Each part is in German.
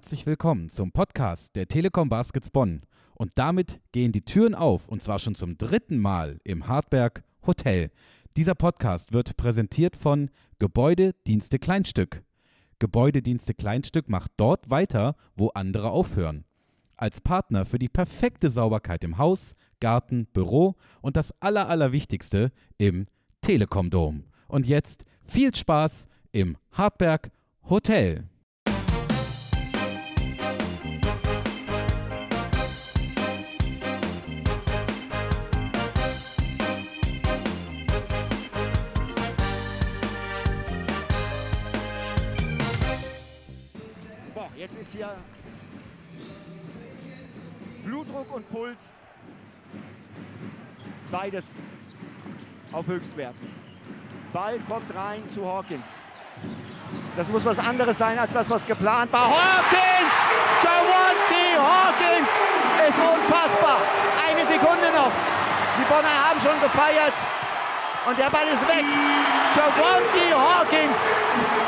Herzlich willkommen zum Podcast der Telekom Baskets Bonn. Und damit gehen die Türen auf, und zwar schon zum dritten Mal im Hartberg Hotel. Dieser Podcast wird präsentiert von Gebäudedienste Kleinstück. Gebäudedienste Kleinstück macht dort weiter, wo andere aufhören. Als Partner für die perfekte Sauberkeit im Haus, Garten, Büro und das Aller, Allerwichtigste im Telekom Dom. Und jetzt viel Spaß im Hartberg Hotel. Ist hier Blutdruck und Puls beides auf Höchstwerten. Ball kommt rein zu Hawkins. Das muss was anderes sein als das, was geplant war. Hawkins! Jawanti Hawkins ist unfassbar. Eine Sekunde noch. Die Bonner haben schon gefeiert. Und der Ball ist weg. Jawanti Hawkins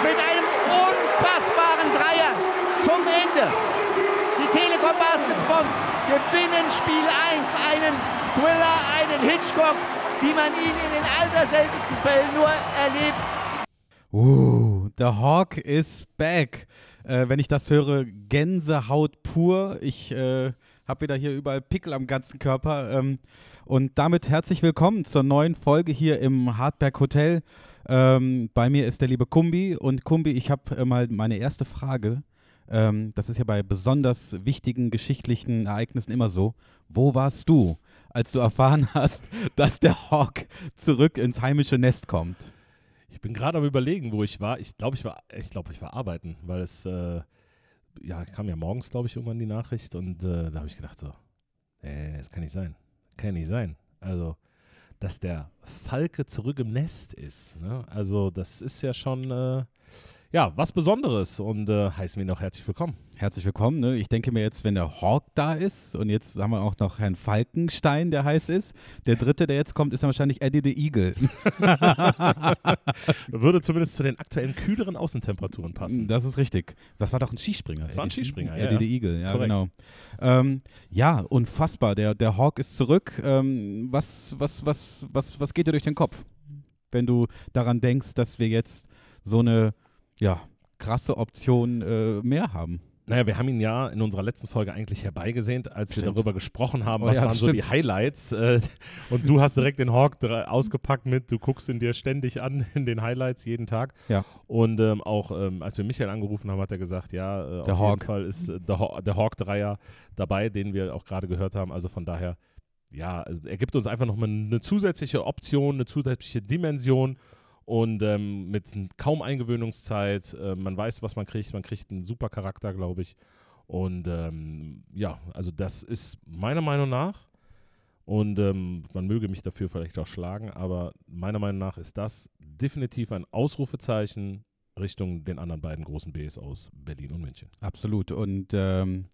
mit einem unfassbaren Dreier zum Ende. Die Telekom Baskets Bonn gewinnen Spiel 1. Einen Thriller, einen Hitchcock, wie man ihn in den allerseltensten Fällen nur erlebt. Uh, the Hawk is back. Äh, wenn ich das höre, Gänsehaut pur. Ich äh, habe wieder hier überall Pickel am ganzen Körper. Ähm, und damit herzlich willkommen zur neuen Folge hier im Hartberg Hotel. Ähm, bei mir ist der liebe Kumbi. Und Kumbi, ich habe äh, mal meine erste Frage. Ähm, das ist ja bei besonders wichtigen geschichtlichen Ereignissen immer so. Wo warst du, als du erfahren hast, dass der Hawk zurück ins heimische Nest kommt? Ich bin gerade am überlegen, wo ich war. Ich glaube, ich war, ich glaube, ich war arbeiten, weil es, äh, ja, kam ja morgens, glaube ich, irgendwann die Nachricht und äh, da habe ich gedacht so, äh, das kann nicht sein, kann nicht sein. Also, dass der Falke zurück im Nest ist. Ne? Also, das ist ja schon, äh, ja, was Besonderes und äh, heißen wir noch herzlich willkommen. Herzlich willkommen. Ne? Ich denke mir jetzt, wenn der Hawk da ist und jetzt haben wir auch noch Herrn Falkenstein, der heiß ist. Der dritte, der jetzt kommt, ist dann wahrscheinlich Eddie the Eagle. Würde zumindest zu den aktuellen kühleren Außentemperaturen passen. Das ist richtig. Das war doch ein Skispringer. Das war ein Eddie- Skispringer, ja, Eddie ja. the Eagle, ja, Korrekt. genau. Ähm, ja, unfassbar. Der, der Hawk ist zurück. Ähm, was, was, was, was, was geht dir durch den Kopf, wenn du daran denkst, dass wir jetzt so eine ja, krasse Option äh, mehr haben? Naja, wir haben ihn ja in unserer letzten Folge eigentlich herbeigesehnt, als wir Stimmt. darüber gesprochen haben, Oh was ja, waren das so die stimmt. Highlights. Äh, und du hast direkt den Hawk ausgepackt mit, du guckst ihn dir ständig an in den Highlights jeden Tag. Ja. Und ähm, auch ähm, als wir Michael angerufen haben, hat er gesagt, ja, äh, auf Der jeden Hawk. Fall ist äh, der, Haw- der Hawk-Dreier dabei, den wir auch gerade gehört haben. Also von daher, ja, also er gibt uns einfach nochmal eine zusätzliche Option, eine zusätzliche Dimension und ähm, mit kaum Eingewöhnungszeit. Äh, man weiß, was man kriegt. Man kriegt einen super Charakter, glaube ich. Und ähm, ja, also das ist meiner Meinung nach, und ähm, man möge mich dafür vielleicht auch schlagen, aber meiner Meinung nach ist das definitiv ein Ausrufezeichen Richtung den anderen beiden großen Bs aus Berlin und München. Absolut. Und ähm,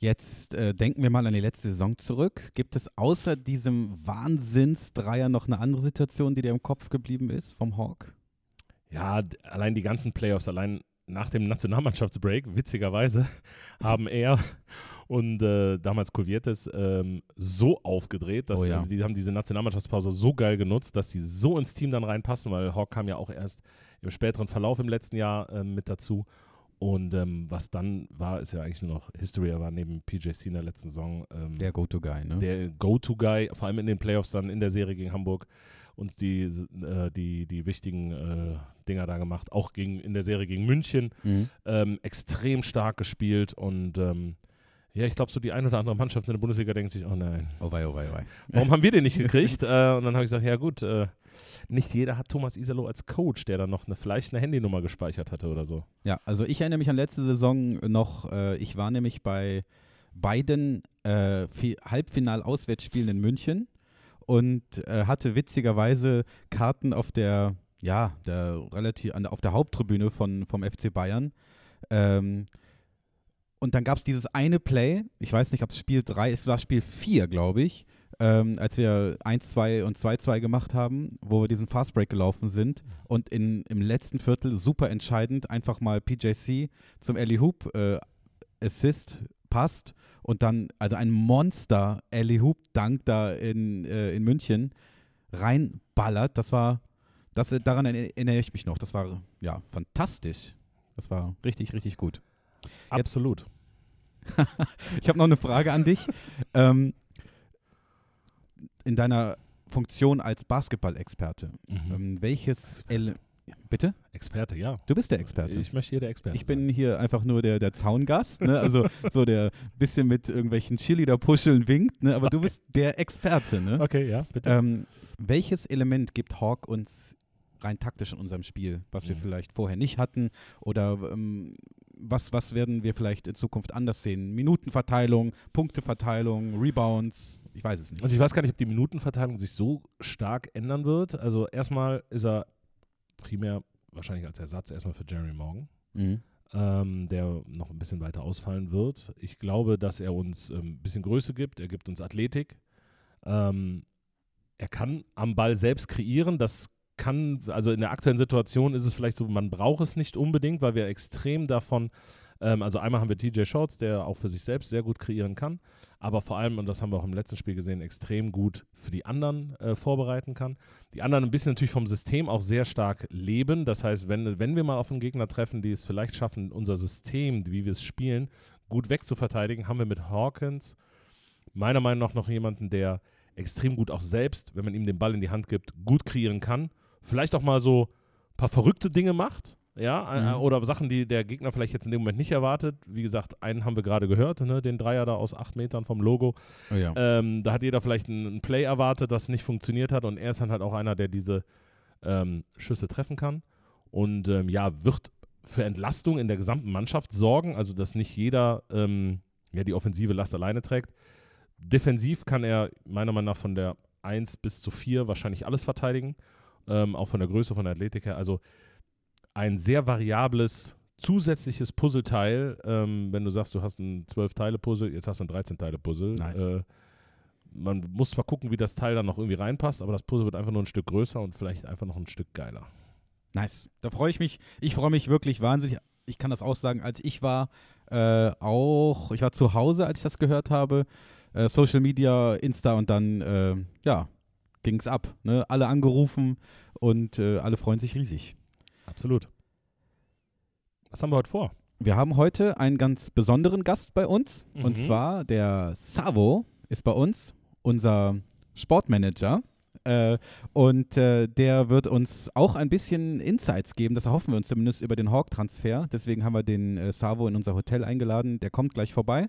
jetzt äh, denken wir mal an die letzte Saison zurück. Gibt es außer diesem Wahnsinnsdreier noch eine andere Situation, die dir im Kopf geblieben ist vom Hawk? Ja, allein die ganzen Playoffs, allein nach dem Nationalmannschaftsbreak, witzigerweise, haben er und äh, damals Kulviertes ähm, so aufgedreht, dass Oh ja. also die haben diese Nationalmannschaftspause so geil genutzt, dass die so ins Team dann reinpassen, weil Hawk kam ja auch erst im späteren Verlauf im letzten Jahr ähm, mit dazu. Und ähm, was dann war, ist ja eigentlich nur noch History. Er war neben PJC in der letzten Saison ähm, Der Go-To-Guy, ne? der Go-To-Guy, vor allem in den Playoffs dann in der Serie gegen Hamburg, uns die, äh, die, die wichtigen äh, Dinger da gemacht. Auch gegen, in der Serie gegen München Mhm. ähm, extrem stark gespielt und ähm, ja, ich glaube, so die ein oder andere Mannschaft in der Bundesliga denkt sich, oh nein, Oh wei, oh wei, oh wei. warum haben wir den nicht gekriegt? äh, und dann habe ich gesagt, ja gut, äh, nicht jeder hat Thomas Isalo als Coach, der dann noch eine, vielleicht eine Handynummer gespeichert hatte oder so. Ja, also ich erinnere mich an letzte Saison noch, äh, ich war nämlich bei beiden äh, Fi- Halbfinal-Auswärtsspielen in München und äh, hatte witzigerweise Karten auf der, ja, der relativ, auf der Haupttribüne von, vom FC Bayern. Ähm, und dann gab es dieses eine Play, ich weiß nicht, ob es Spiel 3 ist, es war Spiel 4, glaube ich, ähm, als wir 1-2 und 2-2 gemacht haben, wo wir diesen Fastbreak gelaufen sind und in, im letzten Viertel super entscheidend einfach mal PJC zum Ellie Hoop äh, Assist passt und dann also ein Monster Ellie Hoop Dank da in, äh, in München reinballert. Das war, das, daran erinnere ich mich noch. Das war ja fantastisch. Das war richtig, richtig gut. Absolut. ich habe noch eine Frage an dich. ähm, in deiner Funktion als Basketball-Experte, Mhm. ähm, welches Ele Bitte? Experte, ja. Du bist der Experte. Ich möchte hier der Experte Ich bin hier einfach nur der, der Zaungast, ne? also so der bisschen mit irgendwelchen Cheerleader-Puscheln winkt, ne? aber du bist der Experte. Ne? sein. Okay, ja, bitte. Ähm, welches Element gibt Hawk uns rein taktisch in unserem Spiel, was wir Mhm. vielleicht vorher nicht hatten? Oder ähm, was, was werden wir vielleicht in Zukunft anders sehen? Minutenverteilung, Punkteverteilung, Rebounds? Ich weiß es nicht. Also ich weiß gar nicht, ob die Minutenverteilung sich so stark ändern wird. Also erstmal ist er primär wahrscheinlich als Ersatz erstmal für Jeremy Morgan, Mhm. ähm, der noch ein bisschen weiter ausfallen wird. Ich glaube, dass er uns ähm, ein bisschen Größe gibt, er gibt uns Athletik. Ähm, er kann am Ball selbst kreieren, das kann, also in der aktuellen Situation ist es vielleicht so, man braucht es nicht unbedingt, weil wir extrem davon, ähm, also einmal haben wir TJ Shorts, der auch für sich selbst sehr gut kreieren kann, aber vor allem, und das haben wir auch im letzten Spiel gesehen, extrem gut für die anderen äh, vorbereiten kann. Die anderen ein bisschen natürlich vom System auch sehr stark leben. Das heißt, wenn, wenn wir mal auf einen Gegner treffen, die es vielleicht schaffen, unser System, wie wir es spielen, gut wegzuverteidigen, haben wir mit Hawkins meiner Meinung nach noch jemanden, der extrem gut auch selbst, wenn man ihm den Ball in die Hand gibt, gut kreieren kann. Vielleicht auch mal so ein paar verrückte Dinge macht. Ja, äh, Mhm. oder Sachen, die der Gegner vielleicht jetzt in dem Moment nicht erwartet. Wie gesagt, einen haben wir gerade gehört, ne? den Dreier da aus acht Metern vom Logo. Oh ja. Ähm, da hat jeder vielleicht ein, Play erwartet, das nicht funktioniert hat und er ist dann halt auch einer, der diese ähm, Schüsse treffen kann und ähm, ja, wird für Entlastung in der gesamten Mannschaft sorgen, also dass nicht jeder ähm, ja, die offensive Last alleine trägt. Defensiv kann er meiner Meinung nach von der 1 bis zu 4 wahrscheinlich alles verteidigen, ähm, auch von der Größe, von der Athletik her. Also ein sehr variables zusätzliches Puzzleteil, ähm, wenn du sagst, du hast ein 12-Teile-Puzzle, jetzt hast du ein 13-Teile-Puzzle. Nice. Äh, man muss zwar gucken, wie das Teil dann noch irgendwie reinpasst, aber das Puzzle wird einfach nur ein Stück größer und vielleicht einfach noch ein Stück geiler. Nice. Da freue ich mich. Ich freue mich wirklich wahnsinnig. Ich kann das auch sagen, als ich war, äh, auch, ich war zu Hause, als ich das gehört habe. Äh, Social Media, Insta und dann, äh, ja, ging es ab. Ne? Alle angerufen und äh, alle freuen sich riesig. Absolut. Was haben wir heute vor? Wir haben heute einen ganz besonderen Gast bei uns. Mhm. Und zwar der Savo ist bei uns, unser Sportmanager. Äh, und äh, der wird uns auch ein bisschen Insights geben. Das erhoffen wir uns zumindest über den Hawk-Transfer. Deswegen haben wir den äh, Savo in unser Hotel eingeladen. Der kommt gleich vorbei.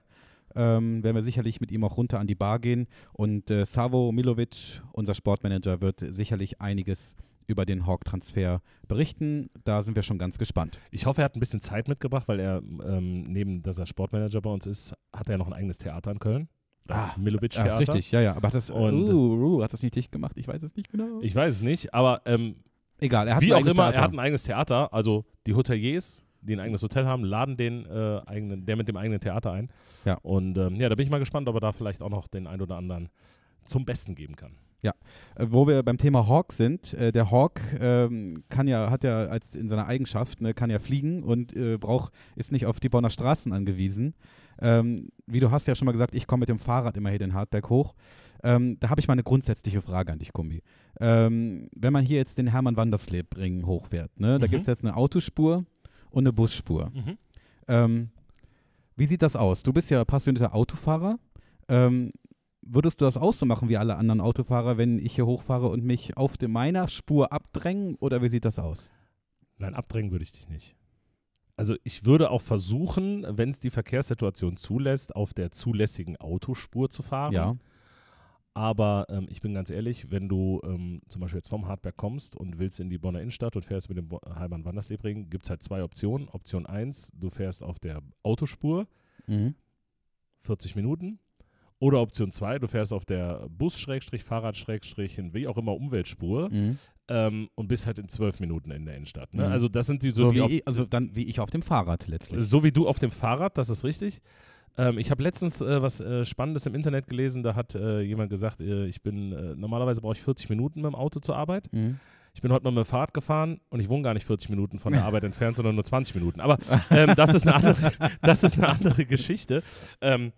Ähm, werden wir sicherlich mit ihm auch runter an die Bar gehen. Und äh, Savo Milovic, unser Sportmanager, wird sicherlich einiges über den Hawk-Transfer berichten. Da sind wir schon ganz gespannt. Ich hoffe, er hat ein bisschen Zeit mitgebracht, weil er ähm, neben, dass er Sportmanager bei uns ist, hat er noch ein eigenes Theater in Köln. Das Ah, Milovic-Theater. Ja, ist richtig, ja, ja. Aber hat das, Und- uh, uh, hat das nicht dicht gemacht? Ich weiß es nicht genau. Ich weiß es nicht, aber ähm, Egal, er hat wie auch immer, er hat ein eigenes Theater. Also die Hoteliers, die ein eigenes Hotel haben, laden den äh, eigenen, der mit dem eigenen Theater ein. Ja. Und ähm, ja, da bin ich mal gespannt, ob er da vielleicht auch noch den ein oder anderen zum Besten geben kann. Äh, Wo wir beim Thema Hawk sind, äh, der Hawk ähm, kann ja, hat ja als in seiner Eigenschaft, ne, kann ja fliegen und äh, braucht, ist nicht auf die Bonner Straßen angewiesen. Ähm, wie du hast ja schon mal gesagt, ich komme mit dem Fahrrad immer hier den Hartberg hoch. Ähm, da habe ich mal eine grundsätzliche Frage an dich, Kumbi. Ähm, wenn man hier jetzt den Hermann Wandersleb-Ring hochfährt, ne, da Mhm. gibt es jetzt eine Autospur und eine Busspur. Ähm, wie sieht das aus? Du bist ja passionierter Autofahrer. Ähm, würdest du das auch so machen wie alle anderen Autofahrer, wenn ich hier hochfahre und mich auf de meiner Spur abdrängen? Oder wie sieht das aus? Nein, abdrängen würde ich dich nicht. Also ich würde auch versuchen, wenn es die Verkehrssituation zulässt, auf der zulässigen Autospur zu fahren. Ja. Aber ähm, ich bin ganz ehrlich, wenn du ähm, zum Beispiel jetzt vom Hartberg kommst und willst in die Bonner Innenstadt und fährst mit dem Bo- Heilmann Wanderslebring, gibt es halt zwei Optionen. Option 1, du fährst auf der Autospur, Mhm. 40 Minuten. Oder Option 2, du fährst auf der Bus-Fahrrad- wie auch immer Umweltspur Mhm. ähm, und bist halt in 12 Minuten in der Innenstadt. Ne? Mhm. Also das sind die so, So, die wie ich, also dann wie ich auf dem Fahrrad letztlich. so wie du auf dem Fahrrad, das ist richtig. Ähm, ich habe letztens äh, was äh, Spannendes im Internet gelesen. Da hat äh, jemand gesagt, äh, ich bin, äh, normalerweise brauche ich 40 Minuten mit dem Auto zur Arbeit. Mhm. Ich bin heute mal mit dem Fahrrad gefahren und ich wohne gar nicht 40 Minuten von der Arbeit entfernt, sondern nur 20 Minuten. Aber ähm, das, ist eine andere, das ist eine andere Geschichte. Ähm,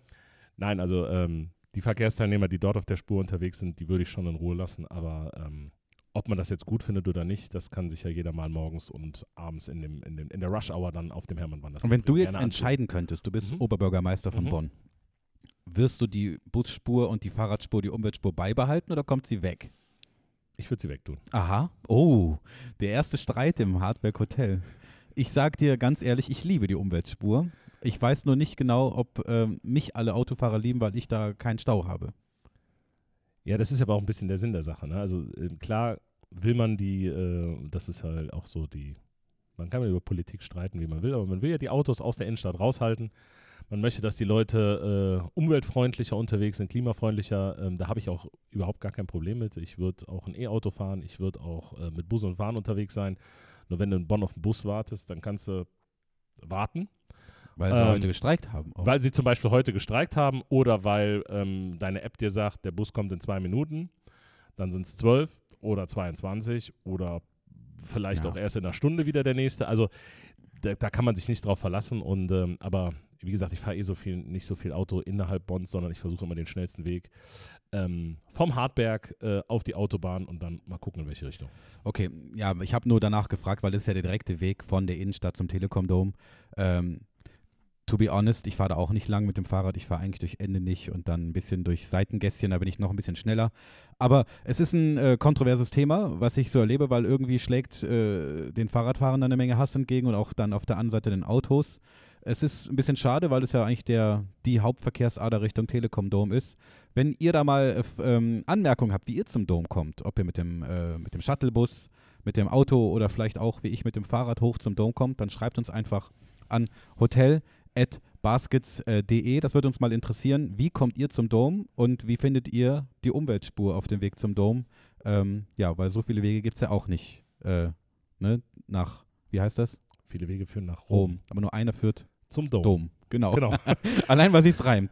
nein, also ähm, die Verkehrsteilnehmer, die dort auf der Spur unterwegs sind, die würde ich schon in Ruhe lassen. Aber ähm, ob man das jetzt gut findet oder nicht, das kann sich ja jeder mal morgens und abends in, dem, in, dem, in der Rush-Hour dann auf dem Hermann wandern. Und wenn du jetzt entscheiden könntest, du bist Mhm. Oberbürgermeister von Mhm. Bonn, wirst du die Busspur und die Fahrradspur, die Umweltspur beibehalten oder kommt sie weg? Ich würde sie wegtun. Aha. Oh, der erste Streit im Hardback Hotel. Ich sag dir ganz ehrlich, ich liebe die Umweltspur. Ich weiß nur nicht genau, ob ähm, mich alle Autofahrer lieben, weil ich da keinen Stau habe. Ja, das ist aber auch ein bisschen der Sinn der Sache. Ne? Also äh, klar will man die, äh, das ist halt auch so die, man kann ja über Politik streiten, wie man will, aber man will ja die Autos aus der Innenstadt raushalten. Man möchte, dass die Leute äh, umweltfreundlicher unterwegs sind, klimafreundlicher. Ähm, da habe ich auch überhaupt gar kein Problem mit. Ich würde auch ein E-Auto fahren, ich würde auch äh, mit Bus und Bahn unterwegs sein. Nur wenn du in Bonn auf den Bus wartest, dann kannst du warten. Weil sie Ähm, heute gestreikt haben. auch. Weil sie zum Beispiel heute gestreikt haben oder weil ähm, deine App dir sagt, der Bus kommt in zwei Minuten, dann sind es zwölf oder 22 oder vielleicht Ja. auch erst in einer Stunde wieder der nächste. Also da, da kann man sich nicht drauf verlassen. Und ähm, aber wie gesagt, ich fahre eh so viel, nicht so viel Auto innerhalb Bonns, sondern ich versuche immer den schnellsten Weg ähm, vom Hartberg äh, auf die Autobahn und dann mal gucken, in welche Richtung. Okay, ja, ich habe nur danach gefragt, weil das ist ja der direkte Weg von der Innenstadt zum Telekom Dome. Ähm, to be honest, ich fahre da auch nicht lang mit dem Fahrrad. Ich fahre eigentlich durch Ende nicht und dann ein bisschen durch Seitengässchen, da bin ich noch ein bisschen schneller. Aber es ist ein äh, kontroverses Thema, was ich so erlebe, weil irgendwie schlägt äh, den Fahrradfahrern eine Menge Hass entgegen und auch dann auf der anderen Seite den Autos. Es ist ein bisschen schade, weil es ja eigentlich der, die Hauptverkehrsader Richtung Telekom Dome ist. Wenn ihr da mal äh, ähm, Anmerkungen habt, wie ihr zum Dom kommt, ob ihr mit dem, äh, mit dem Shuttlebus, mit dem Auto oder vielleicht auch wie ich mit dem Fahrrad hoch zum Dom kommt, dann schreibt uns einfach an hotel.baskets.de. Das würde uns mal interessieren. Wie kommt ihr zum Dom und wie findet ihr die Umweltspur auf dem Weg zum Dom? Ähm, ja, weil so viele Wege gibt es ja auch nicht äh, ne, nach, wie heißt das? Viele Wege führen nach Rom. Rom. Aber nur einer führt Zum Dom. Dom. Genau. Genau. Allein, weil sie es reimt.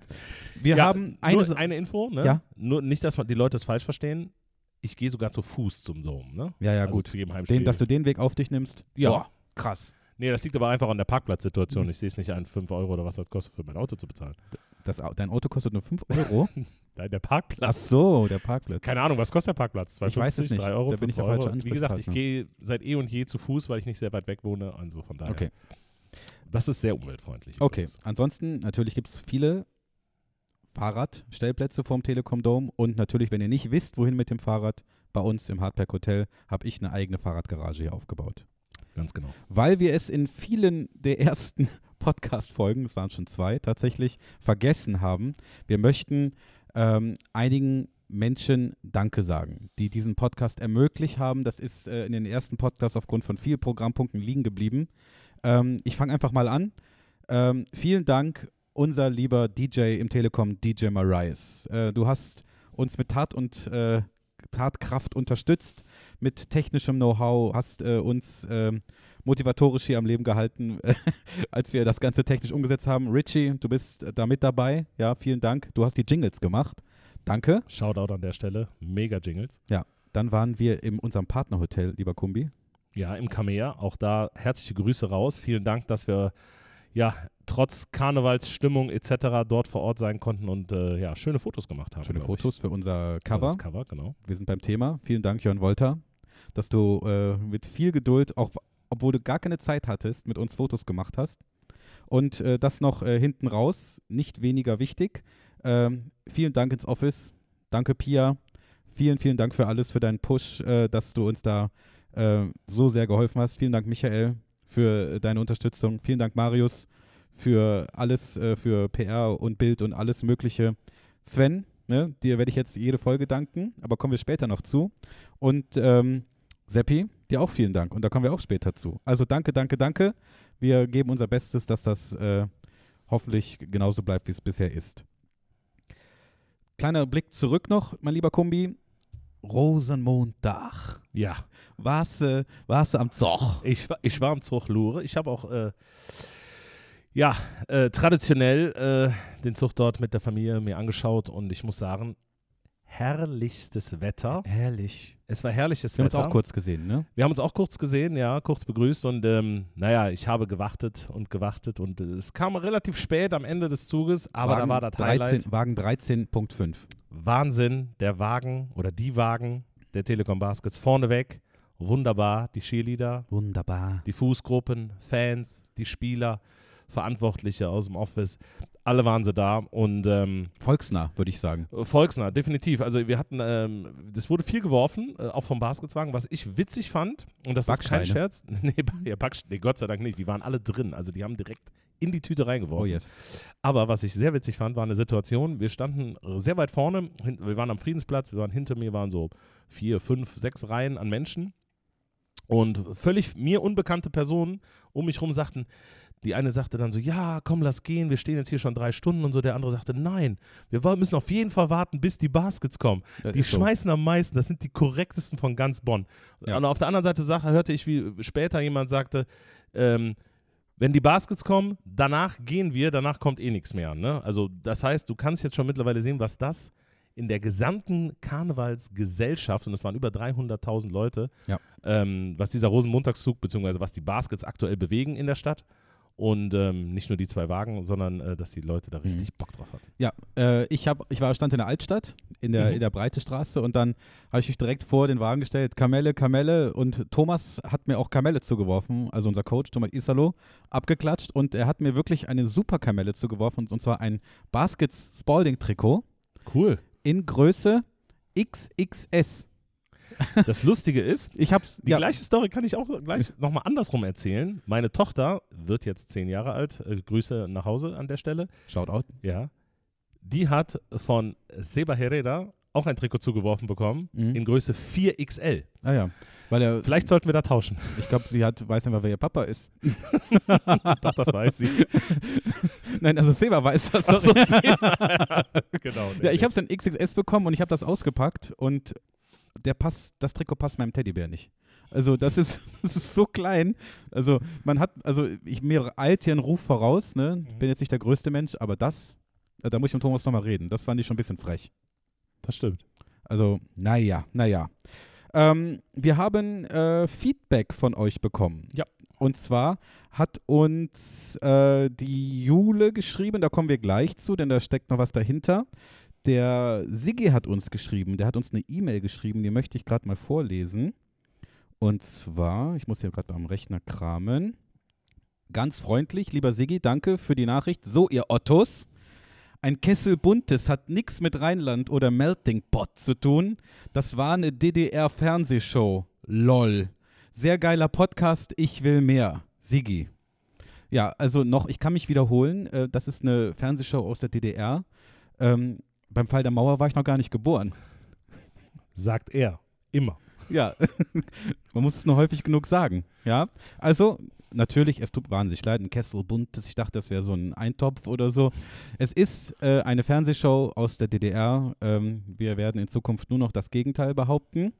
Wir Ja, haben eine, Nur eine Info, ne? Ja. Nur nicht, dass man die Leute es falsch verstehen. Ich gehe sogar zu Fuß zum Dom, ne? Ja, ja, also gut. Den, dass du den Weg auf dich nimmst? Ja. Boah, krass. Nee, das liegt aber einfach an der Parkplatzsituation. Ich sehe es nicht an, 5 Euro oder was das kostet, für mein Auto zu bezahlen. Das, dein Auto kostet nur 5 Euro. Nein, der Ach Parkplatz. so, der Parkplatz. Keine Ahnung, was kostet der Parkplatz? 2,50, Ich weiß es nicht. 3 Euro, Da bin ich 5 der falsche. Wie gesagt, ich gehe seit eh und je zu Fuß, weil ich nicht sehr weit weg wohne. Also von daher. Okay. Das ist sehr umweltfreundlich. Okay, übrigens. ansonsten natürlich gibt es viele Fahrradstellplätze vorm Telekom Dome und natürlich, wenn ihr nicht wisst, wohin mit dem Fahrrad, bei uns im Hardpack Hotel habe ich eine eigene Fahrradgarage hier aufgebaut. Ganz genau. Weil wir es in vielen der ersten Podcast-Folgen, es waren schon zwei tatsächlich, vergessen haben. Wir möchten ähm, einigen Menschen Danke sagen, die diesen Podcast ermöglicht haben. Das ist äh, in den ersten Podcasts aufgrund von vielen Programmpunkten liegen geblieben. Ähm, ich fange einfach mal an. Ähm, vielen Dank, unser lieber DJ im Telekom, DJ Marias. Äh, du hast uns mit Tat und äh, Tatkraft unterstützt, mit technischem Know-how, hast äh, uns ähm, motivatorisch hier am Leben gehalten, als wir das Ganze technisch umgesetzt haben. Richie, du bist äh, da mit dabei. Ja, vielen Dank. Du hast die Jingles gemacht. Danke. Shoutout an der Stelle. Mega Jingles. Dann waren wir in unserem Partnerhotel, lieber Kumbi. Ja, im Kamea. Auch da herzliche Grüße raus. Vielen Dank, dass wir ja trotz Karnevalsstimmung etc. dort vor Ort sein konnten und äh, ja, schöne Fotos gemacht haben. Schöne glaub ich. Fotos für unser Für Cover. Das Cover, genau. Wir sind beim Thema. Vielen Dank, Jörn Wolter, dass du äh, mit viel Geduld, auch obwohl du gar keine Zeit hattest, mit uns Fotos gemacht hast. Und äh, das noch äh, hinten raus, nicht weniger wichtig. Ähm, vielen Dank ins Office. Danke, Pia. Vielen, vielen Dank für alles, für deinen Push, äh, dass du uns da äh, so sehr geholfen hast. Vielen Dank, Michael, für deine Unterstützung. Vielen Dank, Marius, für alles, äh, für PR und Bild und alles Mögliche. Sven, ne, dir werde ich jetzt jede Folge danken, aber kommen wir später noch zu. Und ähm, Seppi, dir auch vielen Dank und da kommen wir auch später zu. Also danke, danke, danke. Wir geben unser Bestes, dass das äh, hoffentlich genauso bleibt, wie es bisher ist. Kleiner Blick zurück noch, mein lieber Kumbi. Rosenmontag. Ja, Warst du warst du am Zoch? ich, war- ich war am Zug Lure. Ich habe auch, äh, Ja, äh, traditionell äh, den Zug dort mit der Familie mir angeschaut und ich muss sagen, herrlichstes Wetter. Herrlich. Es war herrliches Wir haben uns Wetter. auch kurz gesehen, ne? Wir haben uns auch kurz gesehen, ja, kurz begrüßt und ähm, naja, ich habe gewartet und gewartet und äh, es kam relativ spät am Ende des Zuges, aber da war das Highlight. 13, Wagen 13.5. Wahnsinn, der Wagen oder die Wagen der Telekom Baskets vorneweg. Wunderbar, die Cheerleader, Wunderbar. die Fußgruppen, Fans, die Spieler, Verantwortliche aus dem Office, alle waren sie da und ähm, Volksnah, würde ich sagen. Volksnah, definitiv. Also wir hatten, ähm, das wurde viel geworfen, äh, auch vom Basketswagen, was ich witzig fand und das ist kein Backsteine? Scherz. Nee, ja, nee, Gott sei Dank nicht, die waren alle drin, also die haben direkt in die Tüte reingeworfen. Oh yes. Aber was ich sehr witzig fand, war eine Situation, wir standen sehr weit vorne, wir waren am Friedensplatz, wir waren hinter mir, waren so vier, fünf, sechs Reihen an Menschen und völlig mir unbekannte Personen um mich rum sagten, die eine sagte dann so, ja, komm, lass gehen, wir stehen jetzt hier schon drei Stunden und so. Der andere sagte, nein, wir müssen auf jeden Fall warten, bis die Baskets kommen. Das Die ist so. schmeißen am meisten, das sind die korrektesten von ganz Bonn. Ja. Und auf der anderen Seite Sache hörte ich, wie später jemand sagte, ähm, wenn die Baskets kommen, danach gehen wir, danach kommt eh nichts mehr. Ne? Also das heißt, du kannst jetzt schon mittlerweile sehen, was das in der gesamten Karnevalsgesellschaft, und es waren über 300.000 Leute, Ja. ähm, was dieser Rosenmontagszug, beziehungsweise was die Baskets aktuell bewegen in der Stadt. Und ähm, nicht nur die zwei Wagen, sondern äh, dass die Leute da richtig Bock drauf hatten. Ja, äh, ich, hab, ich war stand in der Altstadt, in der, Mhm. in der Breite Straße und dann habe ich mich direkt vor den Wagen gestellt, Kamelle, Kamelle und Thomas hat mir auch Kamelle zugeworfen, also unser Coach Thomas Isalo, abgeklatscht und er hat mir wirklich eine super Kamelle zugeworfen und zwar ein Baskets Spalding Trikot Cool. in Größe XXS. Das Lustige ist, Ich hab's, Die ja, gleiche Story kann ich auch gleich nochmal andersrum erzählen. Meine Tochter wird jetzt zehn Jahre alt. Äh, Grüße nach Hause an der Stelle. Shoutout. Ja. Die hat von Seba Herrera auch ein Trikot zugeworfen bekommen Mhm. in Größe 4XL. Ah ja, weil er, Vielleicht sollten wir da tauschen. ich glaube, sie hat, weiß einfach, wer ihr Papa ist. Doch, das weiß sie. Nein, also Seba weiß das. Ach so, genau. Ja, ich habe es in XXS bekommen und ich habe das ausgepackt und der Pass, das Trikot passt meinem Teddybär nicht. Also das ist, das ist so klein. Also man hat, also ich mir eilt hier einen Ruf voraus, ne? Mhm. Bin jetzt nicht der größte Mensch, aber das, äh, da muss ich mit Thomas nochmal reden. Das fand ich schon ein bisschen frech. Das stimmt. Also, naja, naja. Ähm, wir haben äh, Feedback von euch bekommen. Ja. Und zwar hat uns äh, die Jule geschrieben, da kommen wir gleich zu, denn da steckt noch was dahinter. Der Siggi hat uns geschrieben, der hat uns eine E-Mail geschrieben, die möchte ich gerade mal vorlesen. Und zwar, ich muss hier gerade am Rechner kramen. Ganz freundlich, lieber Siggi, danke für die Nachricht. So, ihr Ottos. Ein Kessel Buntes hat nichts mit Rheinland oder Melting Pot zu tun. Das war eine DDR-Fernsehshow. LOL. Sehr geiler Podcast, ich will mehr. Sigi. Ja, also noch, ich kann mich wiederholen, äh, das ist eine Fernsehshow aus der DDR. Ähm, beim Fall der Mauer war ich noch gar nicht geboren. Sagt er. Immer. Ja, man muss es nur häufig genug sagen. Ja, also natürlich, es tut wahnsinnig leid, ein Kessel buntes. Ich dachte, das wäre so ein Eintopf oder so. Es ist äh, eine Fernsehshow aus der DDR. Ähm, wir werden in Zukunft nur noch das Gegenteil behaupten.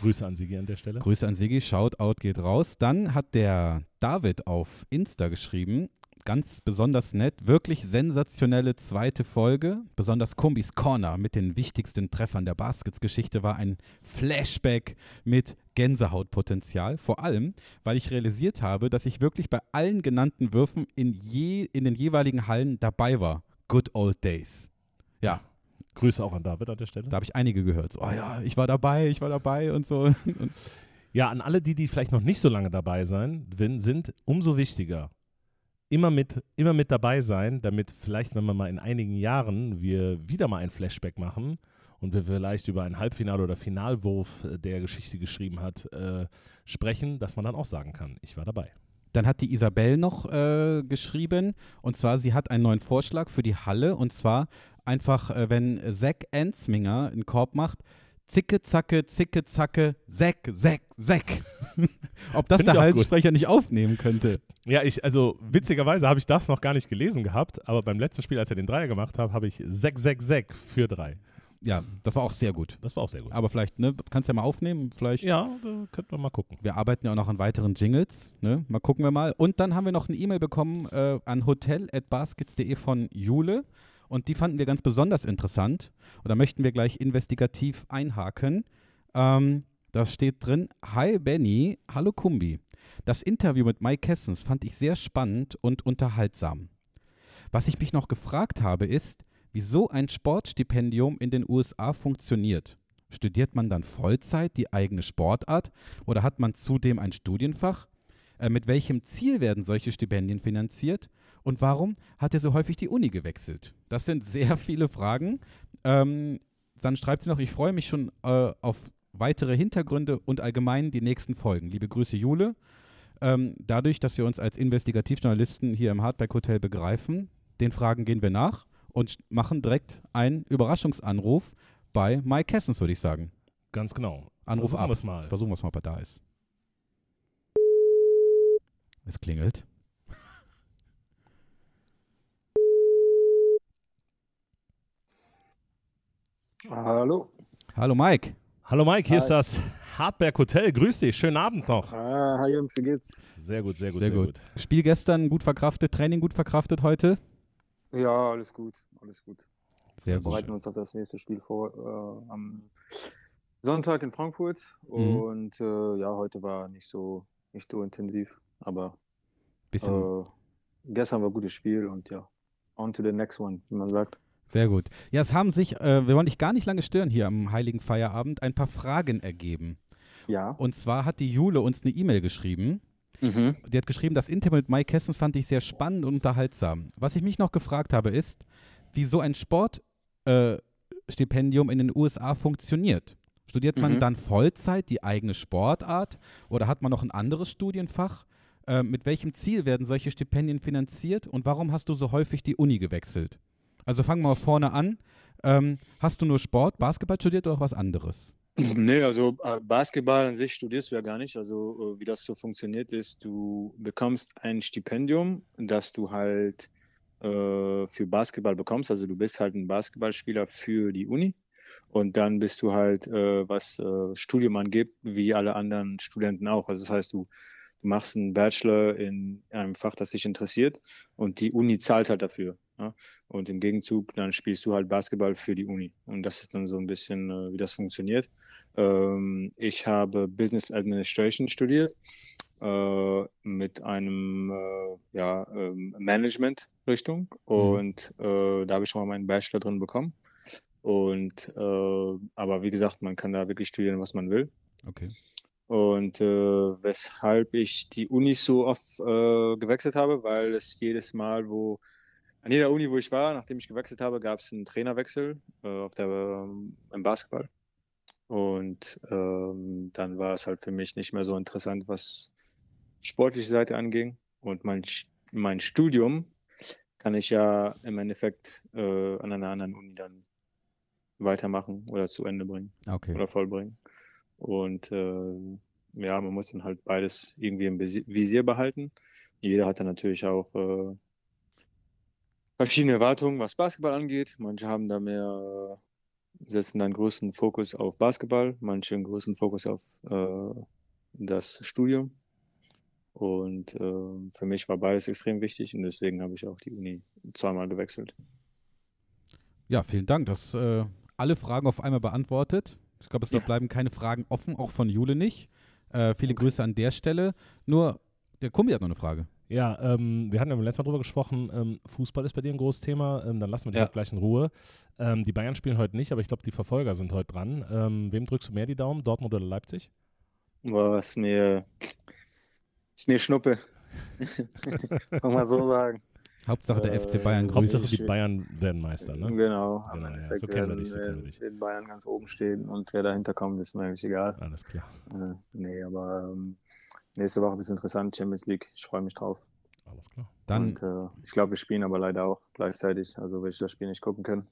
Grüße an Sigi an der Stelle. Grüße an Sigi, Shoutout geht raus. Dann hat der David auf Insta geschrieben, ganz besonders nett, wirklich sensationelle zweite Folge. Besonders Kumbis Corner mit den wichtigsten Treffern der Baskets-Geschichte war ein Flashback mit Gänsehautpotenzial. Vor allem, weil ich realisiert habe, dass ich wirklich bei allen genannten Würfen in, je, in den jeweiligen Hallen dabei war. Good old days. Ja, Grüße auch an David an der Stelle. da habe ich einige gehört. So, oh ja, ich war dabei, ich war dabei und so. Und Ja, an alle die, die vielleicht noch nicht so lange dabei sein, sind umso wichtiger. Immer mit, immer mit dabei sein, damit vielleicht, wenn wir mal in einigen Jahren wir wieder mal ein Flashback machen und wir vielleicht über ein Halbfinale oder Finalwurf, äh, der Geschichte geschrieben hat, äh, sprechen, dass man dann auch sagen kann, ich war dabei. Dann hat die Isabel noch äh, geschrieben und zwar, sie hat einen neuen Vorschlag für die Halle und zwar einfach, äh, wenn Zack Ensminger einen Korb macht, Zicke, Zacke, Zicke, Zacke, Zack, Zack, Zack. Ob das Find der. Hallensprecher nicht aufnehmen könnte. Ja, ich, also witzigerweise habe ich das noch gar nicht gelesen gehabt, aber beim letzten Spiel, als er den Dreier gemacht hat, habe ich 6, 6, 6 für drei. ja, das war auch sehr gut. Das war auch sehr gut. Aber vielleicht, ne, kannst ja mal aufnehmen, vielleicht. Ja, da könnten wir mal gucken. Wir arbeiten ja auch noch an weiteren Jingles, ne? Mal gucken wir mal. Und dann haben wir noch eine E-Mail bekommen äh, an hotel.baskets.de von Jule. Und die fanden wir ganz besonders interessant. Und da möchten wir gleich investigativ einhaken. Ähm, da steht drin: Hi Benny, hallo Kumbi. Das Interview mit Mike Kessens fand ich sehr spannend und unterhaltsam. Was ich mich noch gefragt habe, ist, wieso ein Sportstipendium in den USA funktioniert. Studiert man dann Vollzeit die eigene Sportart oder hat man zudem ein Studienfach? Äh, mit welchem Ziel werden solche Stipendien finanziert? Und warum hat er so häufig die Uni gewechselt? Das sind sehr viele Fragen. Ähm, dann schreibt sie noch, ich freue mich schon äh, auf weitere Hintergründe und allgemein die nächsten Folgen. Liebe Grüße, Jule. Ähm, dadurch, dass wir uns als Investigativjournalisten hier im Hardback Hotel begreifen, den Fragen gehen wir nach und machen direkt einen Überraschungsanruf bei Mike Kessens, würde ich sagen. Ganz genau. Anruf Versuchen ab. wir's mal. Versuchen wir es mal, ob er da ist. Es klingelt. Hallo. Hallo Mike. Hallo Mike, hier Hi. ist das Hardberg Hotel. Grüß dich, schönen Abend noch. Ah, hi Jungs, wie geht's? Sehr gut, sehr gut, Sehr, gut. Spiel gestern gut verkraftet, Training gut verkraftet heute. Ja, alles gut, alles gut. Sehr Wir gut. bereiten uns auf das nächste Spiel vor äh, am Sonntag in Frankfurt. Mhm. Und äh, ja, heute war nicht so nicht so intensiv, aber Bisschen, äh, gestern war ein gutes Spiel und ja, on to the next one, wie man sagt. Sehr gut. Ja, es haben sich, äh, wir wollen dich gar nicht lange stören hier am Heiligen Feierabend, ein paar Fragen ergeben. Ja. Und zwar hat die Jule uns eine E-Mail geschrieben. Mhm. Die hat geschrieben, das Interview mit Mike Kessens fand ich sehr spannend und unterhaltsam. Was ich mich noch gefragt habe, ist, wie so ein Sportstipendium äh, in den USA funktioniert. Studiert man Mhm. dann Vollzeit die eigene Sportart oder hat man noch ein anderes Studienfach? Äh, mit welchem Ziel werden solche Stipendien finanziert und warum hast du so häufig die Uni gewechselt? Also fangen wir mal vorne an. Ähm, hast du nur Sport, Basketball studiert oder auch was anderes? Nee, also äh, Basketball an sich studierst du ja gar nicht. Also äh, wie das so funktioniert ist, du bekommst ein Stipendium, das du halt äh, für Basketball bekommst. Also du bist halt ein Basketballspieler für die Uni. Und dann bist du halt, äh, was äh, Studium angeht, wie alle anderen Studenten auch. Also das heißt, du, du machst einen Bachelor in einem Fach, das dich interessiert und die Uni zahlt halt dafür. Ja? Und im Gegenzug, dann spielst du halt Basketball für die Uni. Und das ist dann so ein bisschen, äh, wie das funktioniert. Ähm, ich habe Business Administration studiert äh, mit einem äh, ja, ähm, Management-Richtung. Und äh, da habe ich schon mal meinen Bachelor drin bekommen. Und äh, aber wie gesagt, man kann da wirklich studieren, was man will. Okay. Und äh, weshalb ich die Unis so oft äh, gewechselt habe, weil es jedes Mal, wo an jeder Uni, wo ich war, nachdem ich gewechselt habe, gab es einen Trainerwechsel äh, auf der, ähm, im Basketball. Und ähm, dann war es halt für mich nicht mehr so interessant, was sportliche Seite anging. Und mein, mein Studium kann ich ja im Endeffekt äh, an einer anderen Uni dann weitermachen oder zu Ende bringen Okay. oder vollbringen. Und äh, ja, man muss dann halt beides irgendwie im Visi- Visier behalten. Jeder hat dann natürlich auch äh, verschiedene Erwartungen, was Basketball angeht. Manche haben da mehr, äh, setzen dann größten Fokus auf Basketball, manche einen größten Fokus auf äh, das Studium. Und äh, für mich war beides extrem wichtig und deswegen habe ich auch die Uni zweimal gewechselt. Ja, vielen Dank. Das äh, alle Fragen auf einmal beantwortet. Ich glaube, es Ja. bleiben keine Fragen offen, auch von Jule nicht. Äh, viele Grüße an der Stelle. Nur, der Kumbi hat noch eine Frage. Ja, ähm, wir hatten ja beim letzten Mal drüber gesprochen, ähm, Fußball ist bei dir ein großes Thema, ähm, dann lassen wir dich Ja. halt gleich in Ruhe. Ähm, die Bayern spielen heute nicht, aber ich glaube, die Verfolger sind heute dran. Ähm, wem drückst du mehr die Daumen, Dortmund oder Leipzig? Was mir, ist mir Schnuppe. Kann man so sagen. Hauptsache der Äh, FC Bayern grüßt. Hauptsache die Bayern werden Meister, ne? Genau. Genau, ja, so kennen wir dich, so kennen wir werden- dich. werden Bayern ganz oben stehen und wer dahinter kommt, ist mir eigentlich egal. Alles klar. Äh, nee, aber ähm, nächste Woche ist interessant, Champions League. Ich freue mich drauf. Alles klar. Dann, und äh, ich glaube, wir spielen aber leider auch gleichzeitig. Also will ich das Spiel nicht gucken können.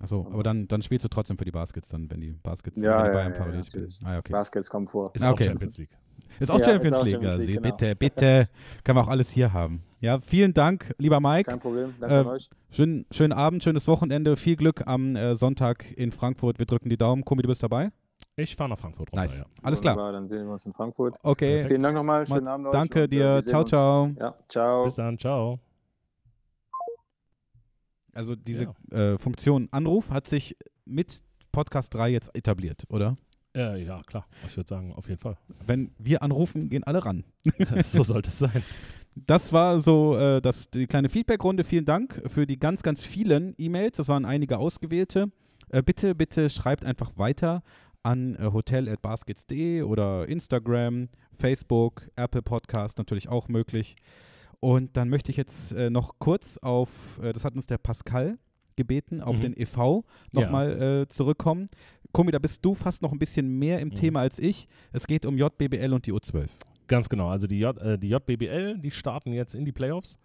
achso, aber dann, dann spielst du trotzdem für die Baskets, dann, wenn die Baskets, Ja, wenn die ja, Bayern ja, parallel ja, spielen. Ah, okay. Baskets kommen vor. Ist auch okay. Champions League. Ist auch Ja, Champions ist auch League, Champions ja, League, genau. bitte, bitte. Können wir auch alles hier haben. Ja, vielen Dank, lieber Mike. Kein Problem, danke Äh, an euch. Schönen, schönen Abend, schönes Wochenende. Viel Glück am äh, Sonntag in Frankfurt. Wir drücken die Daumen. Kumi, du bist dabei? Ich fahre nach Frankfurt runter, Nice. ja. Alles klar. Wunderbar, dann sehen wir uns in Frankfurt. Okay. Vielen Dank nochmal, schönen Abend euch. Danke und, äh, dir. Ciao, uns. ciao. Ja, ciao. Bis dann, ciao. Also diese äh, Funktion Anruf hat sich mit Podcast 3 jetzt etabliert, oder? Äh, ja, klar. Ich würde sagen, auf jeden Fall. Wenn wir anrufen, gehen alle ran. so sollte es sein. Das war so äh, das, die kleine Feedbackrunde. Vielen Dank für die ganz, ganz vielen E-Mails. Das waren einige ausgewählte. Äh, bitte, bitte schreibt einfach weiter an äh, hotel.baskets.de oder Instagram, Facebook, Apple Podcast natürlich auch möglich. Und dann möchte ich jetzt äh, noch kurz auf, äh, das hat uns der Pascal gebeten, auf Mhm. den EV nochmal äh, zurückkommen. Kumi, da bist du fast noch ein bisschen mehr im Mhm. Thema als ich. Es geht um JBBL und die U12. Ganz genau. Also die, J, äh, die JBBL, die starten jetzt in die Playoffs.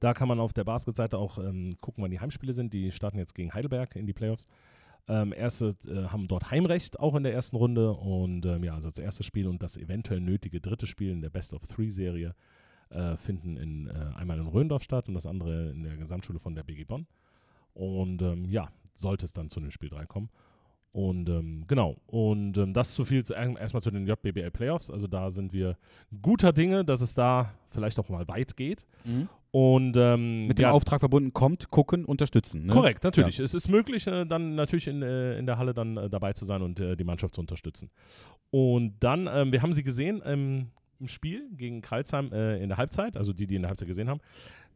Da kann man auf der Basketseite auch ähm, gucken, wann die Heimspiele sind. Die starten jetzt gegen Heidelberg in die Playoffs. Ähm, erste äh, haben dort Heimrecht auch in der ersten Runde und ähm, ja, also das erste Spiel und das eventuell nötige dritte Spiel in der Best of Three Serie äh, finden in, äh, einmal in Röndorf statt und das andere in der Gesamtschule von der BG Bonn. Und ähm, ja, sollte es dann zu dem Spiel 3 kommen. Und ähm, genau, und ähm, das zu viel zu, erstmal zu den JBBL Playoffs. Also da sind wir guter Dinge, dass es da vielleicht auch mal weit geht. Und ähm, Mit dem ja, Auftrag verbunden, kommt, gucken, unterstützen. Ne? Korrekt, natürlich. Es ist möglich, äh, dann natürlich in, äh, in der Halle dann äh, dabei zu sein und äh, die Mannschaft zu unterstützen. Und dann, ähm, wir haben sie gesehen ähm, im Spiel gegen Kreilsheim äh, in der Halbzeit, also die, die in der Halbzeit gesehen haben,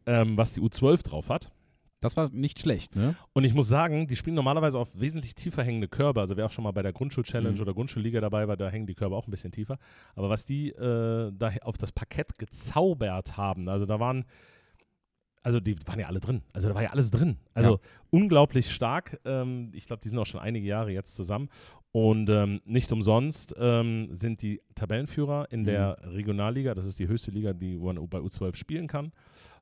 ähm, was die U12 drauf hat. Das war nicht schlecht, ne? Und ich muss sagen, die spielen normalerweise auf wesentlich tiefer hängende Körbe. Also wer auch schon mal bei der Grundschul-Challenge Mhm. oder Grundschulliga dabei war, da hängen die Körbe auch ein bisschen tiefer. Aber was die äh, da auf das Parkett gezaubert haben, also da waren, also die waren ja alle drin. Also da war ja alles drin. Also Ja. unglaublich stark. Ähm, ich glaube, die sind auch schon einige Jahre jetzt zusammen. Und ähm, nicht umsonst ähm, sind die Tabellenführer in der Regionalliga, das ist die höchste Liga, die man bei U12 spielen kann,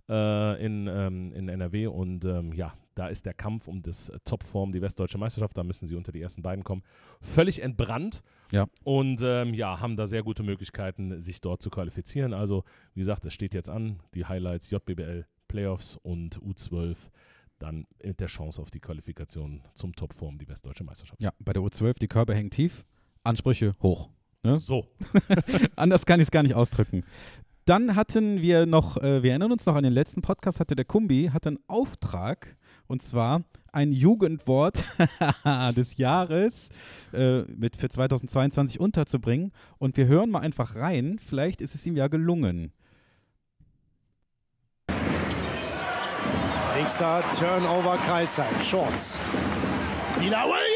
äh, in, ähm, in NRW. Und ähm, ja, da ist der Kampf um das äh, Topform, die Westdeutsche Meisterschaft, da müssen sie unter die ersten beiden kommen. Völlig entbrannt. Ja. Und ähm, ja, haben da sehr gute Möglichkeiten, sich dort zu qualifizieren. Also, wie gesagt, es steht jetzt an, die Highlights JBBL Playoffs und U12 dann mit der Chance auf die Qualifikation zum Topform, die Westdeutsche Meisterschaft. Ja, bei der U12, die Körbe hängen tief, Ansprüche hoch. Ne? So, Anders kann ich es gar nicht ausdrücken. Dann hatten wir noch, äh, wir erinnern uns noch an den letzten Podcast, hatte der Kumbi, hatte einen Auftrag und zwar ein Jugendwort des Jahres äh, mit für 2022 unterzubringen und wir hören mal einfach rein, vielleicht ist es ihm ja gelungen. Nächster Turnover Kreilsheim. Shorts. Wieder Williams!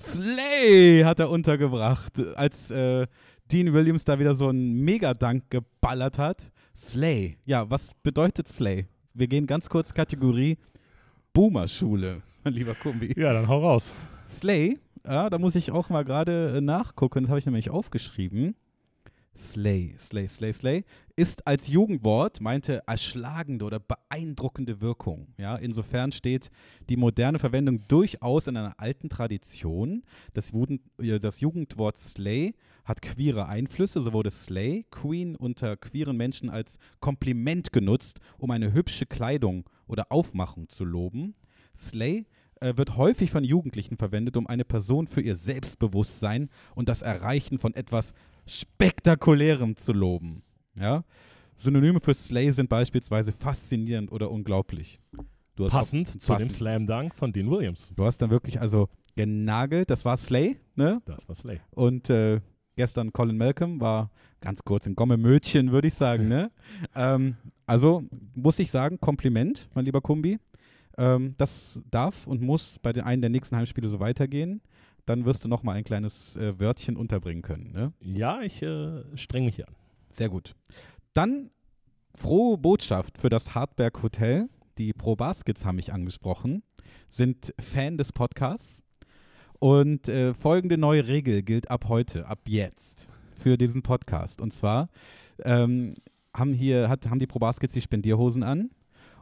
Slay hat er untergebracht, als äh, Dean Williams da wieder so einen Megadank geballert hat. Slay. Ja, was bedeutet Slay? Wir gehen ganz kurz Kategorie Boomer-Schule, mein lieber Kumbi. ja, dann hau raus. Slay, ja, da muss ich auch mal gerade äh, nachgucken, das habe ich nämlich aufgeschrieben. Slay, Slay, Slay, Slay ist als Jugendwort meinte erschlagende oder beeindruckende Wirkung. Ja, insofern steht die moderne Verwendung durchaus in einer alten Tradition. Das, das Jugendwort Slay hat queere Einflüsse. So wurde Slay Queen unter queeren Menschen als Kompliment genutzt, um eine hübsche Kleidung oder Aufmachung zu loben. Slay äh, wird häufig von Jugendlichen verwendet, um eine Person für ihr Selbstbewusstsein und das Erreichen von etwas Spektakulärem zu loben. Ja? Synonyme für Slay sind beispielsweise faszinierend oder unglaublich. Du hast Passend auch- zu dem. Slam Dunk von Dean Williams. Du hast dann wirklich also genagelt, das war Slay, ne? Das war Slay. Und äh, gestern Colin Malcolm war ganz kurz im Gomme-Mötchen, würde ich sagen, ne? ähm, also muss ich sagen, Kompliment, mein lieber Kumbi. Ähm, das darf und muss bei den einen der nächsten Heimspiele so weitergehen. Dann wirst du noch mal ein kleines äh, Wörtchen unterbringen können, ne? Ja, ich äh, streng mich hier an. Sehr gut. Dann frohe Botschaft für das Hartberg Hotel. Die Pro Baskets haben mich angesprochen, sind Fan des Podcasts. Und äh, folgende neue Regel gilt ab heute, ab jetzt für diesen Podcast. Und zwar ähm, haben hier hat, haben die Pro Baskets die Spendierhosen an.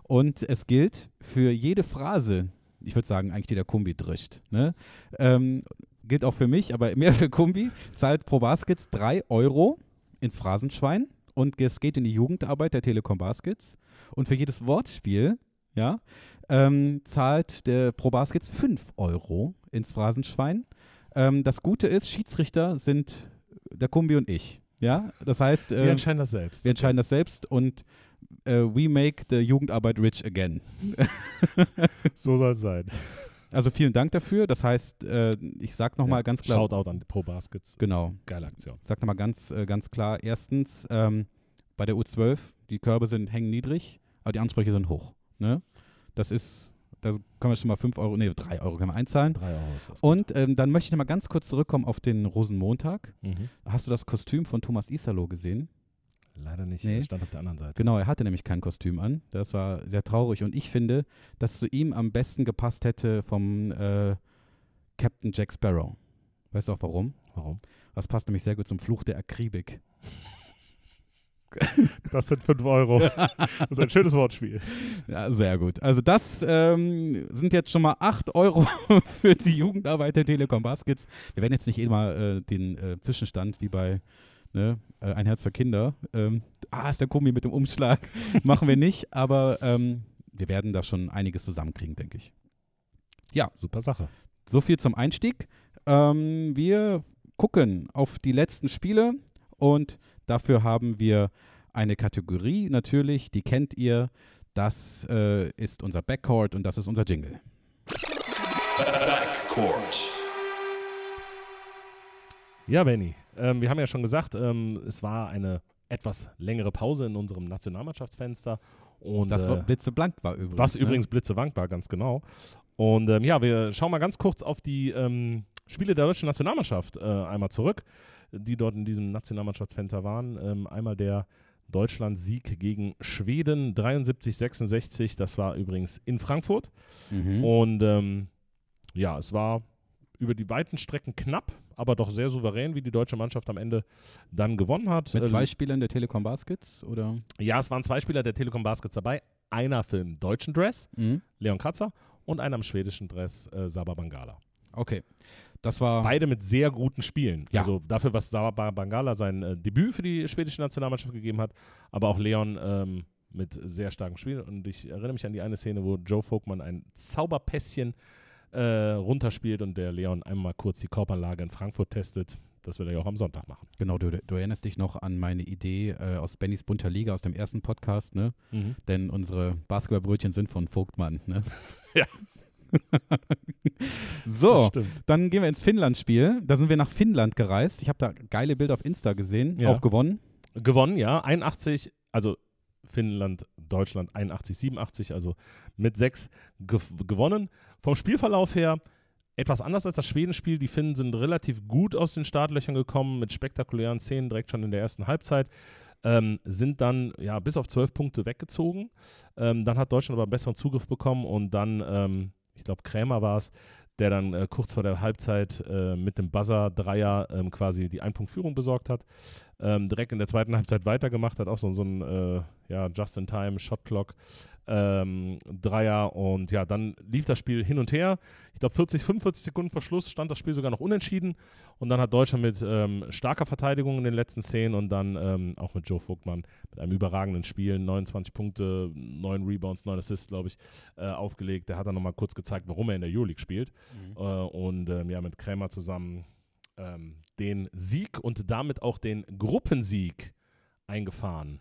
Und es gilt für jede Phrase, ich würde sagen, eigentlich die der Kumbi drischt, ne? ähm, gilt auch für mich, aber mehr für Kumbi, zahlt Pro Baskets 3 Euro ins Phrasenschwein und es geht in die Jugendarbeit der Telekom Baskets. Und für jedes Wortspiel, ja, ähm, zahlt der Pro Baskets 5 Euro ins Phrasenschwein. Ähm, das Gute ist, Schiedsrichter sind der Kumbi und ich. Ja, das heißt, Wir äh, entscheiden das selbst. wir entscheiden das selbst und äh, we make the Jugendarbeit rich again. So soll es sein. Also vielen Dank dafür. Das heißt, äh, ich sag nochmal Ja, ganz klar. Shoutout an Pro Baskets. Genau. Geile Aktion. Ich sag nochmal ganz, äh, ganz klar. Erstens, ähm, bei der U12, die Körbe sind hängen niedrig, aber die Ansprüche sind hoch. Ne? Das ist, da können wir schon mal 5 Euro, nee, 3 Euro können wir einzahlen. Drei Euro ist das. Und ähm, dann möchte ich nochmal ganz kurz zurückkommen auf den Rosenmontag. Mhm. Hast du das Kostüm von Thomas Isalo gesehen? Leider nicht. Nee. Es stand auf der anderen Seite. Genau, er hatte nämlich kein Kostüm an. Das war sehr traurig. Und ich finde, dass zu ihm am besten gepasst hätte vom äh, Captain Jack Sparrow. Weißt du auch warum? Warum? Das passt nämlich sehr gut zum Fluch der Akribik. Das sind 5 Euro. Das ist ein schönes Wortspiel. Ja, sehr gut. Also das ähm, sind jetzt schon mal 8 Euro für die Jugendarbeit der Telekom Baskets. Wir werden jetzt nicht immer äh, den äh, Zwischenstand wie bei ne, äh, Ein Herz für Kinder. Ähm, ah, ist der Kombi mit dem Umschlag. Machen wir nicht, aber ähm, wir werden da schon einiges zusammenkriegen, denke ich. Super Sache. So viel zum Einstieg. Ähm, wir gucken auf die letzten Spiele und dafür haben wir eine Kategorie natürlich, die kennt ihr. Das äh, ist unser Backcourt und das ist unser Jingle. Backcourt. Ja, Benny, ähm, wir haben ja schon gesagt, ähm, es war eine etwas längere Pause in unserem Nationalmannschaftsfenster. Und, Das war äh, blitzeblank war übrigens. was ne? übrigens blitzeblank war, ganz genau. Und ähm, ja, wir schauen mal ganz kurz auf die ähm, Spiele der deutschen Nationalmannschaft äh, einmal zurück, die dort in diesem Nationalmannschaftsfenster waren. Ähm, einmal der Deutschland-Sieg gegen Schweden 73-66, das war übrigens in Frankfurt. Mhm. Und ähm, ja, es war über die weiten Strecken knapp, aber doch sehr souverän, wie die deutsche Mannschaft am Ende dann gewonnen hat. Mit zwei Spielern der Telekom Baskets oder? ja, es waren zwei Spieler der Telekom Baskets dabei. Einer für den deutschen Dress, Mhm. Leon Kratzer, und einer im schwedischen Dress, äh, Saba Bangala. Okay. Das war. Beide mit sehr guten Spielen. Ja. Also dafür, was Saba Bangala sein äh, Debüt für die schwedische Nationalmannschaft gegeben hat, aber auch Leon ähm, mit sehr starkem Spiel. Und ich erinnere mich an die eine Szene, wo Joe Vogtmann ein Zauberpässchen äh, runterspielt und der Leon einmal kurz die Korbanlage in Frankfurt testet. Das wird er ja auch am Sonntag machen. Genau, du, du erinnerst dich noch an meine Idee äh, aus Bennys bunter Liga aus dem ersten Podcast, ne? Denn unsere Basketballbrötchen sind von Vogtmann, ne? Ja. so, dann gehen wir ins Finnland-Spiel. Da sind wir nach Finnland gereist. Ich habe da geile Bilder auf Insta gesehen, Ja. auch gewonnen. Gewonnen, ja. 81, also Finnland, Deutschland 81, 87, also mit sechs gew gewonnen. Vom Spielverlauf her etwas anders als das Schwedenspiel. Die Finnen sind relativ gut aus den Startlöchern gekommen mit spektakulären Szenen direkt schon in der ersten Halbzeit. Ähm, sind dann ja bis auf zwölf Punkte weggezogen. Ähm, dann hat Deutschland aber einen besseren Zugriff bekommen und dann, ähm, ich glaube, Krämer war es, der dann äh, kurz vor der Halbzeit äh, mit dem Buzzer-Dreier ähm, quasi die Einpunktführung besorgt hat. Ähm, direkt in der zweiten Halbzeit weitergemacht hat, auch so, so ein äh, ja, Just-in-Time, Shot-Clock, ähm, Dreier und ja, dann lief das Spiel hin und her. Ich glaube, 40, 45 Sekunden vor Schluss stand das Spiel sogar noch unentschieden und dann hat Deutschland mit ähm, starker Verteidigung in den letzten Szenen und dann ähm, auch mit Joe Vogtmann mit einem überragenden Spiel, 29 Punkte, 9 Rebounds, 9 Assists, glaube ich, äh, aufgelegt. Der hat dann nochmal kurz gezeigt, warum er in der Euroleague spielt äh, und ähm, ja, mit Krämer zusammen ähm, den Sieg und damit auch den Gruppensieg eingefahren.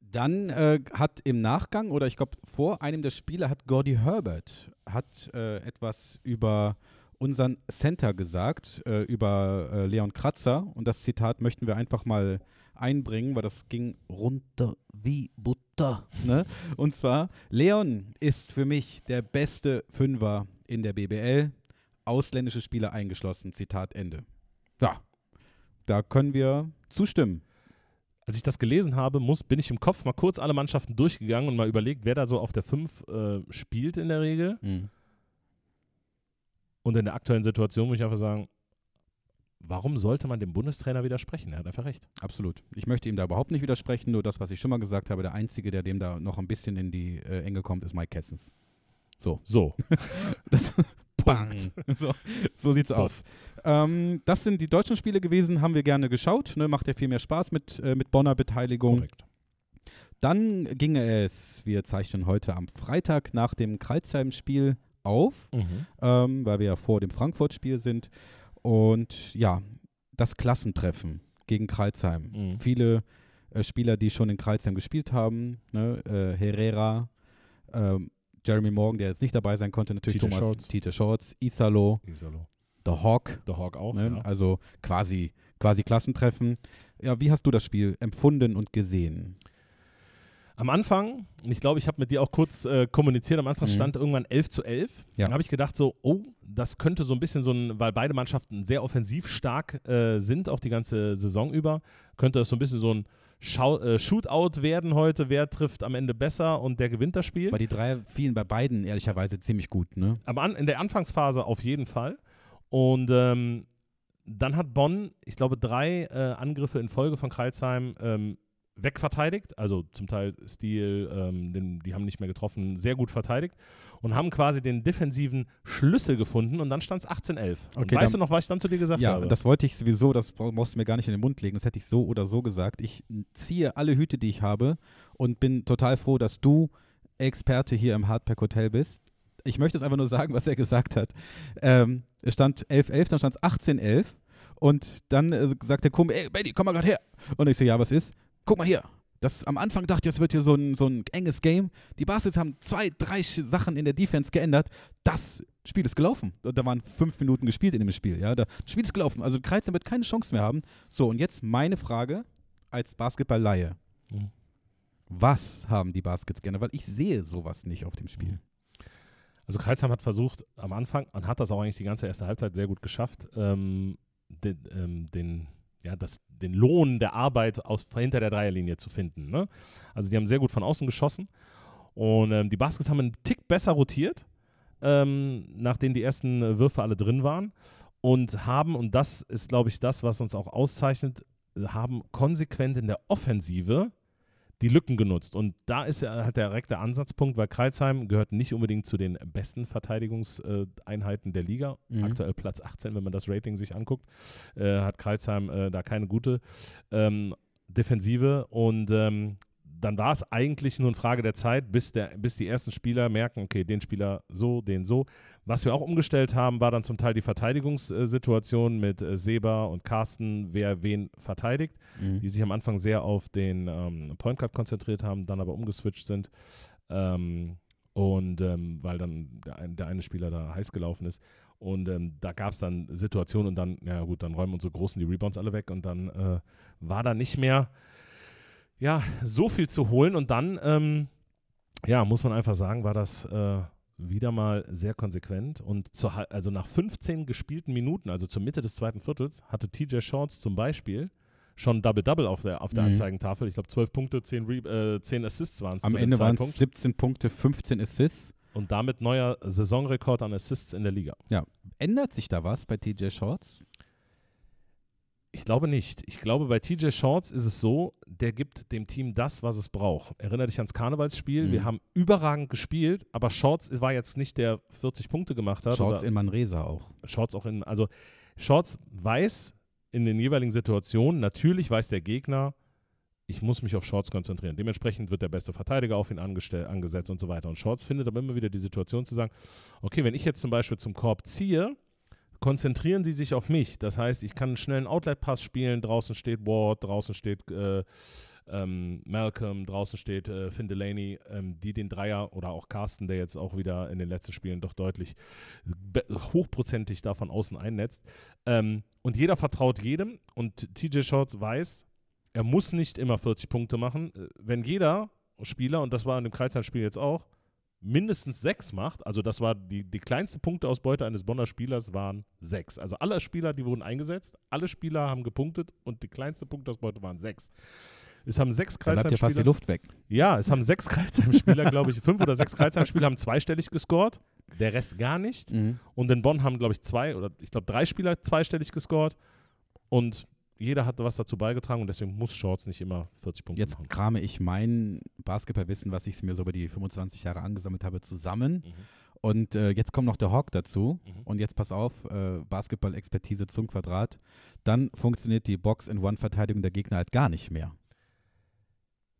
Dann äh, hat im Nachgang oder ich glaube vor einem der Spiele hat Gordy Herbert hat äh, etwas über unseren Center gesagt, äh, über äh, Leon Kratzer und das Zitat möchten wir einfach mal einbringen, weil das ging runter wie Butter. Ne? Und zwar, Leon ist für mich der beste Fünfer in der BBL, ausländische Spieler eingeschlossen, Zitat Ende. Ja, da können wir zustimmen. Als ich das gelesen habe, muss, bin ich im Kopf mal kurz alle Mannschaften durchgegangen und mal überlegt, wer da so auf der 5 äh, spielt in der Regel. Und in der aktuellen Situation muss ich einfach sagen, warum sollte man dem Bundestrainer widersprechen? Er hat einfach recht. Absolut. Ich möchte ihm da überhaupt nicht widersprechen, nur das, was ich schon mal gesagt habe, der Einzige, der dem da noch ein bisschen in die äh, Enge kommt, ist Mike Kessens. So. So, Das, Punkt. So, so sieht's aus. Ähm, das sind die deutschen Spiele gewesen, haben wir gerne geschaut. Ne? Macht ja viel mehr Spaß mit, äh, mit Bonner Beteiligung. Korrekt. Dann ging es, wir zeichnen heute am Freitag nach dem Kreuzheim-Spiel auf, Mhm. ähm, weil wir ja vor dem Frankfurt-Spiel sind. Und ja, das Klassentreffen gegen Kreuzheim. Mhm. Viele äh, Spieler, die schon in Kreuzheim gespielt haben, ne? äh, Herrera, ähm, Jeremy Morgan, der jetzt nicht dabei sein konnte, natürlich Tite Thomas Schultz. Tite Shorts, Isalo, Isalo. The Hawk, Der Hawk auch. ne? Ja. also quasi, quasi Klassentreffen. Ja, wie hast du das Spiel empfunden und gesehen? Am Anfang, und ich glaube, ich habe mit dir auch kurz äh, kommuniziert, am Anfang Mhm. stand irgendwann 11 zu 11. Ja. Dann habe ich gedacht so, oh, das könnte so ein bisschen so ein, weil beide Mannschaften sehr offensiv stark äh, sind, auch die ganze Saison über, könnte das so ein bisschen so ein Schau äh, Shootout werden heute, wer trifft am Ende besser und der gewinnt das Spiel. Weil die drei fielen bei beiden ehrlicherweise ziemlich gut, ne? Aber an, in der Anfangsphase auf jeden Fall. Und ähm, dann hat Bonn, ich glaube, drei äh, Angriffe in Folge von Kreilsheim ähm, wegverteidigt. Also zum Teil Stil, ähm, den, die haben nicht mehr getroffen, sehr gut verteidigt. Und haben quasi den defensiven Schlüssel gefunden. Und dann stand es 18-11. Und Okay, weißt du noch, was ich dann zu dir gesagt Ja, habe? das wollte ich sowieso, das bra- brauchst du mir gar nicht in den Mund legen, das hätte ich so oder so gesagt. Ich ziehe alle Hüte, die ich habe und bin total froh, dass du Experte hier im Hardpack Hotel bist. Ich möchte jetzt einfach nur sagen, was er gesagt hat. Ähm, es stand 11-11, dann stand es 18-11 und dann äh, sagt der Kumpel, ey, Benny, komm mal gerade her. Und ich so, ja, was ist? Guck mal hier. Das, am Anfang dachte ich, es wird hier so ein, so ein enges Game. Die Baskets haben zwei, drei Sachen in der Defense geändert. Das Spiel ist gelaufen. Da waren fünf Minuten gespielt in dem Spiel. Ja? Das Spiel ist gelaufen. Also Kreuzheim wird keine Chance mehr haben. So, und jetzt meine Frage als Basketball-Laie. Mhm. Was haben die Baskets gerne? Weil ich sehe sowas nicht auf dem Spiel. Also Kreuzheim hat versucht am Anfang und hat das auch eigentlich die ganze erste Halbzeit sehr gut geschafft, ähm, den, ähm, den, ja, das, den Lohn der Arbeit aus, hinter der Dreierlinie zu finden. Ne? Also die haben sehr gut von außen geschossen und ähm, die Baskets haben einen Tick besser rotiert, ähm, nachdem die ersten äh, Würfe alle drin waren und haben, und das ist glaube ich das, was uns auch auszeichnet, haben konsequent in der Offensive die Lücken genutzt. Und da ist ja halt der direkte Ansatzpunkt, weil Kreilsheim gehört nicht unbedingt zu den besten Verteidigungseinheiten der Liga. Mhm. Aktuell Platz 18, wenn man das Rating sich anguckt, äh, hat Kreilsheim äh, da keine gute ähm, Defensive. Und ähm, dann war es eigentlich nur eine Frage der Zeit, bis, der, bis die ersten Spieler merken, okay, den Spieler so, den so. Was wir auch umgestellt haben, war dann zum Teil die Verteidigungssituation mit äh, Seba und Carsten, wer wen verteidigt Mhm. die sich am Anfang sehr auf den ähm, Point Guard konzentriert haben, dann aber umgeswitcht sind. Ähm, und ähm, weil dann der, ein, der eine Spieler da heiß gelaufen ist. Und ähm, da gab es dann Situationen und dann, ja gut, dann räumen unsere Großen die Rebounds alle weg und dann äh, war da nicht mehr ja, so viel zu holen. Und dann, ähm, ja, muss man einfach sagen, war das äh, wieder mal sehr konsequent. Und zur, also nach 15 gespielten Minuten, also zur Mitte des zweiten Viertels, hatte TJ Shorts zum Beispiel schon Double-Double auf der, auf der Mhm. Anzeigentafel. Ich glaube, 12 Punkte, 10, Re äh, 10 Assists waren es Am Ende waren es Zeitpunkt. 17 Punkte, 15 Assists. Und damit neuer Saisonrekord an Assists in der Liga. Ändert sich da was bei TJ Shorts? Ich glaube nicht. Ich glaube, bei TJ Shorts ist es so, der gibt dem Team das, was es braucht. Erinnere dich ans Karnevalsspiel. Mhm. Wir haben überragend gespielt, aber Shorts war jetzt nicht der 40 Punkte gemacht hat. Shorts oder in Manresa auch. Shorts auch in, also Shorts weiß in den jeweiligen Situationen, natürlich weiß der Gegner, ich muss mich auf Shorts konzentrieren. Dementsprechend wird der beste Verteidiger auf ihn angesetzt und so weiter. Und Shorts findet aber immer wieder die Situation zu sagen, okay, wenn ich jetzt zum Beispiel zum Korb ziehe, konzentrieren sie sich auf mich. Das heißt, ich kann einen schnellen Outlet-Pass spielen, draußen steht Ward, draußen steht äh, ähm, Malcolm, draußen steht äh, Finn Delaney, ähm, die den Dreier oder auch Carsten, der jetzt auch wieder in den letzten Spielen doch deutlich hochprozentig da von außen einnetzt. Ähm, und jeder vertraut jedem und TJ Shorts weiß, er muss nicht immer 40 Punkte machen. Äh, Wenn jeder Spieler, und das war in dem Kreisheim-Spiel jetzt auch, mindestens sechs macht, also das war die, die kleinste Punkteausbeute eines Bonner Spielers waren sechs. Also alle Spieler, die wurden eingesetzt, alle Spieler haben gepunktet und die kleinste Punktausbeute waren sechs. Es haben sechs Da bleibt ja fast die Kreisheim-Spieler. Luft weg. Ja, es haben sechs Kreisheim-Spieler, glaube ich, fünf oder sechs Kreisheim-Spieler haben zweistellig gescored, der Rest gar nicht. Mhm. Und in Bonn haben, glaube ich, zwei oder ich glaube drei Spieler zweistellig gescored und jeder hat was dazu beigetragen und deswegen muss Shorts nicht immer 40 Punkte Jetzt machen. krame ich mein Basketballwissen, was ich mir so über die 25 Jahre angesammelt habe, zusammen. Mhm. Und äh, jetzt kommt noch der Hawk dazu. Mhm. Und jetzt pass auf, äh, Basketball-Expertise zum Quadrat. Dann funktioniert die Box-and-One-Verteidigung der Gegner halt gar nicht mehr.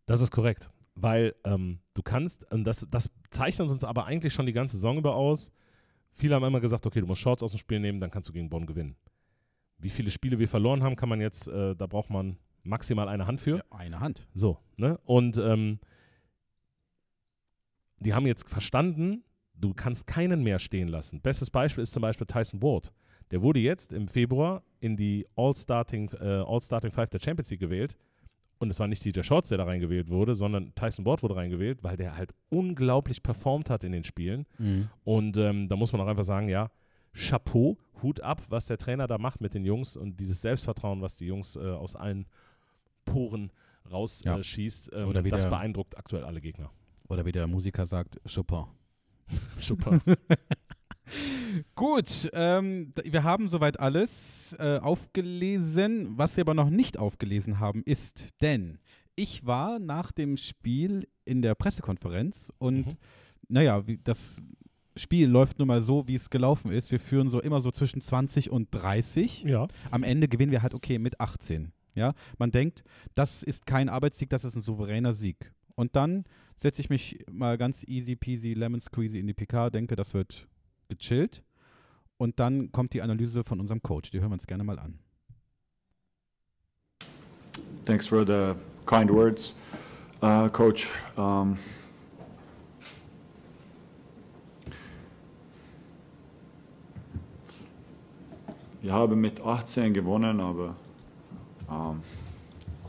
Das ist korrekt, weil ähm, du kannst, und das, das zeichnet uns aber eigentlich schon die ganze Saison über aus. Viele haben immer gesagt, okay, du musst Shorts aus dem Spiel nehmen, dann kannst du gegen Bonn gewinnen. Wie viele Spiele wir verloren haben, kann man jetzt, äh, da braucht man maximal eine Hand für. Ja, eine Hand. So, ne? Und ähm, die haben jetzt verstanden, du kannst keinen mehr stehen lassen. Bestes Beispiel ist zum Beispiel Tyson Ward. Der wurde jetzt im Februar in die All-Starting äh, All -Starting Five der Champions League gewählt. Und es war nicht DJ Shorts, der da reingewählt wurde, sondern Tyson Ward wurde reingewählt, weil der halt unglaublich performt hat in den Spielen. Und ähm, da muss man auch einfach sagen, ja, Chapeau, Hut ab, was der Trainer da macht mit den Jungs und dieses Selbstvertrauen, was die Jungs äh, aus allen Poren rausschießt, Ja. äh, ähm, das beeindruckt aktuell alle Gegner. Oder wie der Musiker sagt, Chopin. Super. Gut, ähm, wir haben soweit alles äh, aufgelesen. Was wir aber noch nicht aufgelesen haben, ist, denn ich war nach dem Spiel in der Pressekonferenz und Mhm. naja, wie, das Spiel läuft nun mal so, wie es gelaufen ist. Wir führen so immer so zwischen 20 und 30. ja. Am Ende gewinnen wir halt okay mit 18. Ja, man denkt, das ist kein Arbeitssieg, das ist ein souveräner Sieg. Und dann setze ich mich mal ganz easy peasy lemon squeezy in die PK, denke, das wird gechillt. Und dann kommt die Analyse von unserem Coach. Die hören wir uns gerne mal an. Thanks for the kind words, uh, Coach. Um, wir haben mit 18 gewonnen, aber ähm,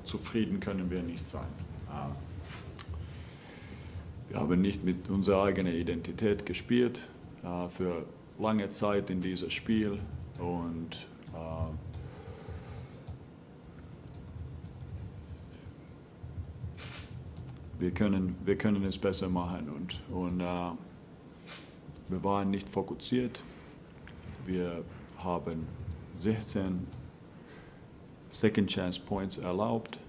zufrieden können wir nicht sein. Ähm, wir haben nicht mit unserer eigenen Identität gespielt äh, für lange Zeit in diesem Spiel und äh, wir können, wir können es besser machen und, und äh, wir waren nicht fokussiert. Wir haben 16 Second Chance Points erlaubt.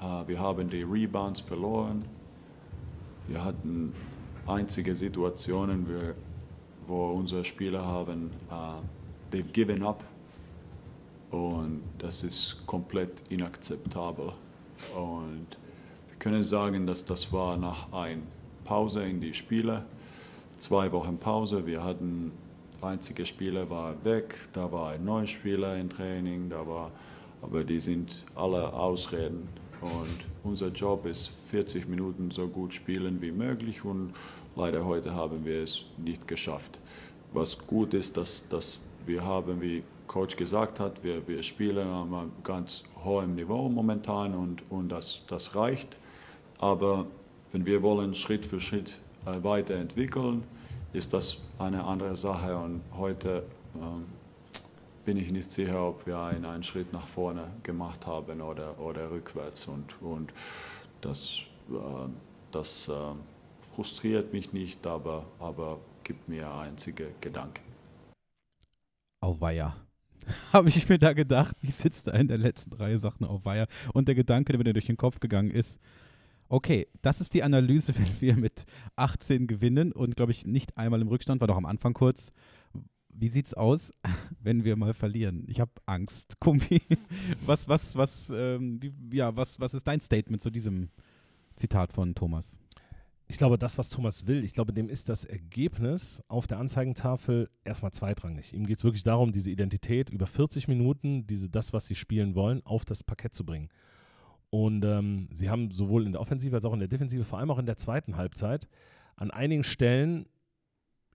Äh, wir haben die Rebounds verloren. Wir hatten einzige Situationen, wo unsere Spieler haben, äh, they've given up. Und das ist komplett inakzeptabel. Und wir können sagen, dass das war nach einer Pause in die Spiele, zwei Wochen Pause. Wir hatten einzige Spieler war weg, da war ein neuer Spieler im Training, da war, aber die sind alle Ausreden. Und unser Job ist 40 Minuten so gut spielen wie möglich und leider heute haben wir es nicht geschafft. Was gut ist, dass, dass wir haben, wie Coach gesagt hat, wir, wir spielen auf einem ganz hohem Niveau momentan und, und das, das reicht. Aber wenn wir wollen Schritt für Schritt äh, weiterentwickeln, ist das eine andere Sache. Und heute ähm, bin ich nicht sicher, ob wir einen, einen Schritt nach vorne gemacht haben oder, oder rückwärts. Und, und das, äh, das äh, frustriert mich nicht, aber, aber gibt mir einzige Gedanken. Auweia. Habe ich mir da gedacht, ich sitze da in der letzten Reihe, sagt eine Auweia. Und der Gedanke, der mir durch den Kopf gegangen ist, okay, das ist die Analyse, wenn wir mit 18 gewinnen und, glaube ich, nicht einmal im Rückstand, war doch am Anfang kurz. Wie sieht's aus, wenn wir mal verlieren? Ich habe Angst. Kumbi, was, was, was, ähm, ja, was, was ist dein Statement zu diesem Zitat von Thomas? Ich glaube, das, was Thomas will, ich glaube, dem ist das Ergebnis auf der Anzeigentafel erstmal zweitrangig. Ihm geht es wirklich darum, diese Identität über 40 Minuten, diese, das, was sie spielen wollen, auf das Parkett zu bringen. Und ähm, sie haben sowohl in der Offensive als auch in der Defensive, vor allem auch in der zweiten Halbzeit, an einigen Stellen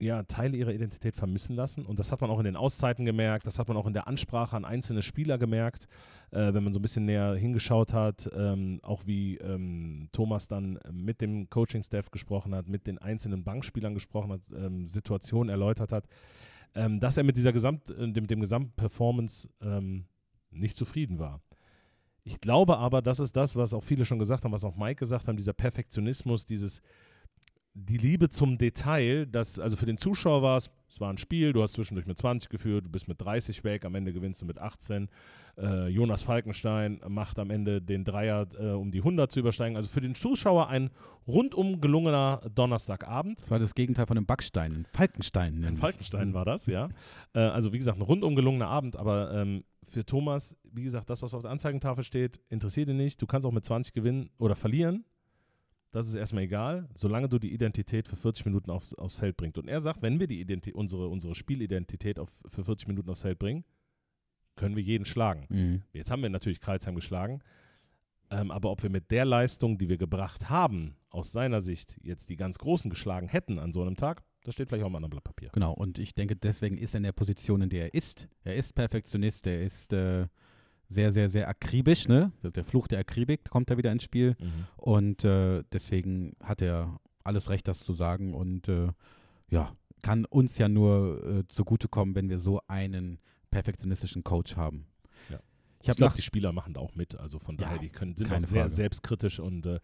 ja, Teile ihrer Identität vermissen lassen. Und das hat man auch in den Auszeiten gemerkt, das hat man auch in der Ansprache an einzelne Spieler gemerkt, äh, wenn man so ein bisschen näher hingeschaut hat, ähm, auch wie ähm, Thomas dann mit dem Coaching-Staff gesprochen hat, mit den einzelnen Bankspielern gesprochen hat, ähm, Situationen erläutert hat, ähm, dass er mit dieser Gesamt, äh, dem, dem Gesamtperformance ähm, nicht zufrieden war. Ich glaube aber, das ist das, was auch viele schon gesagt haben, was auch Mike gesagt haben, dieser Perfektionismus, dieses die Liebe zum Detail, das, also für den Zuschauer war es Es war ein Spiel, du hast zwischendurch mit 20 geführt, du bist mit 30 weg, am Ende gewinnst du mit 18. Äh, Jonas Falkenstein macht am Ende den Dreier, äh, um die 100 zu übersteigen. Also für den Zuschauer ein rundum gelungener Donnerstagabend. Das war das Gegenteil von einem Backstein. Ein Falkenstein. Ein Falkenstein war das, ja. Äh, also wie gesagt, ein rundum gelungener Abend, aber ähm, für Thomas, wie gesagt, das, was auf der Anzeigentafel steht, interessiert ihn nicht. Du kannst auch mit 20 gewinnen oder verlieren. Das ist erstmal egal, solange du die Identität für 40 Minuten aufs, aufs Feld bringst. Und er sagt, wenn wir die Identi unsere, unsere Spielidentität auf, für 40 Minuten aufs Feld bringen, können wir jeden schlagen. Mhm. Jetzt haben wir natürlich Kreuzheim geschlagen, ähm, aber ob wir mit der Leistung, die wir gebracht haben, aus seiner Sicht jetzt die ganz Großen geschlagen hätten an so einem Tag, das steht vielleicht auch mal an einem Blatt Papier. Genau, und ich denke, deswegen ist er in der Position, in der er ist. Er ist Perfektionist, er ist äh, sehr, sehr, sehr akribisch, ne? Der Fluch der Akribik kommt da wieder ins Spiel. Mhm. Und äh, deswegen hat er alles Recht, das zu sagen. Und äh, ja, kann uns ja nur äh, zugutekommen, wenn wir so einen perfektionistischen Coach haben. Ja. Ich Ich habe glaube, die Spieler machen da auch mit. Also von Ja, daher, die können, sind auch sehr Frage. selbstkritisch und äh,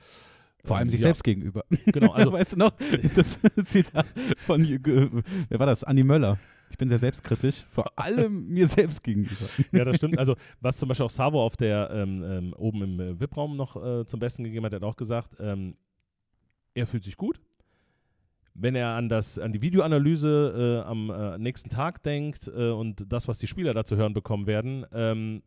vor allem ähm, sich ja, selbst gegenüber. Genau, also weißt du noch, das Zitat von, äh, wer war das? Anni Möller. Ich bin sehr selbstkritisch, vor allem mir selbst gegenüber. Ja, das stimmt. Also, was zum Beispiel auch Savo auf der ähm, ähm, oben im äh, VIP-Raum noch äh, zum Besten gegeben hat, hat auch gesagt, ähm, er fühlt sich gut. Wenn er an, das, an die Videoanalyse äh, am äh, nächsten Tag denkt äh, und das, was die Spieler da zu hören bekommen werden, ähm,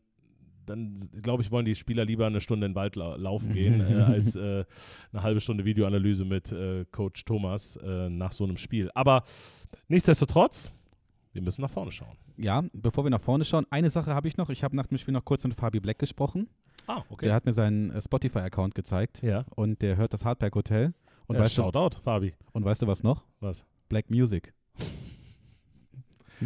dann glaube ich, wollen die Spieler lieber eine Stunde in den Wald lau laufen gehen, äh, als äh, eine halbe Stunde Videoanalyse mit äh, Coach Thomas äh, nach so einem Spiel. Aber nichtsdestotrotz, wir müssen nach vorne schauen. Ja, bevor wir nach vorne schauen, eine Sache habe ich noch. Ich habe nach dem Spiel noch kurz mit Fabi Black gesprochen. Ah, okay. Der hat mir seinen äh, Spotify-Account gezeigt ja. und der hört das Hardback Hotel. Und, ja, weißt du, Shoutout, Fabi. und weißt du was noch? Was? Black Music.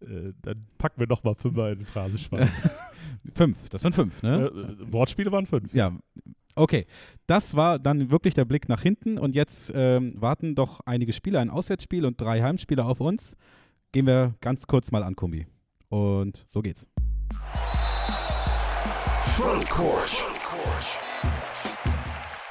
Äh, dann packen wir nochmal Fünfer in den Phrasenschwein. Fünf, das sind fünf, äh, ne? äh, Wortspiele waren fünf. Ja. Okay, das war dann wirklich der Blick nach hinten und jetzt ähm, warten doch einige Spieler, ein Auswärtsspiel und drei Heimspiele auf uns. Gehen wir ganz kurz mal an, Kumbi. Und so geht's. Frontcourt.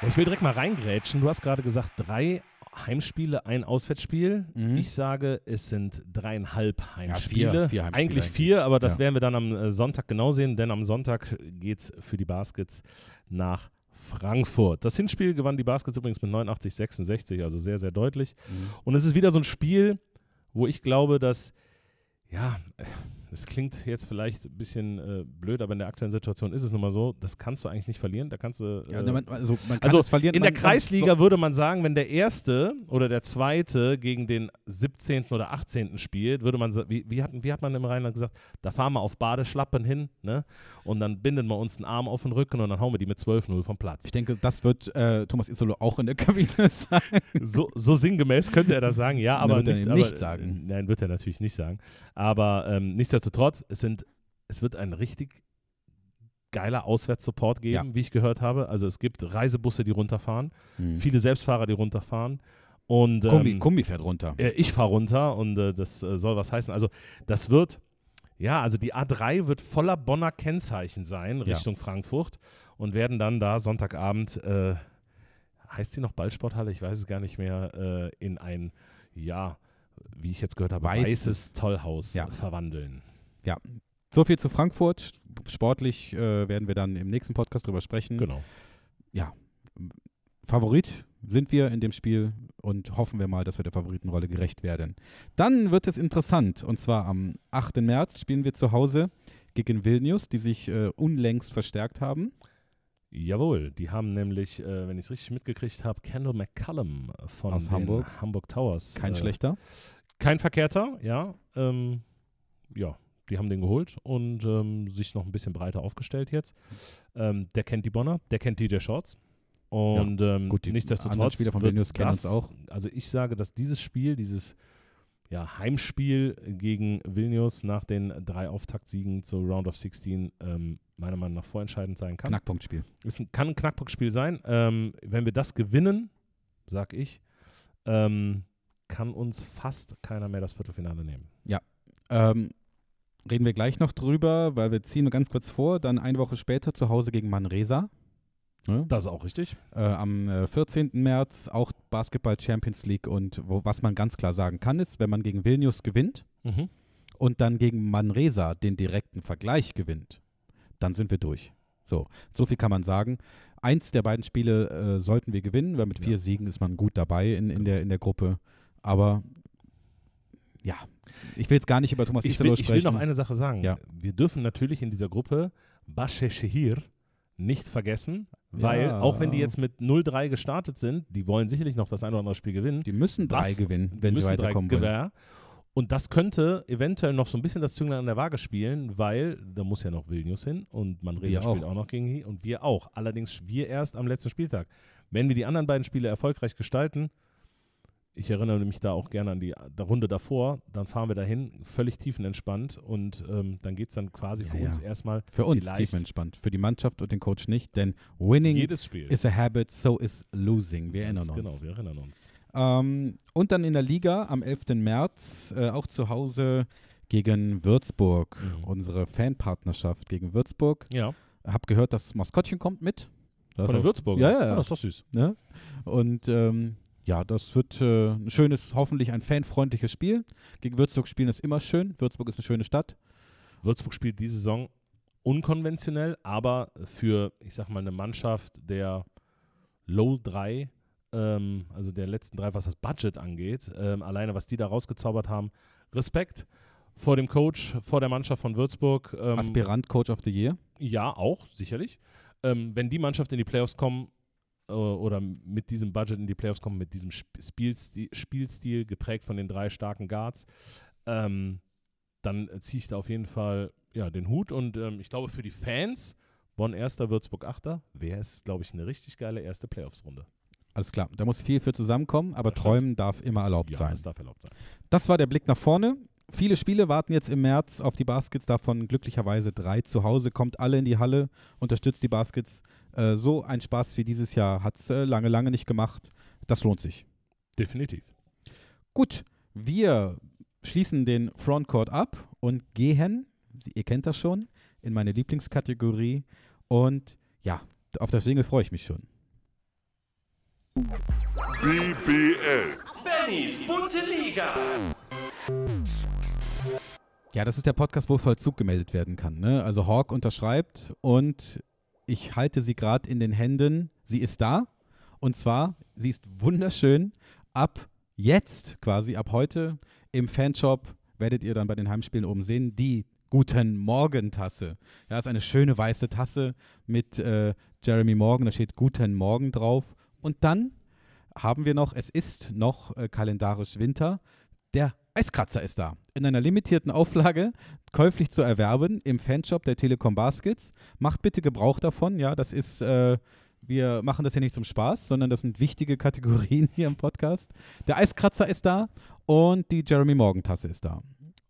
Ja, Ich will direkt mal reingrätschen. Du hast gerade gesagt, drei Heimspiele, ein Auswärtsspiel. Mhm. Ich sage, es sind dreieinhalb vier- Heimspiele. vier Heimspiele eigentlich eigentlich. vier, aber das Ja. werden wir dann am äh, Sonntag genau sehen, denn am Sonntag geht es für die Baskets nach Frankfurt. Das Hinspiel gewann die Baskets übrigens mit 89, 66, also sehr, sehr deutlich. Mhm. Und es ist wieder so ein Spiel, wo ich glaube, dass, ja, es klingt jetzt vielleicht ein bisschen äh, blöd, aber in der aktuellen Situation ist es nun mal so, das kannst du eigentlich nicht verlieren. Da kannst du. Ja, äh, man, also man kann also es verlieren. in der Kreisliga würde man sagen, wenn der Erste oder der Zweite gegen den 17. oder 18. spielt, würde man wie, wie, hat, wie hat man im Rheinland gesagt, da fahren wir auf Badeschlappen hin ne? und dann binden wir uns einen Arm auf den Rücken und dann hauen wir die mit 12-0 vom Platz. Ich denke, das wird äh, Thomas Isolo auch in der Kabine sein. So, so sinngemäß könnte er das sagen, ja, aber er nicht, nicht aber, sagen. Nein, wird er natürlich nicht sagen. Aber ähm, nichtsdestotrotz, es, sind, es wird ein richtig geiler Auswärtssupport geben, wie ich gehört habe. Also es gibt Reisebusse, die runterfahren, viele Selbstfahrer, die runterfahren. Und, Kumbi, ähm, Kumbi fährt runter. äh, ich fahre runter und äh, das äh, soll was heißen. Also das wird, ja, also die A3 wird voller Bonner Kennzeichen sein Richtung Frankfurt und werden dann da Sonntagabend, äh, heißt die noch Ballsporthalle? Ich weiß es gar nicht mehr, äh, in ein, ja, wie ich jetzt gehört habe, Weißes. weißes, Tollhaus Ja. verwandeln. So viel zu Frankfurt. Sportlich äh, werden wir dann im nächsten Podcast drüber sprechen. Genau. Favorit sind wir in dem Spiel und hoffen wir mal, dass wir der Favoritenrolle gerecht werden. Dann wird es interessant und zwar am 8. März spielen wir zu Hause gegen Vilnius, die sich äh, unlängst verstärkt haben. Jawohl, die haben nämlich, äh, wenn ich es richtig mitgekriegt habe, Kendall McCallum von Aus Hamburg. Hamburg Towers. Kein äh, schlechter. Kein verkehrter, ja. Ähm, ja, die haben den geholt und ähm, sich noch ein bisschen breiter aufgestellt jetzt. Ähm, der kennt die Bonner, der kennt DJ Shorts. Und ähm, gut, die nichtsdestotrotz Spieler von wird das, auch. Also ich sage, dass dieses Spiel, dieses ja, Heimspiel gegen Vilnius nach den drei Auftaktsiegen zur Round of 16 ähm, meiner Meinung nach vorentscheidend sein kann. Knackpunktspiel. Es kann ein Knackpunktspiel sein. Ähm, wenn wir das gewinnen, sag ich, ähm, kann uns fast keiner mehr das Viertelfinale nehmen. Ähm, reden wir gleich noch drüber, weil wir ziehen nur ganz kurz vor. Dann eine Woche später zu Hause gegen Manresa. Ne? Das ist auch richtig. Äh, am äh, 14. März auch Basketball Champions League und wo, was man ganz klar sagen kann, ist, wenn man gegen Vilnius gewinnt Mhm. und dann gegen Manresa den direkten Vergleich gewinnt, dann sind wir durch. So, so viel kann man sagen. Eins der beiden Spiele äh, sollten wir gewinnen, weil mit vier Siegen ist man gut dabei in, in, der, in der Gruppe. Aber ja, ich will jetzt gar nicht über Thomas Ich will, ich will sprechen. noch eine Sache sagen. Ja. Wir dürfen natürlich in dieser Gruppe Bashe Shehir nicht vergessen, weil Ja. auch wenn die jetzt mit 0-3 gestartet sind, die wollen sicherlich noch das ein oder andere Spiel gewinnen. die müssen drei Was? gewinnen, wenn sie müssen drei weiterkommen wollen. Und das könnte eventuell noch so ein bisschen das Zünglein an der Waage spielen, weil da muss ja noch Vilnius hin und Manresa spielt auch. auch noch gegen die und wir auch. Allerdings wir erst am letzten Spieltag. Wenn wir die anderen beiden Spiele erfolgreich gestalten, ich erinnere mich da auch gerne an die der Runde davor, dann fahren wir dahin, völlig tiefenentspannt und ähm, dann geht es dann quasi für Ja, uns ja. erstmal Für uns tiefenentspannt, für die Mannschaft und den Coach nicht, denn winning jedes Spiel. is a habit, so is losing. Wir Ganz erinnern uns. Genau, wir erinnern uns. Ähm, und dann in der Liga am 11. März äh, auch zu Hause gegen Würzburg. Mhm. Unsere Fanpartnerschaft gegen Würzburg. Ja, Hab gehört, das Maskottchen kommt mit. Das von den ist- Würzburger. Ja, ja, Oh, ja. das ist doch süß. Ne? Und ähm, ja, das wird äh, ein schönes, hoffentlich ein fanfreundliches Spiel. Gegen Würzburg spielen ist immer schön. Würzburg ist eine schöne Stadt. Würzburg spielt diese Saison unkonventionell, aber für, ich sag mal, eine Mannschaft der Low 3, ähm, also der letzten drei, was das Budget angeht, ähm, alleine was die da rausgezaubert haben, Respekt vor dem Coach, vor der Mannschaft von Würzburg. Ähm, Aspirant Coach of the Year. ja, auch, sicherlich. Ähm, wenn die Mannschaft in die Playoffs kommen oder mit diesem Budget in die Playoffs kommen, mit diesem Sp Spielstil, Spielstil geprägt von den drei starken Guards, ähm, dann ziehe ich da auf jeden Fall ja, den Hut. Und ähm, ich glaube, für die Fans, Bonn Erster, Würzburg Achter, wäre es, glaube ich, eine richtig geile erste Playoffs-Runde. Alles klar, da muss viel für zusammenkommen, aber Das stimmt. träumen darf immer erlaubt Ja, sein. das darf erlaubt sein. Das war der Blick nach vorne. Viele Spiele warten jetzt im März auf die Baskets, davon glücklicherweise drei zu Hause. Kommt alle in die Halle, unterstützt die Baskets. Äh, so ein Spaß wie dieses Jahr hat es äh, lange, lange nicht gemacht. Das lohnt sich. Definitiv. Gut, wir schließen den Frontcourt ab und gehen, ihr kennt das schon, in meine Lieblingskategorie. Und ja, auf das Jingle freue ich mich schon. BBL. Bennys bunte Liga. Ja, das ist der Podcast, wo Vollzug gemeldet werden kann. Ne? Also Hawk unterschreibt und ich halte sie gerade in den Händen. Sie ist da und zwar, sie ist wunderschön. Ab jetzt quasi, ab heute im Fanshop werdet ihr dann bei den Heimspielen oben sehen, die Guten Morgen-Tasse. Ja, ist eine schöne weiße Tasse mit äh, Jeremy Morgan, da steht Guten Morgen drauf. Und dann haben wir noch, es ist noch äh, kalendarisch Winter, der Eiskratzer ist da. In einer limitierten Auflage, käuflich zu erwerben im Fanshop der Telekom Baskets. Macht bitte Gebrauch davon. Ja, das ist, äh, wir machen das ja nicht zum Spaß, sondern das sind wichtige Kategorien hier im Podcast. Der Eiskratzer ist da und die Jeremy Morgan Tasse ist da.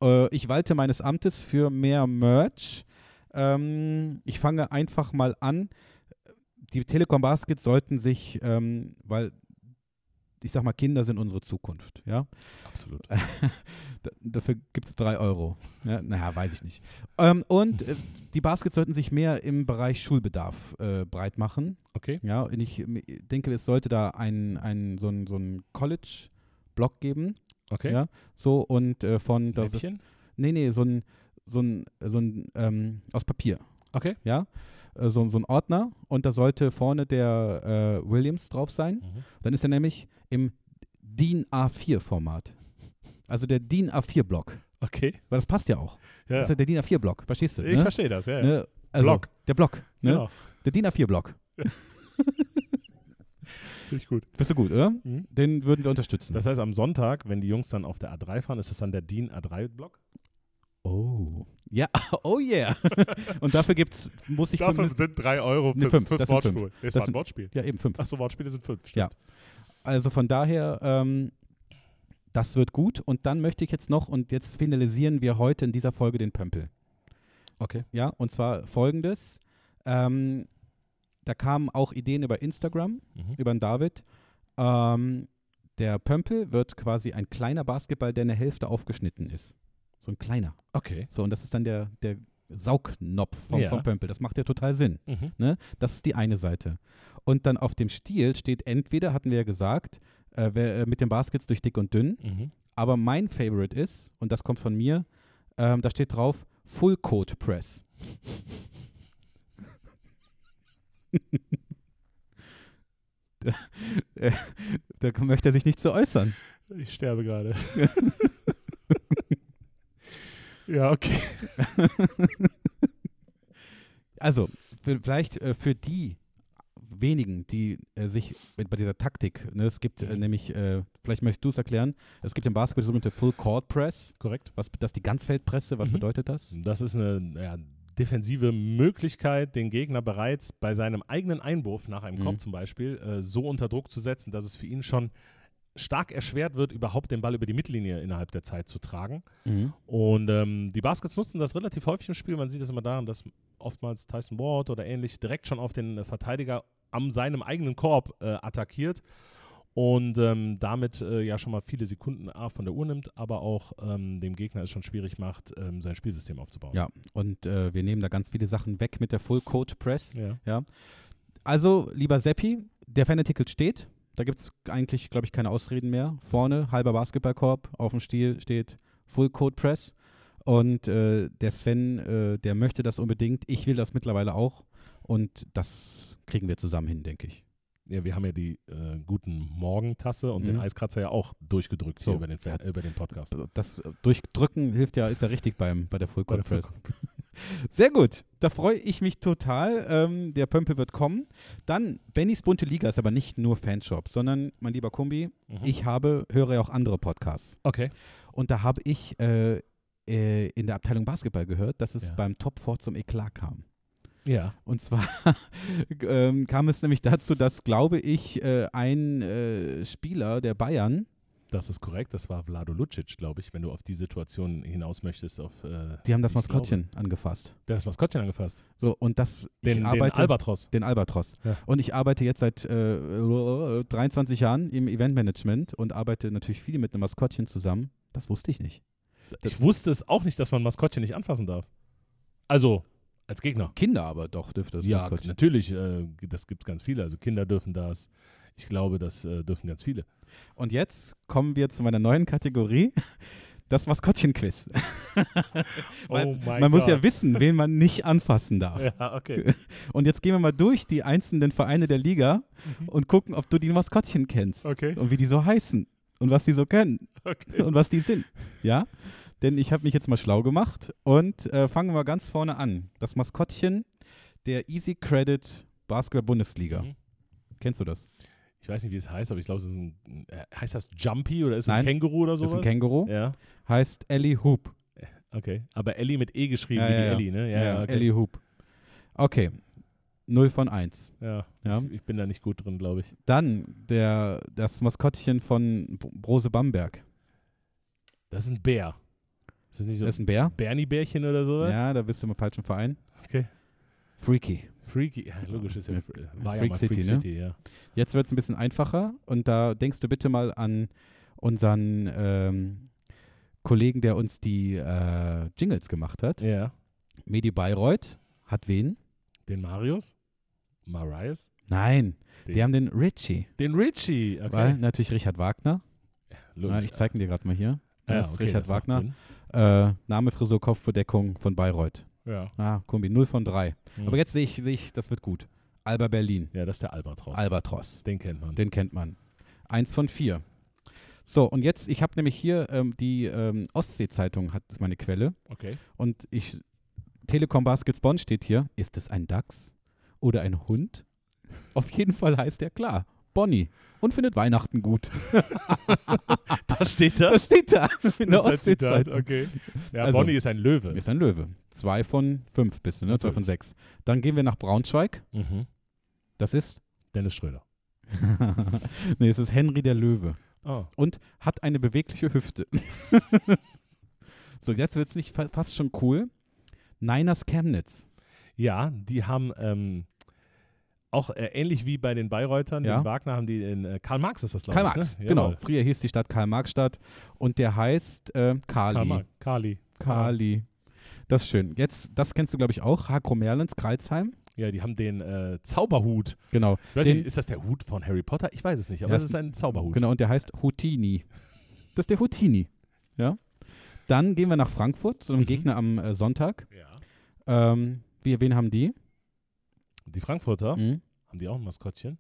Äh, ich walte meines Amtes für mehr Merch. Ähm, ich fange einfach mal an. Die Telekom Baskets sollten sich, ähm, weil ich sag mal, Kinder sind unsere Zukunft, ja. Absolut. Da- Dafür gibt es drei Euro. Ja, naja, weiß ich nicht. Ähm, und äh, die Baskets sollten sich mehr im Bereich Schulbedarf äh, breit machen. Okay. Ja, und ich m- denke, es sollte da ein, ein, so ein, so ein College-Block geben. Okay. Ja, so und äh, von das ist? Nee, nee, so ein, so ein, so ein ähm, aus Papier. Okay. Ja, äh, so, so ein Ordner und da sollte vorne der äh, Williams drauf sein. Mhm. Dann ist er nämlich im DIN A4-Format. Also der DIN A4-Block. Okay. Weil das passt ja auch. Ja. Das ist ja der DIN A4-Block, verstehst du? ich ne? verstehe das, ja. ja. Ne? Also, Block. Der Block. Ne? Genau. Der DIN A4-Block. Finde ich gut. Bist du gut, oder? Mhm. Den würden wir unterstützen. Das heißt, am Sonntag, wenn die Jungs dann auf der A3 fahren, ist das dann der DIN A3-Block? oh. Ja, oh yeah. und dafür gibt's, muss ich Dafür fünf- sind drei Euro Ne, fürs, fünf. fürs. Wortspiel. Das Das war ein Wortspiel. Ja, eben fünf. Achso, Wortspiele sind fünf, Ja. Also von daher, ähm, das wird gut. Und dann möchte ich jetzt noch, und jetzt finalisieren wir heute in dieser Folge den Pömpel. Okay. Ja, und zwar folgendes. Ähm, da kamen auch Ideen über Instagram, Mhm. über den David. Ähm, der Pömpel wird quasi ein kleiner Basketball, der in der Hälfte aufgeschnitten ist. So ein kleiner. Okay. So, und das ist dann der, der Saugnopf vom, Ja. vom Pömpel. Das macht ja total Sinn. Mhm. Ne? Das ist die eine Seite. Und dann auf dem Stiel steht entweder, hatten wir ja gesagt, äh, wer, äh, mit den Baskets durch dick und dünn. Mhm. Aber mein Favorite ist, und das kommt von mir, ähm, da steht drauf Full Coat Press. da, äh, da möchte er sich nicht zu äußern. Ich sterbe gerade. ja, okay. Also, vielleicht äh, für die wenigen, die äh, sich mit, bei dieser Taktik, ne, es gibt Mhm. nämlich, vielleicht möchtest du es erklären, es gibt im Basketball die sogenannte Full Court Press, Korrekt. was, das ist die Ganzfeldpresse, was Mhm. bedeutet das? Das ist eine ja, defensive Möglichkeit, den Gegner bereits bei seinem eigenen Einwurf nach einem Mhm. Korb zum Beispiel äh, so unter Druck zu setzen, dass es für ihn schon stark erschwert wird, überhaupt den Ball über die Mittellinie innerhalb der Zeit zu tragen. Und ähm, die Baskets nutzen das relativ häufig im Spiel. Man sieht es immer daran, dass oftmals Tyson Ward oder ähnlich direkt schon auf den äh, Verteidiger am seinem eigenen Korb äh, attackiert und ähm, damit äh, ja schon mal viele Sekunden A von der Uhr nimmt, aber auch ähm, dem Gegner es schon schwierig macht, ähm, sein Spielsystem aufzubauen. Ja, und äh, wir nehmen da ganz viele Sachen weg mit der Full Coat Press. Ja. Also, lieber Seppi, der Fanartikel steht. Da gibt es eigentlich, glaube ich, keine Ausreden mehr. Vorne, halber Basketballkorb, auf dem Stiel steht Full Coat Press. Und äh, der Sven, äh, der möchte das unbedingt. Ich will das mittlerweile auch. Und das kriegen wir zusammen hin, denke ich. Ja, wir haben ja die äh, guten Morgentasse und den Mhm. Eiskratzer ja auch durchgedrückt So. hier über den, über den Podcast. Das Durchdrücken hilft ja, ist ja richtig beim, bei der Full der Press. Sehr gut. Da freue ich mich total. Ähm, der Pömpel wird kommen. Dann, Bennys bunte Liga ist aber nicht nur Fanshop, sondern, mein lieber Kumbi, Mhm. ich habe, höre ja auch andere Podcasts. Okay. Und da habe ich äh, äh, in der Abteilung Basketball gehört, dass es Ja. beim Top 4 zum Eklat kam. Ja. Und zwar ähm, kam es nämlich dazu, dass, glaube ich, äh, ein äh, Spieler der Bayern, Das ist korrekt. Das war Vlado Lucic, glaube ich, wenn du auf die Situation hinaus möchtest. Auf, äh, die haben das Maskottchen angefasst. Glaube, der hat das Maskottchen angefasst. So, und das, Den, ich den arbeite, Albatros. Den Albatros. Ja. Und ich arbeite jetzt seit äh, 23 Jahren im Eventmanagement und arbeite natürlich viel mit einem Maskottchen zusammen. Das wusste ich nicht. Ich wusste es auch nicht, dass man Maskottchen nicht anfassen darf. Also, als Gegner. Kinder aber doch dürfte das ja, Maskottchen. natürlich. Äh, das gibt es ganz viele. Also Kinder dürfen das. Ich glaube, das äh, dürfen ganz viele. Und jetzt kommen wir zu meiner neuen Kategorie. Das Maskottchen-Quiz. Weil Oh man muss ja wissen, wen man nicht anfassen darf. Ja, okay. Und jetzt gehen wir mal durch die einzelnen Vereine der Liga und gucken, ob du die Maskottchen kennst. Mhm. Okay. Und wie die so heißen. Und was die so können. okay. und was die sind. Ja? Denn ich habe mich jetzt mal schlau gemacht und äh, fangen wir ganz vorne an. Das Maskottchen der Easy Credit Basketball Bundesliga. Mhm. Kennst du das? Ich weiß nicht, wie es heißt, aber ich glaube, es ist ein. äh, Heißt das Jumpy oder ist es ein Känguru oder sowas? ist ein Känguru. Ja, Heißt Ellie Hoop. okay. Aber Ellie mit E geschrieben, Ja, wie ja. Ellie, ne? Ja, ja, okay. Ellie Hoop. Okay. 0 von 1. Ja, Ja. Ich, ich bin da nicht gut drin, glaube ich. Dann der, das Maskottchen von Brose Bamberg. Das ist ein Bär. Ist das nicht so Das ist ein Bär. Bernie-Bärchen oder sowas? Ja, da bist du im falschen Verein. Okay. Freaky. Freaky, ja, logisch, ist ja, Ja, war ja Freak mal City, Freak ne? City, ja. Jetzt wird es ein bisschen einfacher und da denkst du bitte mal an unseren ähm, Kollegen, der uns die äh, Jingles gemacht hat. Ja. Medi Bayreuth hat wen? Den Marius? Marias? Nein, Den, die haben den Richie. den Richie, okay. Weil natürlich Richard Wagner. Logisch. Ja, ich zeige ihn dir gerade mal hier. Ah, ja, ist okay, Richard Wagner. Äh, Name, Frisur, Kopfbedeckung von Bayreuth. Ja. Ah, Kombi, 0 von 3. Hm. Aber jetzt sehe ich, sehe ich, das wird gut. Alba Berlin. ja, das ist der Albatros. Albatros. Den kennt man. Den kennt man. Eins von vier. So, und jetzt, ich habe nämlich hier ähm, die ähm, Ostsee-Zeitung, hat ist meine Quelle. okay. Und ich, Telekom Baskets Bonn steht hier. Ist es ein Dachs oder ein Hund? Auf jeden Fall heißt er klar. Bonnie. Und findet Weihnachten gut. Das steht da? Das steht da. In der Ostsee-Zeitung. Okay. Ja, Also- Bonnie ist ein Löwe. Ist ein Löwe. Zwei von fünf bist du, ne? Zwei von sechs. Dann gehen wir nach Braunschweig. Mhm. Das ist. Dennis Schröder. nee, es ist Henry der Löwe. Oh. und hat eine bewegliche Hüfte. so, jetzt wird es nicht fa fast schon cool. Niners Chemnitz. Ja, die haben ähm, auch äh, ähnlich wie bei den Bayreutern, Ja. den Wagner haben die in äh, Karl Marx ist das, glaube Karl ich. Marx, ne? genau. Jawohl. Früher hieß die Stadt Karl-Marx-Stadt und der heißt äh, Kali. Karl. Kali. Kali. Das ist schön. Jetzt, das kennst du, glaube ich, auch. Hakro Merlins, Kreuzheim. Ja, die haben den äh, Zauberhut. Genau. Den- nicht, ist das der Hut von Harry Potter? Ich weiß es nicht, aber es- ist ein Zauberhut. Genau, und der heißt Houtini. Das ist der Houtini. Ja. Dann gehen wir nach Frankfurt zu einem Mhm. Gegner am äh, Sonntag. Ja. Ähm, wir, wen haben die? Die Frankfurter, Mhm. haben die auch ein Maskottchen?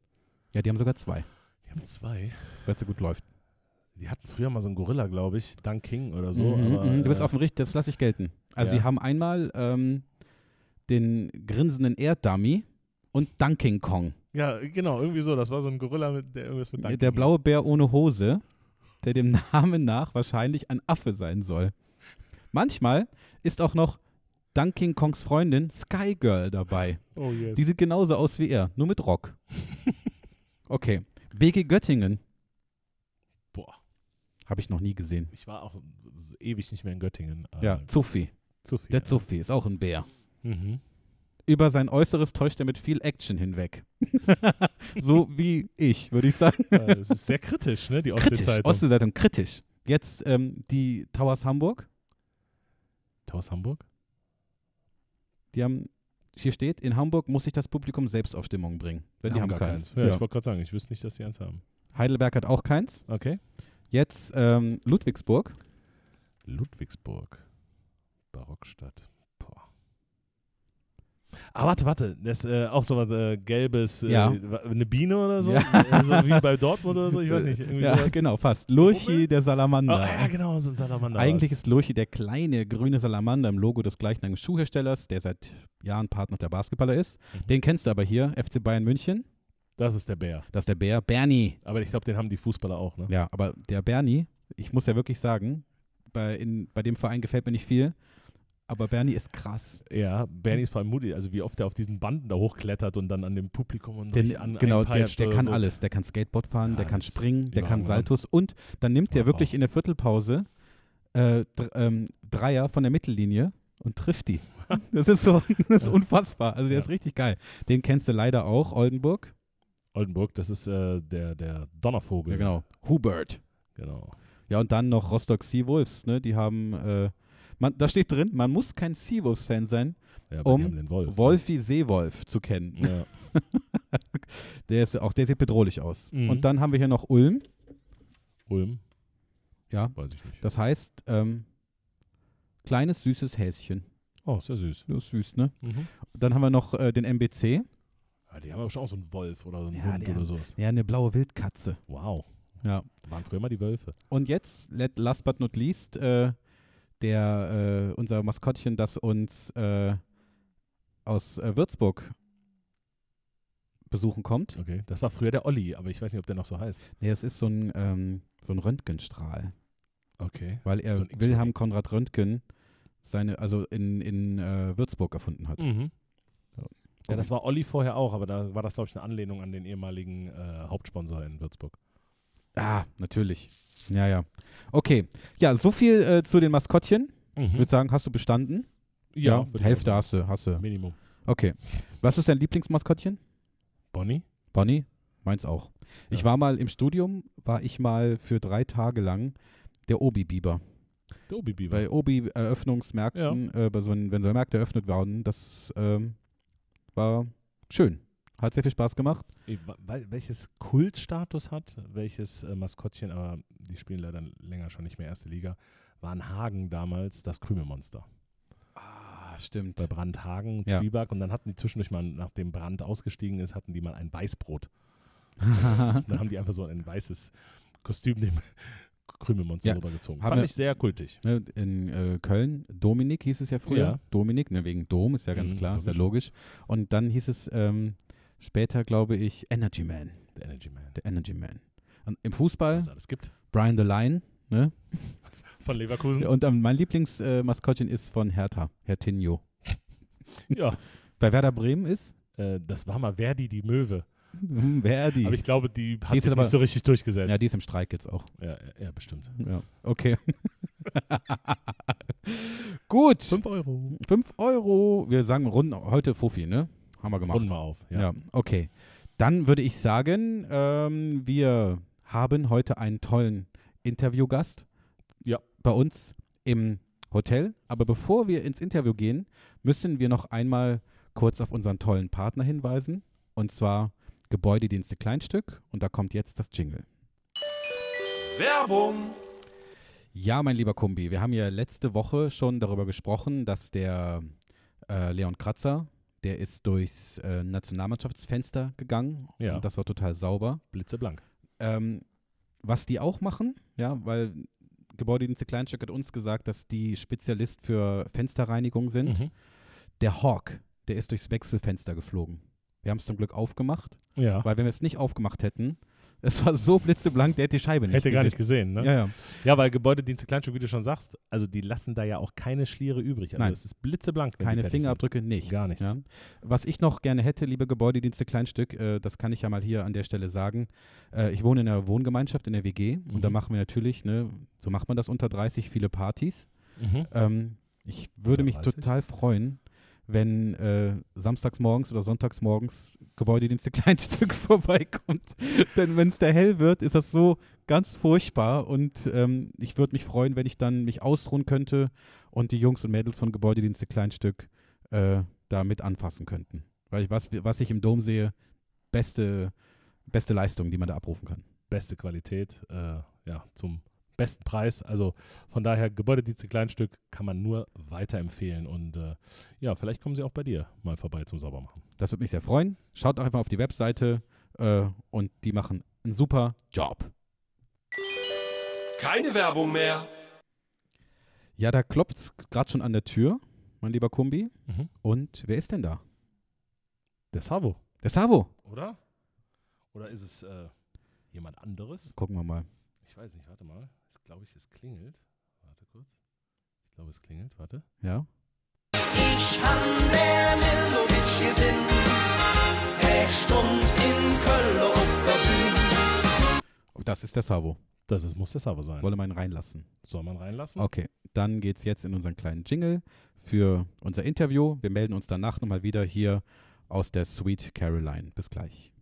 Ja, die haben sogar zwei, Die haben zwei. weil es so gut läuft. Die hatten früher mal so einen Gorilla, glaube ich, Dunk King oder so. Mhm, aber, mhm. du bist äh, auf dem Richt, das lasse ich gelten. Also Ja. die haben einmal ähm, den grinsenden Erddummy und Dunking Kong. Ja, genau, irgendwie so. Das war so ein Gorilla, mit, der irgendwas mit Dunk der blaue Bär ohne Hose, der dem Namen nach wahrscheinlich ein Affe sein soll. Manchmal ist auch noch Dunking Kongs Freundin Sky Girl dabei. Oh yes. Die sieht genauso aus wie er, nur mit Rock. Okay. BG Göttingen Boah, habe ich noch nie gesehen. ich war auch ewig nicht mehr in Göttingen. Ja, Äh, Zuffi. zu viel. Der Zuffi ist auch ein Bär. Mhm. Über sein Äußeres täuscht er mit viel Action hinweg. so wie ich, würde ich sagen. Es ist sehr kritisch, ne, die. Ostsee-Zeitung. Ostsee-Zeitung, kritisch. Jetzt ähm, die Towers Hamburg. Taus Hamburg? Die haben, hier steht, in Hamburg muss sich das Publikum selbst auf Stimmung bringen. Wenn die haben gar keins. Ja, Ja. Ich wollte gerade sagen, ich wüsste nicht, dass die eins haben. Heidelberg hat auch keins. Okay. Jetzt ähm, Ludwigsburg. Ludwigsburg. Barockstadt. Ah, warte, warte. Das ist äh, auch so was äh, Gelbes, äh, Ja. eine Biene oder so? Ja. Äh, so wie bei Dortmund oder so? Ich weiß nicht. Irgendwie Ja, sowas. genau, fast. Lurchi, der Salamander. ja, genau, so ein Salamander. Eigentlich ist Lurchi der kleine grüne Salamander im Logo des gleichnamigen Schuhherstellers, der seit Jahren Partner der Basketballer ist. Mhm. Den kennst du aber hier, FC Bayern München. Das ist der Bär. Das ist der Bär. Bernie. Aber ich glaube, den haben die Fußballer auch, ne? Ja, aber der Bernie, ich muss ja wirklich sagen, bei, in, bei dem Verein gefällt mir nicht viel, aber Bernie ist krass. Ja, Bernie ist vor allem mutig. Also wie oft er auf diesen Banden da hochklettert und dann an dem Publikum und richtig an genau, der, der kann so. alles. Der kann Skateboard fahren, Ja, der kann springen, der kann. Saltos und dann nimmt der Wow. wirklich in der Viertelpause äh, ähm, Dreier von der Mittellinie und trifft die. Das ist so, das ist unfassbar. Also der Ja. ist richtig geil. Den kennst du leider auch, Oldenburg. Oldenburg, das ist äh, der, der Donnervogel. Ja, genau. Hubert. genau. Ja, und dann noch Rostock Seawolves, ne? Die haben, äh, man, da steht drin, man muss kein Seawolves-Fan sein, Ja, um haben den Wolf. ne? Wolfi Seewolf zu kennen. Ja. Der ist auch, der sieht bedrohlich aus. Mhm. Und dann haben wir hier noch Ulm. Ulm? Ja. Weiß ich nicht. Das heißt, ähm, kleines, süßes Häschen. Oh, ja süß. Das ist süß, ne? Mhm. Dann haben wir noch äh, den MBC. Ja, die haben aber schon auch so einen Wolf oder so einen Ja, Hund der- oder sowas. Ja, eine blaue Wildkatze. Wow. Ja. Waren früher mal die Wölfe. Und jetzt, let- last but not least, äh, der, äh, unser Maskottchen, das uns äh, aus äh, Würzburg besuchen kommt. Okay. Das war früher der Olli, aber ich weiß nicht, ob der noch so heißt. Nee, es ist so ein, ähm, so ein Röntgenstrahl. Okay. Weil er So. Wilhelm Konrad Röntgen seine, also in, in äh, Würzburg erfunden hat. Mhm. Ja. Ja, das war Olli vorher auch, aber da war das, glaube ich, eine Anlehnung an den ehemaligen äh, Hauptsponsor in Würzburg. Ah, natürlich. Ja, ja. Okay. Ja, so viel äh, zu den Maskottchen. Ich würde sagen, hast du bestanden? ja, ich Hälfte hast du, hast du. Minimum. Okay. Was ist dein Lieblingsmaskottchen? Bonnie? Bonnie? Meins auch. Ich Ja. war mal im Studium, war ich mal für drei Tage lang der Obi-Biber. Der Obi Biber. Bei Obi-Eröffnungsmärkten, äh, bei so einen, wenn so Märkte eröffnet waren, das ähm, war schön. Hat sehr viel Spaß gemacht. Welches Kultstatus hat, welches äh, Maskottchen, aber die spielen leider länger schon nicht mehr erste Liga, war in Hagen damals das Krümelmonster. Ah, stimmt. Bei Brandhagen, Ja. Zwieback und dann hatten die zwischendurch mal, nachdem Brand ausgestiegen ist, hatten die mal ein Weißbrot. dann haben die einfach so ein weißes Kostüm dem Krümelmonster Ja. rübergezogen. Haben Fand wir- ich sehr kultig. Ne, In äh, Köln, Dominik hieß es ja früher. Ja. Dominik, ne, wegen Dom, ist ja ganz Mhm, klar, ist ja logisch. Und dann hieß es ähm, später, glaube ich, Energy Man. Der Energy Man. Der Energy Man. Und Im Fußball, Was es alles gibt. Brian the Lion. Ne? Von Leverkusen. Und ähm, mein Lieblingsmaskottchen ist von Hertha, Hertinho. Ja, Bei Werder Bremen ist äh, das war mal Verdi die Möwe. Verdi. Aber ich glaube, die hat Die sich aber- nicht so richtig durchgesetzt. ja, die ist im Streik jetzt auch. ja, ja, ja, bestimmt. Ja, okay. Gut. 5 Euro. 5 Euro. Wir sagen runden heute Fuffi, ne? Haben wir gemacht. Runden wir auf. Ja. Ja. okay. Dann würde ich sagen, ähm, wir haben heute einen tollen Interviewgast. Ja. Bei uns im Hotel. Aber bevor wir ins Interview gehen, müssen wir noch einmal kurz auf unseren tollen Partner hinweisen. Und zwar Gebäudedienste Kleinstück. Und da kommt jetzt das Jingle. Werbung. Ja, mein lieber Kumbi, wir haben ja letzte Woche schon darüber gesprochen, dass der äh, Leon Kratzer, der ist durchs äh, Nationalmannschaftsfenster gegangen. Ja. Und das war total sauber. Blitzeblank. Ähm, was die auch machen, ja, weil Gebäudedienste Kleinstück hat uns gesagt, dass die Spezialist für Fensterreinigung sind. Mhm. Der Hawk, der ist durchs Wechselfenster geflogen. Wir haben es zum Glück aufgemacht, Ja. weil wenn wir es nicht aufgemacht hätten, es war so blitzeblank, der hätte die Scheibe nicht Hätte gar nicht gesehen. gesehen, ne? Ja, ja. Ja, weil Gebäudedienste Kleinstück, wie du schon sagst, also die lassen da ja auch keine Schliere übrig. Also Nein. es ist blitzeblank. Keine Fingerabdrücke, nichts. Gar nichts. Ja. Was ich noch gerne hätte, liebe Gebäudedienste Kleinstück, äh, das kann ich ja mal hier an der Stelle sagen. Äh, ich wohne in einer Wohngemeinschaft, in der WG und da Mhm. machen wir natürlich, ne, so macht man das unter 30, viele Partys. sind. Mhm. Ähm, ich würde mich 30? total freuen, wenn äh, samstags morgens oder sonntags morgens Gebäudedienste Kleinstück vorbeikommt. Denn wenn es da hell wird, ist das so ganz furchtbar und ähm, ich würde mich freuen, wenn ich dann mich ausruhen könnte und die Jungs und Mädels von Gebäudedienste Kleinstück äh, da mit anfassen könnten. Weil ich, was, was ich im Dom sehe, beste, beste Leistung, die man da abrufen kann. Beste Qualität, äh, ja, zum besten Preis. Also von daher, Gebäudedienste Kleinstück kann man nur weiterempfehlen. Und äh, ja, vielleicht kommen sie auch bei dir mal vorbei zum Saubermachen. Das würde mich sehr freuen. Schaut doch einfach auf die Webseite äh, und die machen einen super Job. Keine Werbung mehr. Ja, da klopft es gerade schon an der Tür, mein lieber Kumbi. Mhm. Und wer ist denn da? Der Savo, Der Savo. oder? Oder ist es äh, jemand anderes? Gucken wir mal. Ich weiß nicht, warte mal. Ich glaube, es klingelt. Warte kurz. Ich glaube, es klingelt. Warte. Ja. Ich han der Milovic gesehen. Er stund in Köln auf der Bühne. Oh, Das ist der Savo. Das ist, muss der Savo sein. Wolle man ihn reinlassen. Soll man reinlassen? Okay, dann geht's jetzt in unseren kleinen Jingle für unser Interview. Wir melden uns danach nochmal wieder hier aus der Sweet Caroline. Bis gleich.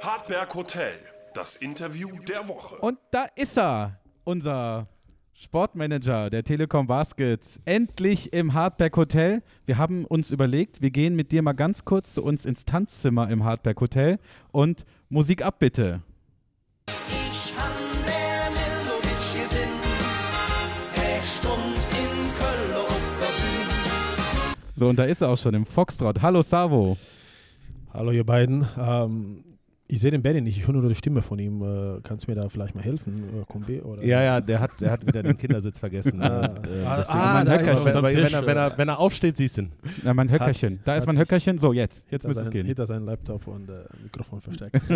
Hartberg Hotel. Das Interview der Woche. Und da ist er, unser Sportmanager der Telekom Baskets. Endlich im Hardback Hotel. Wir haben uns überlegt, wir gehen mit dir mal ganz kurz zu uns ins Tanzzimmer im Hardback Hotel und Musik ab bitte. Ich han der Milovic gesehen. Er stund in Köln auf der Bühne. So, und da ist er auch schon im Foxtrot. Hallo Savo. Hallo ihr beiden. Ähm, ich sehe den Benny nicht, ich höre nur die Stimme von ihm. Äh, kannst du mir da vielleicht mal helfen, äh, Kumbi? Oder? Ja, ja, der hat, der hat wieder den Kindersitz vergessen. Ah. Äh, äh, Ah, ah, da ist Höckerchen. wenn, wenn, er, wenn, er, wenn er aufsteht, siehst du ihn. Ja, mein Höckerchen. Da ist mein Höckerchen. So, jetzt. Jetzt müsste es gehen. Hinter seinem Laptop und äh, Mikrofon versteckt.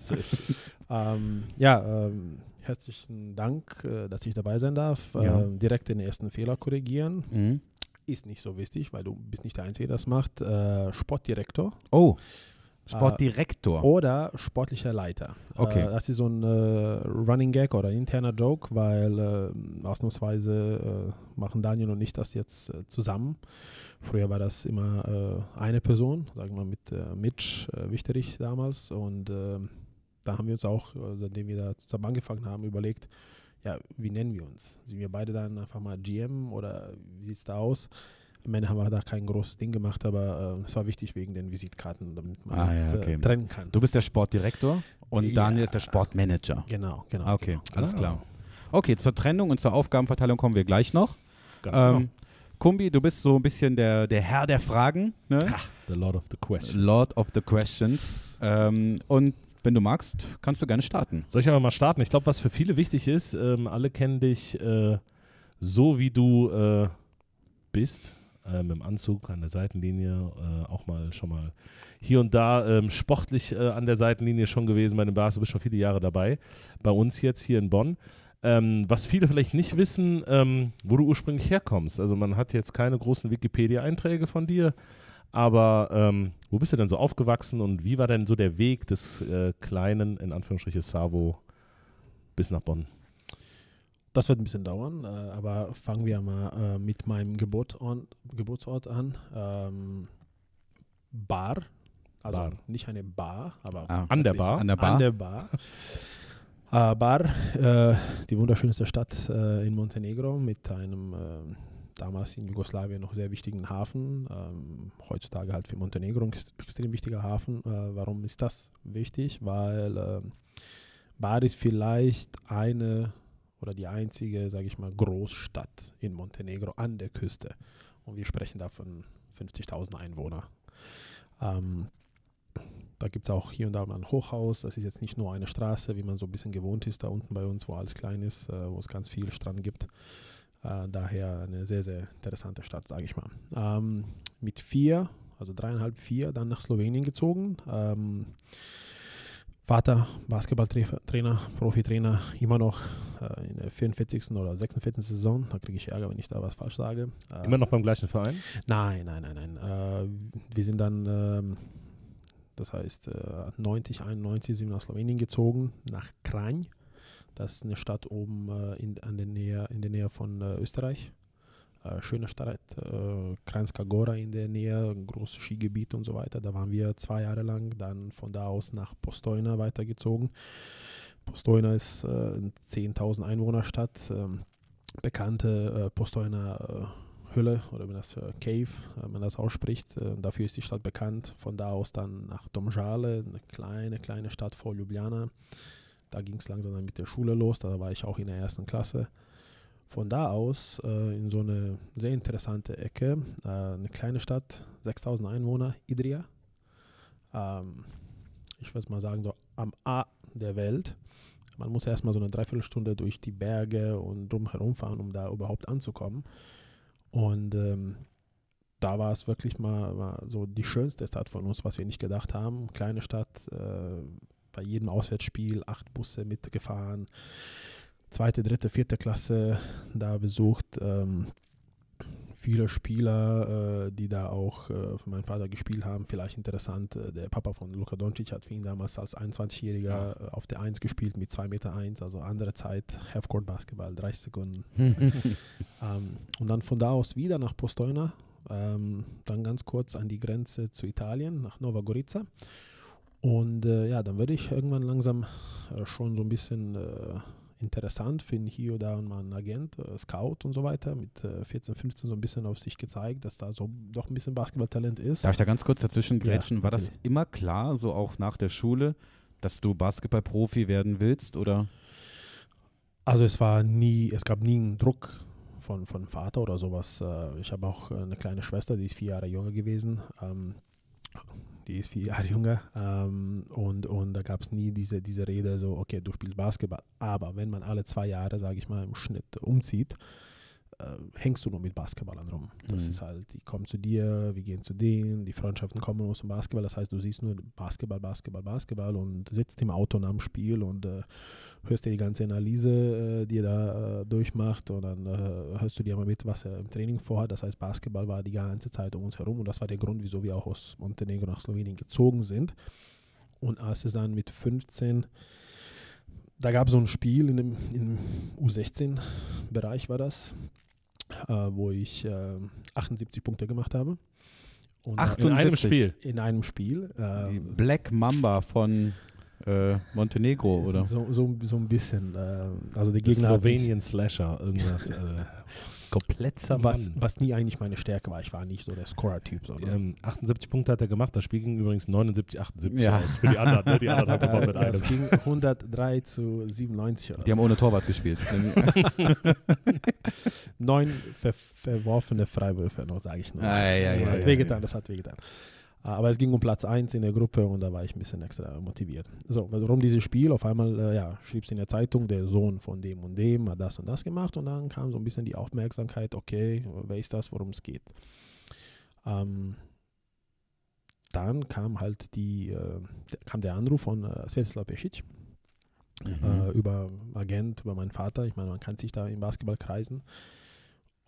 So ist es. ähm, ja, ähm, herzlichen Dank, äh, dass ich dabei sein darf. Ja. Ähm, direkt den ersten Fehler korrigieren. Mhm. Ist nicht so wichtig, weil du bist nicht der Einzige, der das macht. Äh, Sportdirektor Oh, Sportdirektor. oder sportlicher Leiter. Okay. Äh, das ist so ein äh, Running Gag oder interner Joke, weil äh, ausnahmsweise äh, machen Daniel und ich das jetzt äh, zusammen. Früher war das immer äh, eine Person, sagen wir mal mit äh, Mitch äh, Wichterich damals. Und äh, da haben wir uns auch, äh, seitdem wir da zusammen angefangen haben, überlegt, ja, wie nennen wir uns? Sind wir beide dann einfach mal GM oder wie sieht es da aus? Am Ende haben wir da kein großes Ding gemacht, aber äh, es war wichtig wegen den Visitkarten, damit man Ah, das ja, äh, okay. trennen kann. Du bist der Sportdirektor und Ja. Daniel ist der Sportmanager. Genau, genau. Ah, Okay, genau. alles klar. Okay, zur Trennung und zur Aufgabenverteilung kommen wir gleich noch. Ganz genau. Ähm, Kumbi, du bist so ein bisschen der, der Herr der Fragen, ne? The Lord of the Questions. Lord of the Questions. Ähm, und wenn du magst, kannst du gerne starten. Soll ich aber mal starten? Ich glaube, was für viele wichtig ist, ähm, alle kennen dich äh, so, wie du äh, bist, äh, mit dem Anzug an der Seitenlinie, äh, auch mal schon mal hier und da ähm, sportlich äh, an der Seitenlinie schon gewesen bei den. Du bist schon viele Jahre dabei, bei uns jetzt hier in Bonn. Ähm, was viele vielleicht nicht wissen, ähm, wo du ursprünglich herkommst. Also man hat jetzt keine großen Wikipedia-Einträge von dir, aber ähm, wo bist du denn so aufgewachsen und wie war denn so der Weg des äh, kleinen, in Anführungsstrichen, Savo bis nach Bonn? Das wird ein bisschen dauern, äh, aber fangen wir mal äh, mit meinem Geburt on, Geburtsort an. Ähm, Bar, also Bar. nicht eine Bar, aber Ah, An der Bar? An der Bar? An der Bar. Äh, Bar, äh, die wunderschönste Stadt äh, in Montenegro mit einem äh, damals in Jugoslawien noch sehr wichtigen Hafen. Ähm, heutzutage halt für Montenegro ein ex- extrem wichtiger Hafen. Äh, warum ist das wichtig? Weil ähm, Bar ist vielleicht eine oder die einzige, sage ich mal, Großstadt in Montenegro an der Küste. Und wir sprechen da von 50.000 Einwohnern. Ähm, da gibt es auch hier und da mal ein Hochhaus. Das ist jetzt nicht nur eine Straße, wie man so ein bisschen gewohnt ist, da unten bei uns, wo alles klein ist, äh, wo es ganz viel Strand gibt. Äh, daher eine sehr, sehr interessante Stadt, sage ich mal. Ähm, mit vier, also dreieinhalb, vier, dann nach Slowenien gezogen. Ähm, Vater, Basketballtrainer, Profitrainer, immer noch äh, in der 44. oder 46. Saison. Da kriege ich Ärger, wenn ich da was falsch sage. Äh, Immer noch beim gleichen Verein? Nein, nein, nein, nein. Äh, wir sind dann, ähm, das heißt, äh, 90, 91 sind wir nach Slowenien gezogen, nach Kranj. Das ist eine Stadt oben äh, in, an der Nähe, in der Nähe von äh, Österreich. Schöne Stadt, äh, Kranjska Gora in der Nähe, ein großes Skigebiet und so weiter. Da waren wir zwei Jahre lang, dann von da aus nach Postojna weitergezogen. Postojna ist äh, eine 10.000 Einwohnerstadt, ähm, bekannte äh, Postojna äh, Hülle oder wenn das äh, Cave, wenn man das ausspricht. Dafür ist die Stadt bekannt. Von da aus dann nach Domžale, eine kleine, kleine Stadt vor Ljubljana. Da ging es langsam dann mit der Schule los. Da war ich auch in der ersten Klasse. Von da aus äh, in so eine sehr interessante Ecke, äh, eine kleine Stadt, 6000 Einwohner, Idria. Ähm, ich würde mal sagen, so am A der Welt. Man muss erstmal so eine Dreiviertelstunde durch die Berge und drumherum fahren, um da überhaupt anzukommen. Und ähm, da war es wirklich mal, mal so die schönste Stadt von uns, was wir nicht gedacht haben. Kleine Stadt, äh, bei jedem Auswärtsspiel acht Busse mitgefahren, zweite, dritte, vierte Klasse da besucht. Ähm, viele Spieler, äh, die da auch äh, für meinen Vater gespielt haben. Vielleicht interessant, äh, der Papa von Luka Doncic hat für ihn damals als 21-Jähriger äh, auf der 1 gespielt mit 2,1 Meter, eins, also andere Zeit, Halfcourt Basketball, 30 Sekunden. ähm, und dann von da aus wieder nach Postojna, ähm, dann ganz kurz an die Grenze zu Italien, nach Nova Gorica. Und äh, ja, dann würde ich irgendwann langsam äh, schon so ein bisschen interessant finden, hier oder da mal einen Agent, äh, Scout und so weiter, mit äh, 14, 15 so ein bisschen auf sich gezeigt, dass da so doch ein bisschen Basketballtalent ist. Darf ich da ganz kurz dazwischen Ja, grätschen? War das immer klar, so auch nach der Schule, dass du Basketballprofi werden willst? Oder? Also es war nie, es gab nie einen Druck von, von Vater oder sowas. Äh, Ich habe auch äh, eine kleine Schwester, die ist vier Jahre jünger gewesen. Die ist vier Jahre jünger. Ähm, Und, und da gab es nie diese, diese Rede, so, okay, du spielst Basketball. Aber wenn man alle zwei Jahre, sage ich mal, im Schnitt umzieht, hängst du nur mit Basketballern rum. Das Mhm. ist halt, die kommen zu dir, wir gehen zu denen, die Freundschaften kommen aus dem Basketball. Das heißt, du siehst nur Basketball, Basketball, Basketball und sitzt im Auto nach dem Spiel und äh, hörst dir die ganze Analyse, äh, die er da äh, durchmacht und dann äh, hörst du dir mal mit, was er im Training vorhat. Das heißt, Basketball war die ganze Zeit um uns herum und das war der Grund, wieso wir auch aus Montenegro nach Slowenien gezogen sind. Und als es dann mit 15 da gab es so ein Spiel in dem, im U16-Bereich war das, äh, wo ich äh, 78 Punkte gemacht habe. Und äh, 78? In einem Spiel? In einem Spiel. Äh, Die Black Mamba von äh, Montenegro, oder? So, so, so ein bisschen. Äh, also Der Gegner. hatten- Slowenien Slasher, irgendwas. äh, kompletter was, Mann. was nie eigentlich meine Stärke war. Ich war nicht so der Scorer-Typ. Ähm, 78 Punkte hat er gemacht, das Spiel ging übrigens 79, 78 Ja. aus. Für die anderen, ne? Die anderen haben gewonnen mit einem. Es ging 103 zu 97 oder Die haben ohne Torwart gespielt. Neun ver verworfene Freiwürfe noch, sage ich nur. Ei, ei, das ei, hat ei, wehgetan, ei. das hat wehgetan. Aber es ging um Platz 1 in der Gruppe und da war ich ein bisschen extra motiviert. So, warum dieses Spiel? Auf einmal äh, ja, schrieb es in der Zeitung, der Sohn von dem und dem hat das und das gemacht und dann kam so ein bisschen die Aufmerksamkeit, okay, wer ist das, worum es geht. Ähm, dann kam halt die, äh, kam der Anruf von äh, Svetislav Pesic äh, über Agent, über meinen Vater. Ich meine, man kann sich da im Basketball kreisen.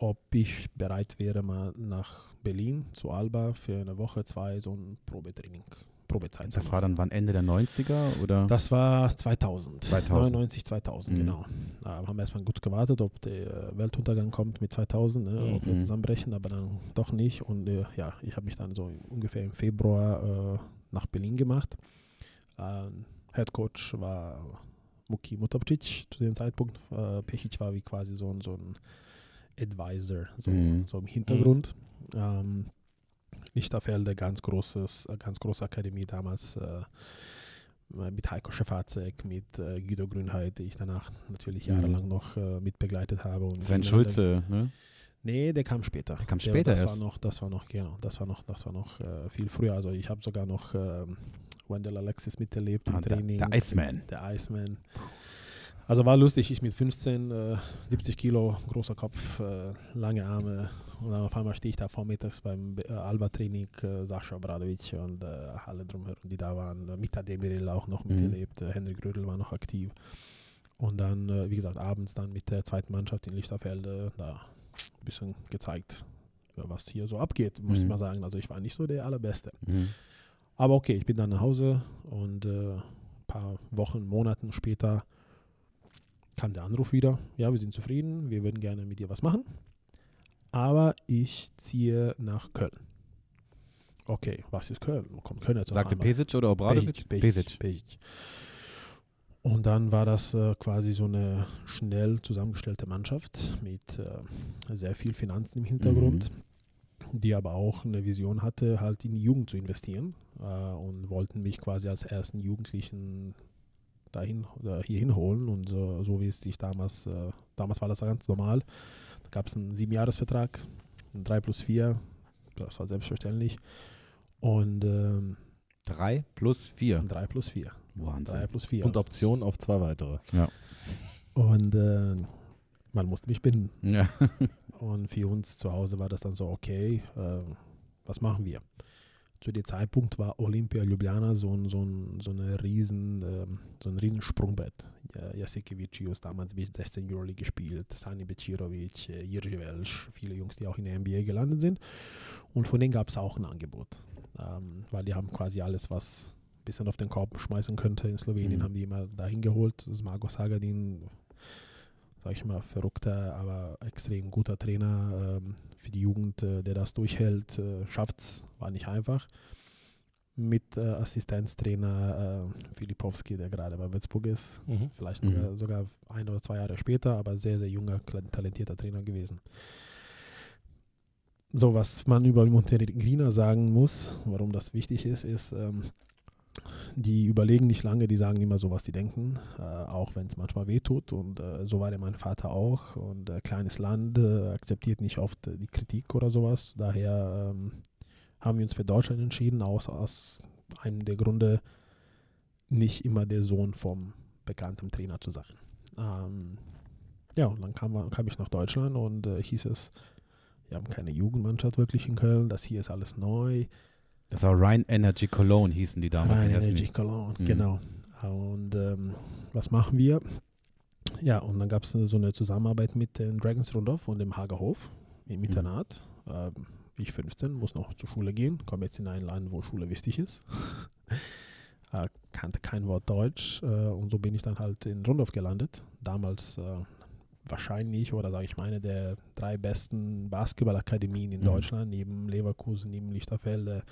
Ob ich bereit wäre, mal nach Berlin zu Alba für eine Woche, zwei so ein Probetraining, Probezeit zu Das war dann wann Ende der 90er, oder? Das war 2000. 2000. 99, 2000, Mhm. genau. Da haben wir erstmal gut gewartet, ob der Weltuntergang kommt mit 2000, ne, ob wir Mhm. zusammenbrechen, aber dann doch nicht. Und äh, ja, ich habe mich dann so ungefähr im Februar äh, nach Berlin gemacht. Ähm, Head Coach war Muki Mutapcic zu dem Zeitpunkt. Äh, Pechic war wie quasi so, ein- so ein Advisor, so, Mhm. so im Hintergrund. Ähm, Lichterfelde, ganz großes, äh, ganz große Akademie damals. Äh, mit Heiko Schafazek, mit äh, Guido Grünheit, die ich danach natürlich Mhm. jahrelang noch äh, mitbegleitet habe. Und Sven Schulze, ne? Nee, der kam später. Der kam Der- später das erst. War noch, das war noch, genau, das war noch, das war noch äh, viel früher. Also ich habe sogar noch ähm, Wendell Alexis miterlebt im Ah, der- Training. der Iceman. Der Iceman. Also war lustig, ich mit 15, äh, 70 Kilo, großer Kopf, äh, lange Arme und dann auf einmal stehe ich da vormittags beim äh, Alba-Training, äh, Sascha Bradovic und äh, alle drumherum, die da waren. Äh, Mita Demirel auch noch Mhm. miterlebt, äh, Henrik Rödel war noch aktiv. Und dann, wie gesagt, abends dann mit der zweiten Mannschaft in Lichterfelde da ein bisschen gezeigt, was hier so abgeht, muss ich Mhm. mal sagen. Also ich war nicht so der Allerbeste. Mhm. Aber okay, ich bin dann nach Hause und ein paar Wochen, Monaten später kam der Anruf wieder. Ja, wir sind zufrieden, wir würden gerne mit dir was machen. Aber ich ziehe nach Köln. Okay, was ist Köln? Wo kommt Köln jetzt Sagte? Pesic oder Obradovic? Pesic, Pesic. Pesic. Und dann war das äh, quasi so eine schnell zusammengestellte Mannschaft mit äh, sehr viel Finanzen im Hintergrund, die aber auch eine Vision hatte, halt in die Jugend zu investieren äh, und wollten mich quasi als ersten Jugendlichen dahin oder hier hinholen und so, so wie es sich damals, äh, damals war das ganz normal. Da gab es einen Siebenjahresvertrag, ein 3 plus 4, das war selbstverständlich. Und ähm, 3 plus 4. 3 plus 4. Wahnsinn. 3 plus 4. Und Option auf zwei weitere. Ja. Und äh, man musste mich binden. Ja. Und für uns zu Hause war das dann so, okay, äh, was machen wir? Zu dem Zeitpunkt war Olympia Ljubljana so ein, so ein, so eine riesen, ähm, so ein riesen Sprungbrett. Ja, Jasikevicius damals bis 16 Euroleague gespielt, Sani Becirovic, äh, Jiří Welš, viele Jungs, die auch in der NBA gelandet sind. Und von denen gab es auch ein Angebot. Ähm, weil die haben quasi alles, was ein bisschen auf den Korb schmeißen könnte in Slowenien, Mhm. haben die immer dahin geholt. Das Marco Sagadin, sag ich mal, verrückter, aber extrem guter Trainer ähm, für die Jugend, äh, der das durchhält, äh, schafft's, war nicht einfach. Mit äh, Assistenztrainer äh, Filipowski, der gerade bei Würzburg ist, Mhm. vielleicht Mhm. sogar, sogar ein oder zwei Jahre später, aber sehr, sehr junger, talentierter Trainer gewesen. So, was man über Montenegriner sagen muss, warum das wichtig ist, ist, ähm, die überlegen nicht lange, die sagen immer so, was die denken, äh, auch wenn es manchmal wehtut. Und äh, so war der mein Vater auch. Und äh, kleines Land äh, akzeptiert nicht oft die Kritik oder sowas. Daher ähm, haben wir uns für Deutschland entschieden, aus, aus einem der Gründe, nicht immer der Sohn vom bekannten Trainer zu sein. Ähm, ja, und dann kam, kam ich nach Deutschland und äh, hieß es, wir haben keine Jugendmannschaft wirklich in Köln, das hier ist alles neu. Das war Rhine Energy Cologne, hießen die damals Hessen. Energy Cologne, Mhm. genau. Und ähm, was machen wir? Ja, und dann gab es so eine Zusammenarbeit mit den Dragons Rundhof und dem Hagerhof im Mhm. Internat. Ähm, ich 15, muss noch zur Schule gehen, komme jetzt in ein Land, wo Schule wichtig ist. äh, kannte kein Wort Deutsch äh, und so bin ich dann halt in Rundhof gelandet. Damals äh, wahrscheinlich oder sage ich mal eine der drei besten Basketballakademien in Mhm. Deutschland, neben Leverkusen, neben Lichterfelde.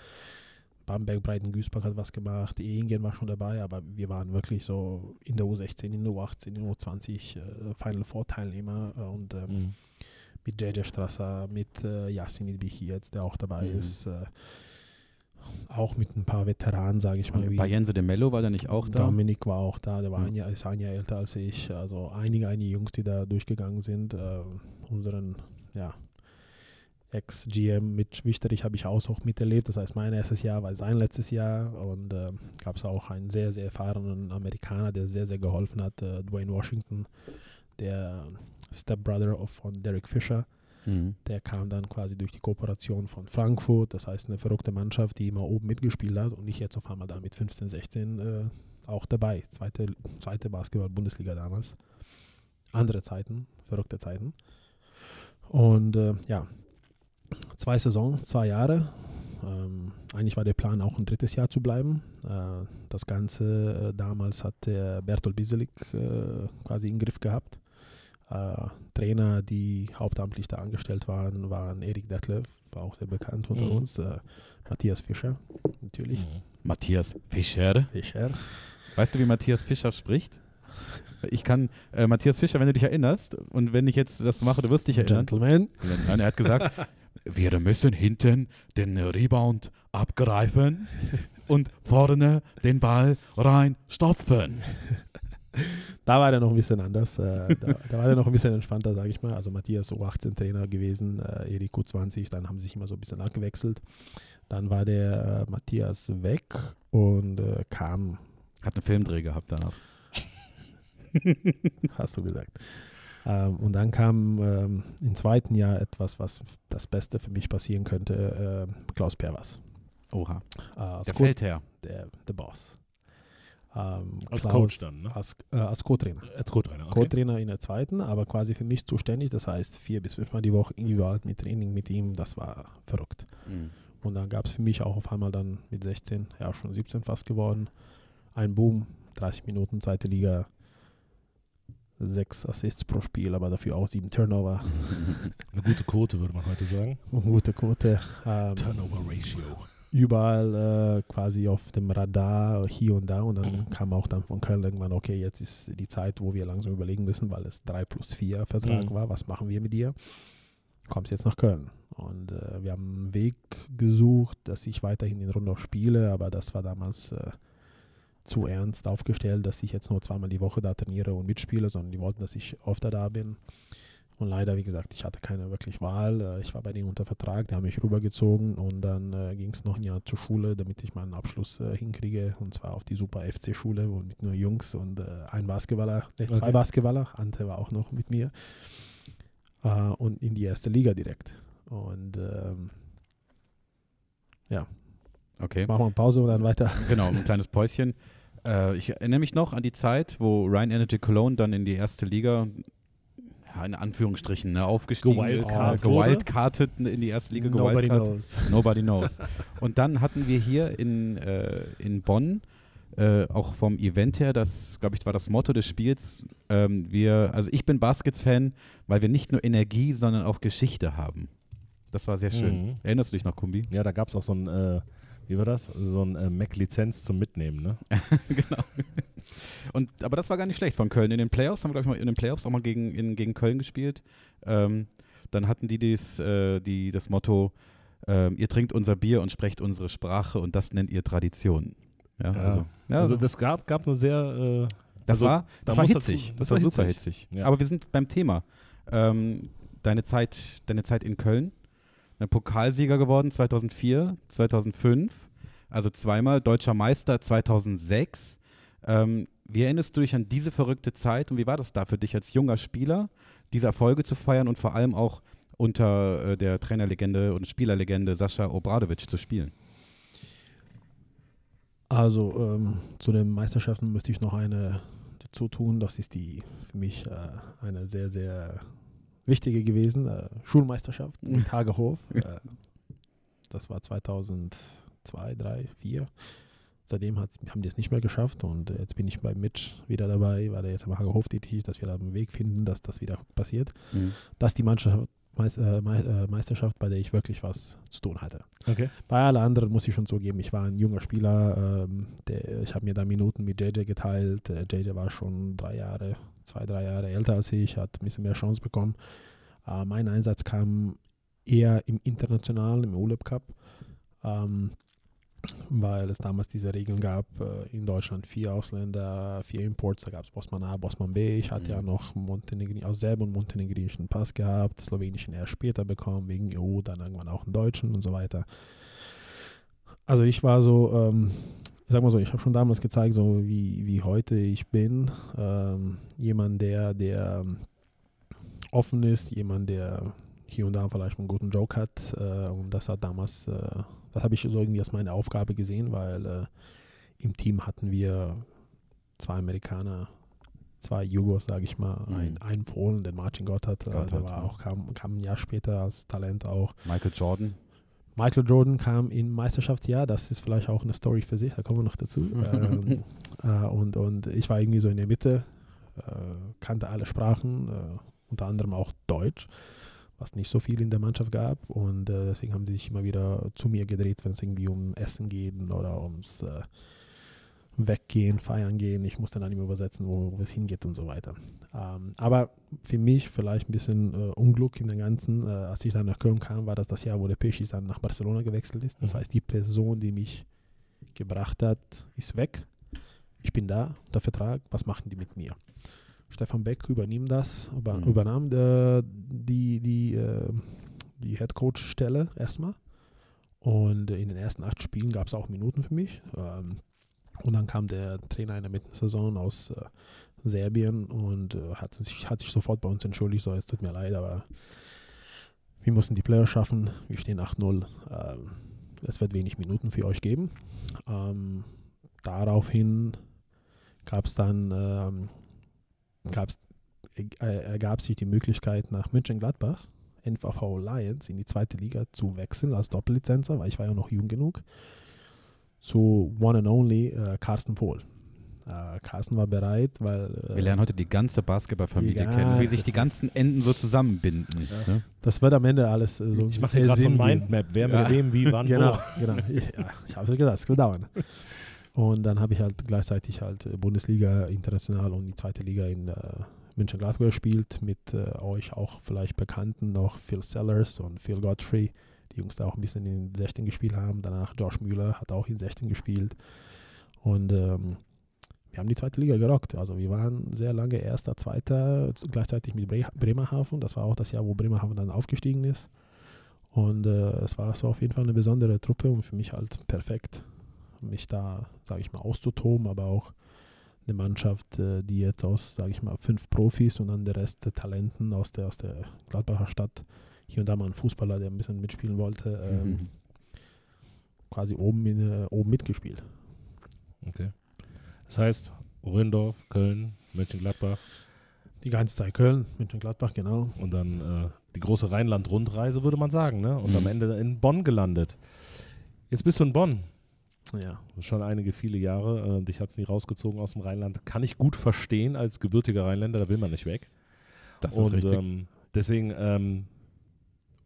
Bamberg, Breiten, Güßbach hat was gemacht, Ehingen war schon dabei, aber wir waren wirklich so in der U16, in der U18, in der U20 äh, Final Four Teilnehmer äh, und ähm, Mhm. mit JJ Strasser, mit äh, Yassin Ilbichi jetzt, der auch dabei Mhm. ist. Äh, auch mit ein paar Veteranen, sage ich mal. Wie Bayense de Mello war der nicht auch da? Dominik war auch da, der war ein Jahr, ist ein Jahr älter als ich. Also einige, einige Jungs, die da durchgegangen sind. Äh, unseren ja, Ex-GM mit Schwichterich habe ich auch noch miterlebt. Das heißt, mein erstes Jahr war sein letztes Jahr. Und äh, gab es auch einen sehr, sehr erfahrenen Amerikaner, der sehr, sehr geholfen hat. Äh, Dwayne Washington, der Stepbrother von Derek Fisher. Mhm. Der kam dann quasi durch die Kooperation von Frankfurt, das heißt eine verrückte Mannschaft, die immer oben mitgespielt hat und ich jetzt auf einmal da mit 15, 16 äh, auch dabei. Zweite, zweite Basketball-Bundesliga damals. Andere Zeiten, verrückte Zeiten. Und äh, ja, zwei Saisons, zwei Jahre. Ähm, eigentlich war der Plan auch ein drittes Jahr zu bleiben. Äh, das Ganze äh, damals hat der Bertolt Biselik äh, quasi in Griff gehabt. Äh, Trainer, die hauptamtlich da angestellt waren, waren Erik Detlef, war auch sehr bekannt unter Mhm. uns, äh, Matthias Fischer, natürlich. Mhm. Matthias Fischer. Fischer. Weißt du, wie Matthias Fischer spricht? Ich kann, äh, Matthias Fischer, wenn du dich erinnerst, und wenn ich jetzt das mache, du wirst dich erinnern. Gentleman. Nein, er hat gesagt, wir müssen hinten den Rebound abgreifen und vorne den Ball reinstopfen. Da war der noch ein bisschen anders. Äh, da, da war der noch ein bisschen entspannter, sage ich mal. Also Matthias U18-Trainer gewesen, äh, Erik U20, dann haben sie sich immer so ein bisschen abgewechselt. Dann war der äh, Matthias weg und äh, kam, Hat einen Filmdreh gehabt danach. hast du gesagt. Ähm, und dann kam ähm, im zweiten Jahr etwas, was das Beste für mich passieren könnte, äh, Klaus Perwas. Oha. Äh, Der Feldherr. der, der Boss. Ähm, Als Klaus- Coach dann, ne? Als, äh, als Co-Trainer. Als Co-Trainer, okay. Co-Trainer in der zweiten, aber quasi für mich zuständig. Das heißt, vier bis fünfmal die Woche individual mit Training mit ihm. Das war verrückt. Mhm. Und dann gab es für mich auch auf einmal dann mit 16, ja schon 17 fast geworden, ein Boom, 30 Minuten, zweite Liga, sechs Assists pro Spiel, aber dafür auch sieben Turnover. Eine gute Quote, würde man heute sagen. Eine gute Quote. Ähm, Turnover Ratio. Überall äh, quasi auf dem Radar hier und da und dann kam auch dann von Köln irgendwann, okay, jetzt ist die Zeit, wo wir langsam überlegen müssen, weil es 3 plus 4 Vertrag Mhm. war, was machen wir mit dir? Kommst jetzt nach Köln. Und äh, wir haben einen Weg gesucht, dass ich weiterhin in Rundau spiele, aber das war damals äh, zu ernst aufgestellt, dass ich jetzt nur zweimal die Woche da trainiere und mitspiele, sondern die wollten, dass ich öfter da bin. Und leider, wie gesagt, ich hatte keine wirklich Wahl. Äh, Ich war bei denen unter Vertrag, die haben mich rübergezogen und dann äh, ging es noch ein Jahr zur Schule, damit ich meinen Abschluss äh, hinkriege. Und zwar auf die Super FC-Schule, wo mit nur Jungs und äh, ein Basketballer, ne, zwei Okay. Basketballer, Ante war auch noch mit mir. Äh, und in die erste Liga direkt. Und ähm, ja, Okay. machen wir eine Pause und dann weiter. Genau, ein kleines Päuschen. Äh, ich erinnere mich noch an die Zeit, wo Ryan Energy Cologne dann in die erste Liga, ja, in Anführungsstrichen, ne, aufgestiegen ist, Gewildcard wurde. gewildcartet in die erste Liga. Nobody knows. Nobody knows. Und dann hatten wir hier in, äh, in Bonn, äh, auch vom Event her, das, glaube ich, war das Motto des Spiels. Ähm, wir, also ich bin Baskets-Fan, weil wir nicht nur Energie, sondern auch Geschichte haben. Das war sehr schön. Mhm. Erinnerst du dich noch, Kumbi? Ja, da gab es auch so ein, äh, wie war das? So ein äh, Mac-Lizenz zum Mitnehmen, ne? genau. Und, aber das war gar nicht schlecht von Köln. In den Playoffs haben wir, glaube ich, mal in den Playoffs auch mal gegen, in, gegen Köln gespielt. Ähm, dann hatten die, dies, äh, die das Motto, ähm, ihr trinkt unser Bier und sprecht unsere Sprache und das nennt ihr Tradition. Ja, Ja. also, ja, Also das gab, gab eine sehr, äh, das also, war, das da war hitzig. dazu- das, war super hitzig. Ja. Aber wir sind beim Thema. Ähm, deine, Zeit, deine Zeit in Köln, Pokalsieger geworden 2004, 2005, also zweimal deutscher Meister 2006. Ähm, wie erinnerst du dich an diese verrückte Zeit und wie war das da für dich als junger Spieler, diese Erfolge zu feiern und vor allem auch unter äh, der Trainerlegende und Spielerlegende Sascha Obradovic zu spielen? Also ähm, zu den Meisterschaften möchte ich noch eine dazu tun. Das ist die für mich äh, eine sehr, sehr wichtige gewesen. Äh, Schulmeisterschaft mit Hagerhof. Äh, das war 2002, 3, 2004. Seitdem hat, haben die es nicht mehr geschafft und äh, jetzt bin ich bei Mitch wieder dabei, weil er jetzt am Hagerhof tätig ist, dass wir da einen Weg finden, dass das wieder passiert. Mhm. Das ist die Mannschaft, äh, äh, Meisterschaft, bei der ich wirklich was zu tun hatte. Okay. Bei allen anderen muss ich schon zugeben, ich war ein junger Spieler. Ähm, der, ich habe mir da Minuten mit JJ geteilt. Äh, JJ war schon drei Jahre, zwei, drei Jahre älter als ich, hat ein bisschen mehr Chance bekommen. Äh, mein Einsatz kam eher im Internationalen, im Urlaub Cup, ähm, weil es damals diese Regeln gab, äh, in Deutschland vier Ausländer, vier Imports, da gab es Bosman A, Bosman B. Ich hatte Mhm. ja noch Montenegrin, aus Serben und montenegrinischen Pass gehabt, slowenischen erst später bekommen, wegen EU, dann irgendwann auch einen deutschen und so weiter. Also ich war so, ähm, ich sag mal so, ich habe schon damals gezeigt, so wie, wie heute ich bin. Ähm, jemand, der, der ähm, offen ist, jemand, der hier und da vielleicht einen guten Joke hat. Äh, und das hat damals, äh, das habe ich so irgendwie als meine Aufgabe gesehen, weil äh, im Team hatten wir zwei Amerikaner, zwei Jugos, sage ich mal, Mhm. ein, ein Polen, den Martin Gotthard, äh, Gotthard, der war ja. auch, kam, kam ein Jahr später als Talent auch. Michael Jordan. Michael Jordan kam im Meisterschaftsjahr, das ist vielleicht auch eine Story für sich, da kommen wir noch dazu. ähm, äh, und, und ich war irgendwie so in der Mitte, äh, kannte alle Sprachen, äh, unter anderem auch Deutsch, was nicht so viel in der Mannschaft gab. Und äh, deswegen haben die sich immer wieder zu mir gedreht, wenn es irgendwie um Essen geht oder ums äh, weggehen, feiern gehen. Ich musste dann immer übersetzen, wo, wo es hingeht und so weiter. Ähm, aber für mich vielleicht ein bisschen äh, Unglück in dem Ganzen. Äh, als ich dann nach Köln kam, war das das Jahr, wo der Pesci dann nach Barcelona gewechselt ist. Das Mhm. heißt, die Person, die mich gebracht hat, ist weg. Ich bin da, der Vertrag, was machen die mit mir? Stefan Beck übernimmt das, über, Mhm. übernahm äh, die, die, äh, die Headcoach-Stelle erstmal. Und in den ersten acht Spielen gab es auch Minuten für mich. Ähm, und dann kam der Trainer in der Mittensaison aus äh, Serbien und äh, hat, sich, hat sich sofort bei uns entschuldigt, so es tut mir leid, aber wir mussten die Player schaffen, wir stehen 8-0. Ähm, es wird wenig Minuten für euch geben. Ähm, daraufhin gab es dann ähm, gab's, äh, ergab sich die Möglichkeit nach München-Gladbach, NVV Lions, in die zweite Liga zu wechseln als Doppellizenzer, weil ich war ja noch jung genug, zu One and Only äh, Carsten Pohl. Äh, Carsten war bereit, weil äh, Wir lernen heute die ganze Basketballfamilie Ja, kennen, wie sich die ganzen Enden so zusammenbinden. Ne? das wird am Ende alles äh, so Ich mache hier gerade so ein Mindmap, wer mit Ja. wem, wie, wann, Genau, wo. genau. Ich, ja, ich habe es gesagt, es wird dauern. Und dann habe ich halt gleichzeitig halt äh, Bundesliga international und die zweite Liga in äh, München-Glasgow gespielt, mit äh, euch auch vielleicht Bekannten, noch Phil Sellers und Phil Godfrey, die Jungs da auch ein bisschen in 16 gespielt haben. Danach Josh Müller hat auch in 16 gespielt. Und ähm, wir haben die zweite Liga gerockt. Also wir waren sehr lange Erster, Zweiter, gleichzeitig mit Bre Bremerhaven. Das war auch das Jahr, wo Bremerhaven dann aufgestiegen ist. Und äh, es war so auf jeden Fall eine besondere Truppe und für mich halt perfekt, mich da, sage ich mal, auszutoben, aber auch eine Mannschaft, äh, die jetzt aus, sage ich mal, fünf Profis und dann der Rest der Talenten aus der, aus der Gladbacher Stadt, hier und da mal ein Fußballer, der ein bisschen mitspielen wollte, ähm, Mhm. quasi oben, in, äh, oben mitgespielt. Okay. Das heißt, Röndorf, Köln, Mönchengladbach Die ganze Zeit Köln, München-Gladbach, genau. und dann äh, die große Rheinland-Rundreise, würde man sagen, ne? Und am Ende in Bonn gelandet. Jetzt bist du in Bonn. Ja. Schon einige, viele Jahre. Äh, dich hat es nie rausgezogen aus dem Rheinland. Kann ich gut verstehen als gebürtiger Rheinländer, da will man nicht weg. Das ist Und richtig. ähm, deswegen, ähm,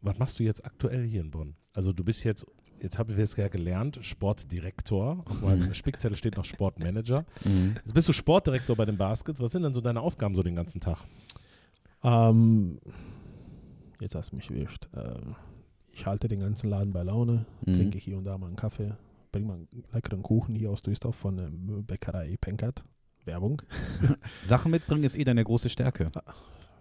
was machst du jetzt aktuell hier in Bonn? Also du bist jetzt, jetzt haben wir es ja gelernt, Sportdirektor. Auf meinem Spickzettel steht noch Sportmanager. Mhm. Jetzt bist du Sportdirektor bei den Baskets. Was sind denn so deine Aufgaben so den ganzen Tag? Ähm, jetzt hast du mich erwischt. Ähm, ich halte den ganzen Laden bei Laune, Mhm. trinke hier und da mal einen Kaffee, bringe mal einen leckeren Kuchen hier aus Duisdorf von der Bäckerei Penkert. Werbung. Sachen mitbringen ist eh deine große Stärke.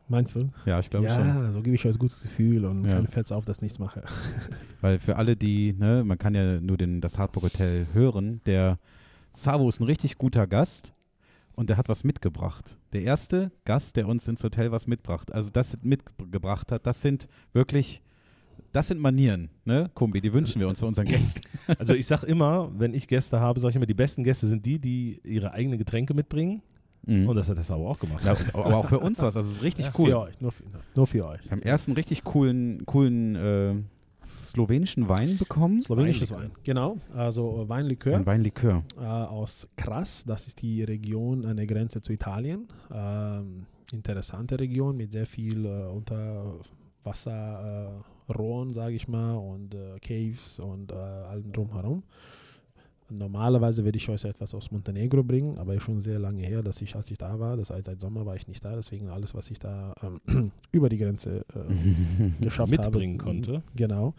Meinst du? Ja, ich glaube schon. ja, so gebe ich euch ein gutes Gefühl und Ja. mir fällt es auf, dass ich nichts mache. Weil für alle, die, ne, man kann ja nur den, das Hardburg Hotel hören, der Savo ist ein richtig guter Gast und der hat was mitgebracht. Der erste Gast, der uns ins Hotel was mitbracht, also das mitgebracht hat, das sind wirklich, das sind Manieren, ne, Kumbi, die wünschen wir uns für unseren Gästen. Also ich sag immer, wenn ich Gäste habe, sage ich immer, die besten Gäste sind die, die ihre eigenen Getränke mitbringen. Mhm. Und das hat der Sabo auch gemacht. Ja, aber auch für uns was, also es ist richtig Für cool. euch, nur für, nur für euch. Wir haben erst einen richtig coolen, coolen äh, slowenischen Wein bekommen. Slowenisches Wein. Genau, also äh, Weinlikör. Ein Weinlikör. äh, aus Kras. Das ist die Region an der Grenze zu Italien. Ähm, interessante Region mit sehr viel äh, Unterwasserrohren, äh, Rohren, sage ich mal, und äh, Caves und äh, allem drumherum. Normalerweise würde ich euch etwas aus Montenegro bringen, aber schon sehr lange her, dass ich, als ich da war, das heißt seit Sommer war ich nicht da, deswegen alles, was ich da ähm, über die Grenze äh, geschafft Mitbringen habe, konnte. Genau.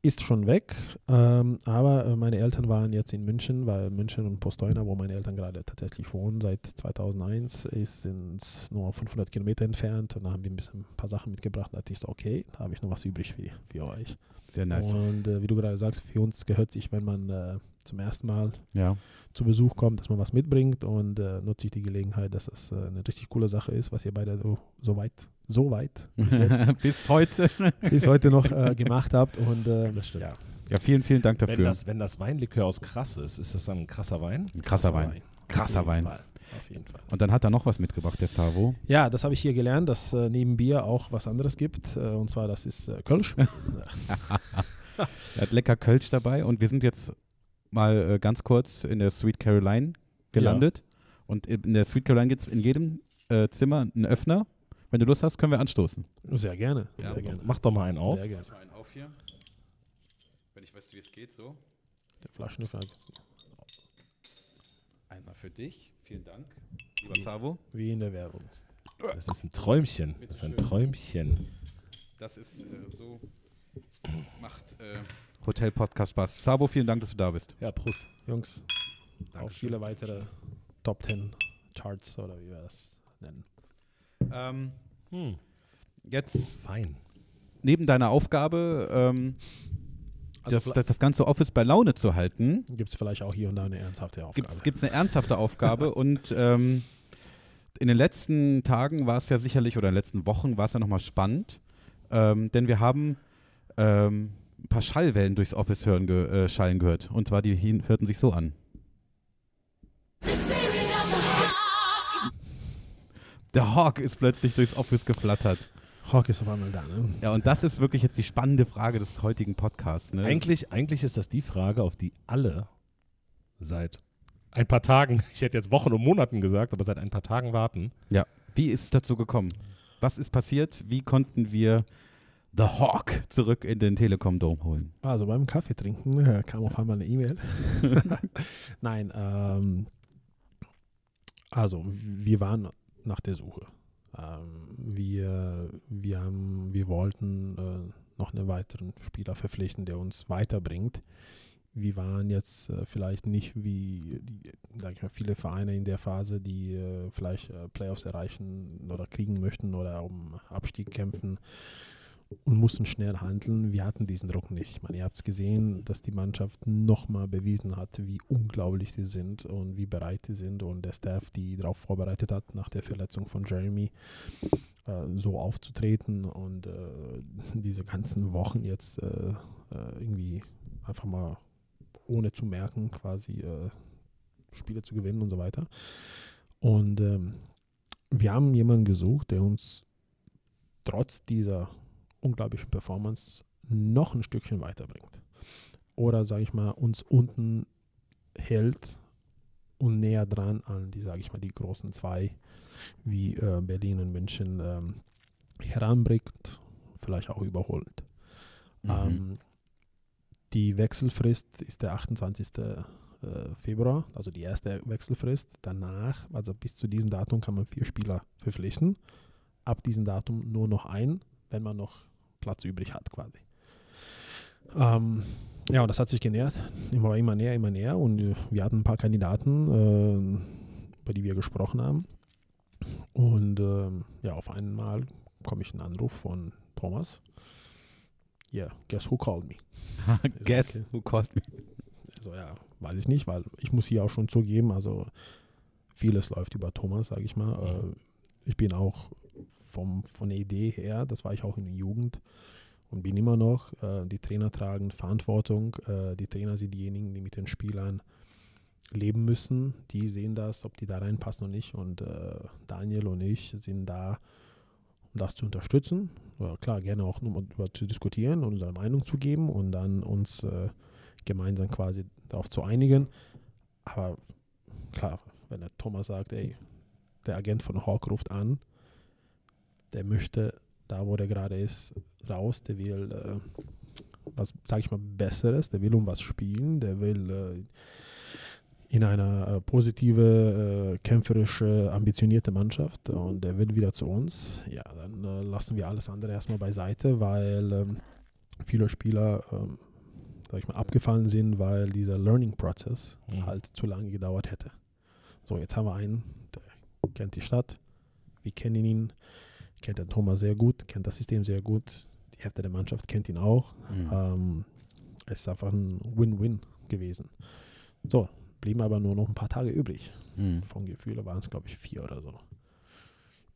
Ist schon weg, ähm, aber äh, meine Eltern waren jetzt in München, weil München und Postoina, wo meine Eltern gerade tatsächlich wohnen, seit 2001, ist sind nur 500 Kilometer entfernt und da haben wir ein bisschen ein paar Sachen mitgebracht. Da dachte ich so, okay, da habe ich noch was übrig für, für euch. Sehr nice. Und äh, wie du gerade sagst, für uns gehört sich, wenn man äh, zum ersten Mal Ja. zu Besuch kommt, dass man was mitbringt und äh, nutze ich die Gelegenheit, dass es äh, eine richtig coole Sache ist, was ihr beide so, so weit, so weit bis, jetzt, Bis heute. bis heute noch äh, gemacht habt und äh, das stimmt. Ja. Ja, vielen, vielen Dank Wenn dafür. das, wenn das Weinlikör aus krass ist, ist das dann ein krasser Wein? Ein krasser Wein. Krasser Auf jeden Wein. Fall. Auf jeden Fall. Und dann hat er noch was mitgebracht, der Savo. Ja, das habe ich hier gelernt, dass äh, neben Bier auch was anderes gibt. Äh, und zwar, das ist äh, Kölsch. Er hat lecker Kölsch dabei und wir sind jetzt mal äh, ganz kurz in der Sweet Caroline gelandet. Und in der Sweet Caroline gibt es in jedem äh, Zimmer einen Öffner. Wenn du Lust hast, können wir anstoßen. Sehr gerne. Ja. Sehr gerne. Mach doch mal einen auf. Sehr gerne. mal einen auf hier. Wenn ich weiß, wie es geht, so. Der Flaschenöffner. Einmal für dich. Vielen Dank, lieber Savo. Wie in der Werbung. Das ist ein Träumchen. Das ist ein Träumchen. Das ist äh, so macht äh, Hotel Podcast Spaß. Sabo, vielen Dank, dass du da bist. Ja, Prost. Jungs, auf viele weitere Top 10 Charts oder wie wir das nennen. Ähm, Hm. jetzt Fein. neben deiner Aufgabe, ähm, Also das, das, das ganze Office bei Laune zu halten, Gibt es vielleicht auch hier und da eine ernsthafte Aufgabe. gibt es eine ernsthafte Aufgabe und ähm, in den letzten Tagen war es ja sicherlich, oder in den letzten Wochen war es ja nochmal spannend, ähm, denn wir haben ähm, ein paar Schallwellen durchs Office hören ge äh, schallen gehört. Und zwar, die hörten sich so an. Der Hawk ist plötzlich durchs Office geflattert. Hawk ist auf einmal da, ne? Ja, und das ist wirklich jetzt die spannende Frage des heutigen Podcasts. Ne? Eigentlich, eigentlich ist das die Frage, auf die alle seit ein paar Tagen, ich hätte jetzt Wochen und Monaten gesagt, aber seit ein paar Tagen warten. Ja. Wie ist es dazu gekommen? Was ist passiert? Wie konnten wir The Hawk zurück in den Telekom Dome holen? Also beim Kaffee trinken kam auf einmal eine E-Mail. Nein, ähm, also wir waren nach der Suche. Ähm, wir, wir, haben, wir wollten äh, noch einen weiteren Spieler verpflichten, der uns weiterbringt. Wir waren jetzt äh, vielleicht nicht wie die, mal, viele Vereine in der Phase, die äh, vielleicht äh, Playoffs erreichen oder kriegen möchten oder um Abstieg kämpfen und mussten schnell handeln. Wir hatten diesen Druck nicht. Ich meine, ihr habt es gesehen, dass die Mannschaft nochmal bewiesen hat, wie unglaublich sie sind und wie bereit sie sind und der Staff, die darauf vorbereitet hat, nach der Verletzung von Jeremy äh, so aufzutreten und äh, diese ganzen Wochen jetzt äh, äh, irgendwie einfach mal ohne zu merken quasi äh, Spiele zu gewinnen und so weiter. Und ähm, wir haben jemanden gesucht, der uns trotz dieser unglaublichen Performance noch ein Stückchen weiterbringt. Oder, sage ich mal, uns unten hält und näher dran an die, sage ich mal, die großen zwei wie äh, Berlin und München ähm, heranbringt, vielleicht auch überholt. Mhm. Ähm, die Wechselfrist ist der 28. äh, Februar, also die erste Wechselfrist. Danach, also bis zu diesem Datum, kann man vier Spieler verpflichten. Ab diesem Datum nur noch ein, wenn man noch Platz übrig hat, quasi. Ähm, ja, und das hat sich genähert. Immer, immer näher, immer näher. Und wir hatten ein paar Kandidaten, äh, über die wir gesprochen haben. Und ähm, ja, auf einmal komme ich einen Anruf von Thomas. Yeah, guess who called me? Guess okay. who called me? Also ja, weiß ich nicht, weil ich muss hier auch schon zugeben, also vieles läuft über Thomas, sage ich mal. Äh, ich bin auch vom, von der Idee her, das war ich auch in der Jugend und bin immer noch, äh, die Trainer tragen Verantwortung, äh, die Trainer sind diejenigen, die mit den Spielern leben müssen, die sehen das, ob die da reinpassen oder nicht und äh, Daniel und ich sind da, um das zu unterstützen, oder klar, gerne auch nur darüber zu diskutieren und unsere Meinung zu geben und dann uns äh, gemeinsam quasi darauf zu einigen. Aber klar, wenn der Thomas sagt, ey, der Agent von Hawk ruft an, der möchte da, wo der gerade ist, raus, der will äh, was, sag ich mal, Besseres, der will um was spielen, der will äh, in einer äh, positive, äh, kämpferische, ambitionierte Mannschaft und der will wieder zu uns, ja, dann äh, lassen wir alles andere erstmal beiseite, weil ähm, viele Spieler ähm, sag ich mal, abgefallen sind, weil dieser Learning-Prozess Mhm. halt zu lange gedauert hätte. So, jetzt haben wir einen, der kennt die Stadt, wir kennen ihn, kennt den Thomas sehr gut, kennt das System sehr gut, die Hälfte der Mannschaft kennt ihn auch. Mhm. Ähm, es ist einfach ein Win-Win gewesen. So, blieben aber nur noch ein paar Tage übrig. Mhm. Vom Gefühl waren es, glaube ich, vier oder so.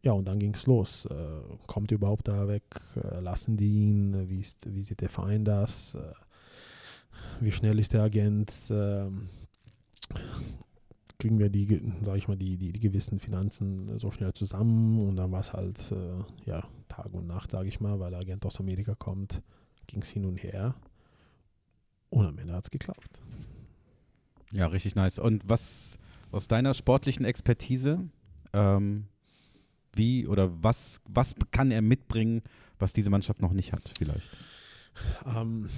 Ja, und dann ging es los. Äh, kommt er überhaupt da weg? Äh, lassen die ihn? Wie, ist, wie sieht der Verein das? Äh, wie schnell ist der Agent? Kriegen wir die, ge- sag ich mal, die, die, die gewissen Finanzen so schnell zusammen? Und dann war es halt, äh, ja, Tag und Nacht, sage ich mal, weil der Agent aus Amerika kommt, ging es hin und her. Und am Ende hat es geklappt. Ja, richtig nice. Und was aus deiner sportlichen Expertise, ähm, wie oder was, was kann er mitbringen, was diese Mannschaft noch nicht hat, vielleicht? Ähm,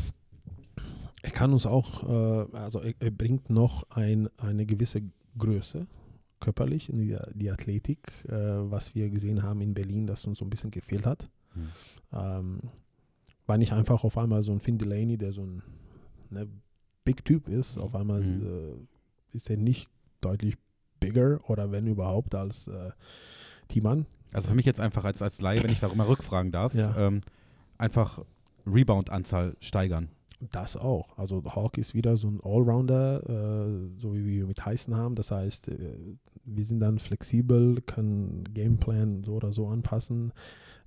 er kann uns auch, äh, also er, er bringt noch ein, eine gewisse Größe, körperlich, die, die Athletik, äh, was wir gesehen haben in Berlin, das uns so ein bisschen gefehlt hat. Mhm. Ähm, war nicht einfach auf einmal so ein Finn Delaney, der so ein ne, Big Typ ist, auf einmal Mhm. äh, ist er nicht deutlich bigger oder wenn überhaupt als äh, Thiemann. Also für mich jetzt einfach als, als Laie, wenn ich darüber rückfragen darf, Ja. ähm, einfach Rebound-Anzahl steigern. Das auch. Also Hawk ist wieder so ein Allrounder, äh, so wie wir mit Heißen haben. Das heißt, äh, wir sind dann flexibel, können Gameplan so oder so anpassen.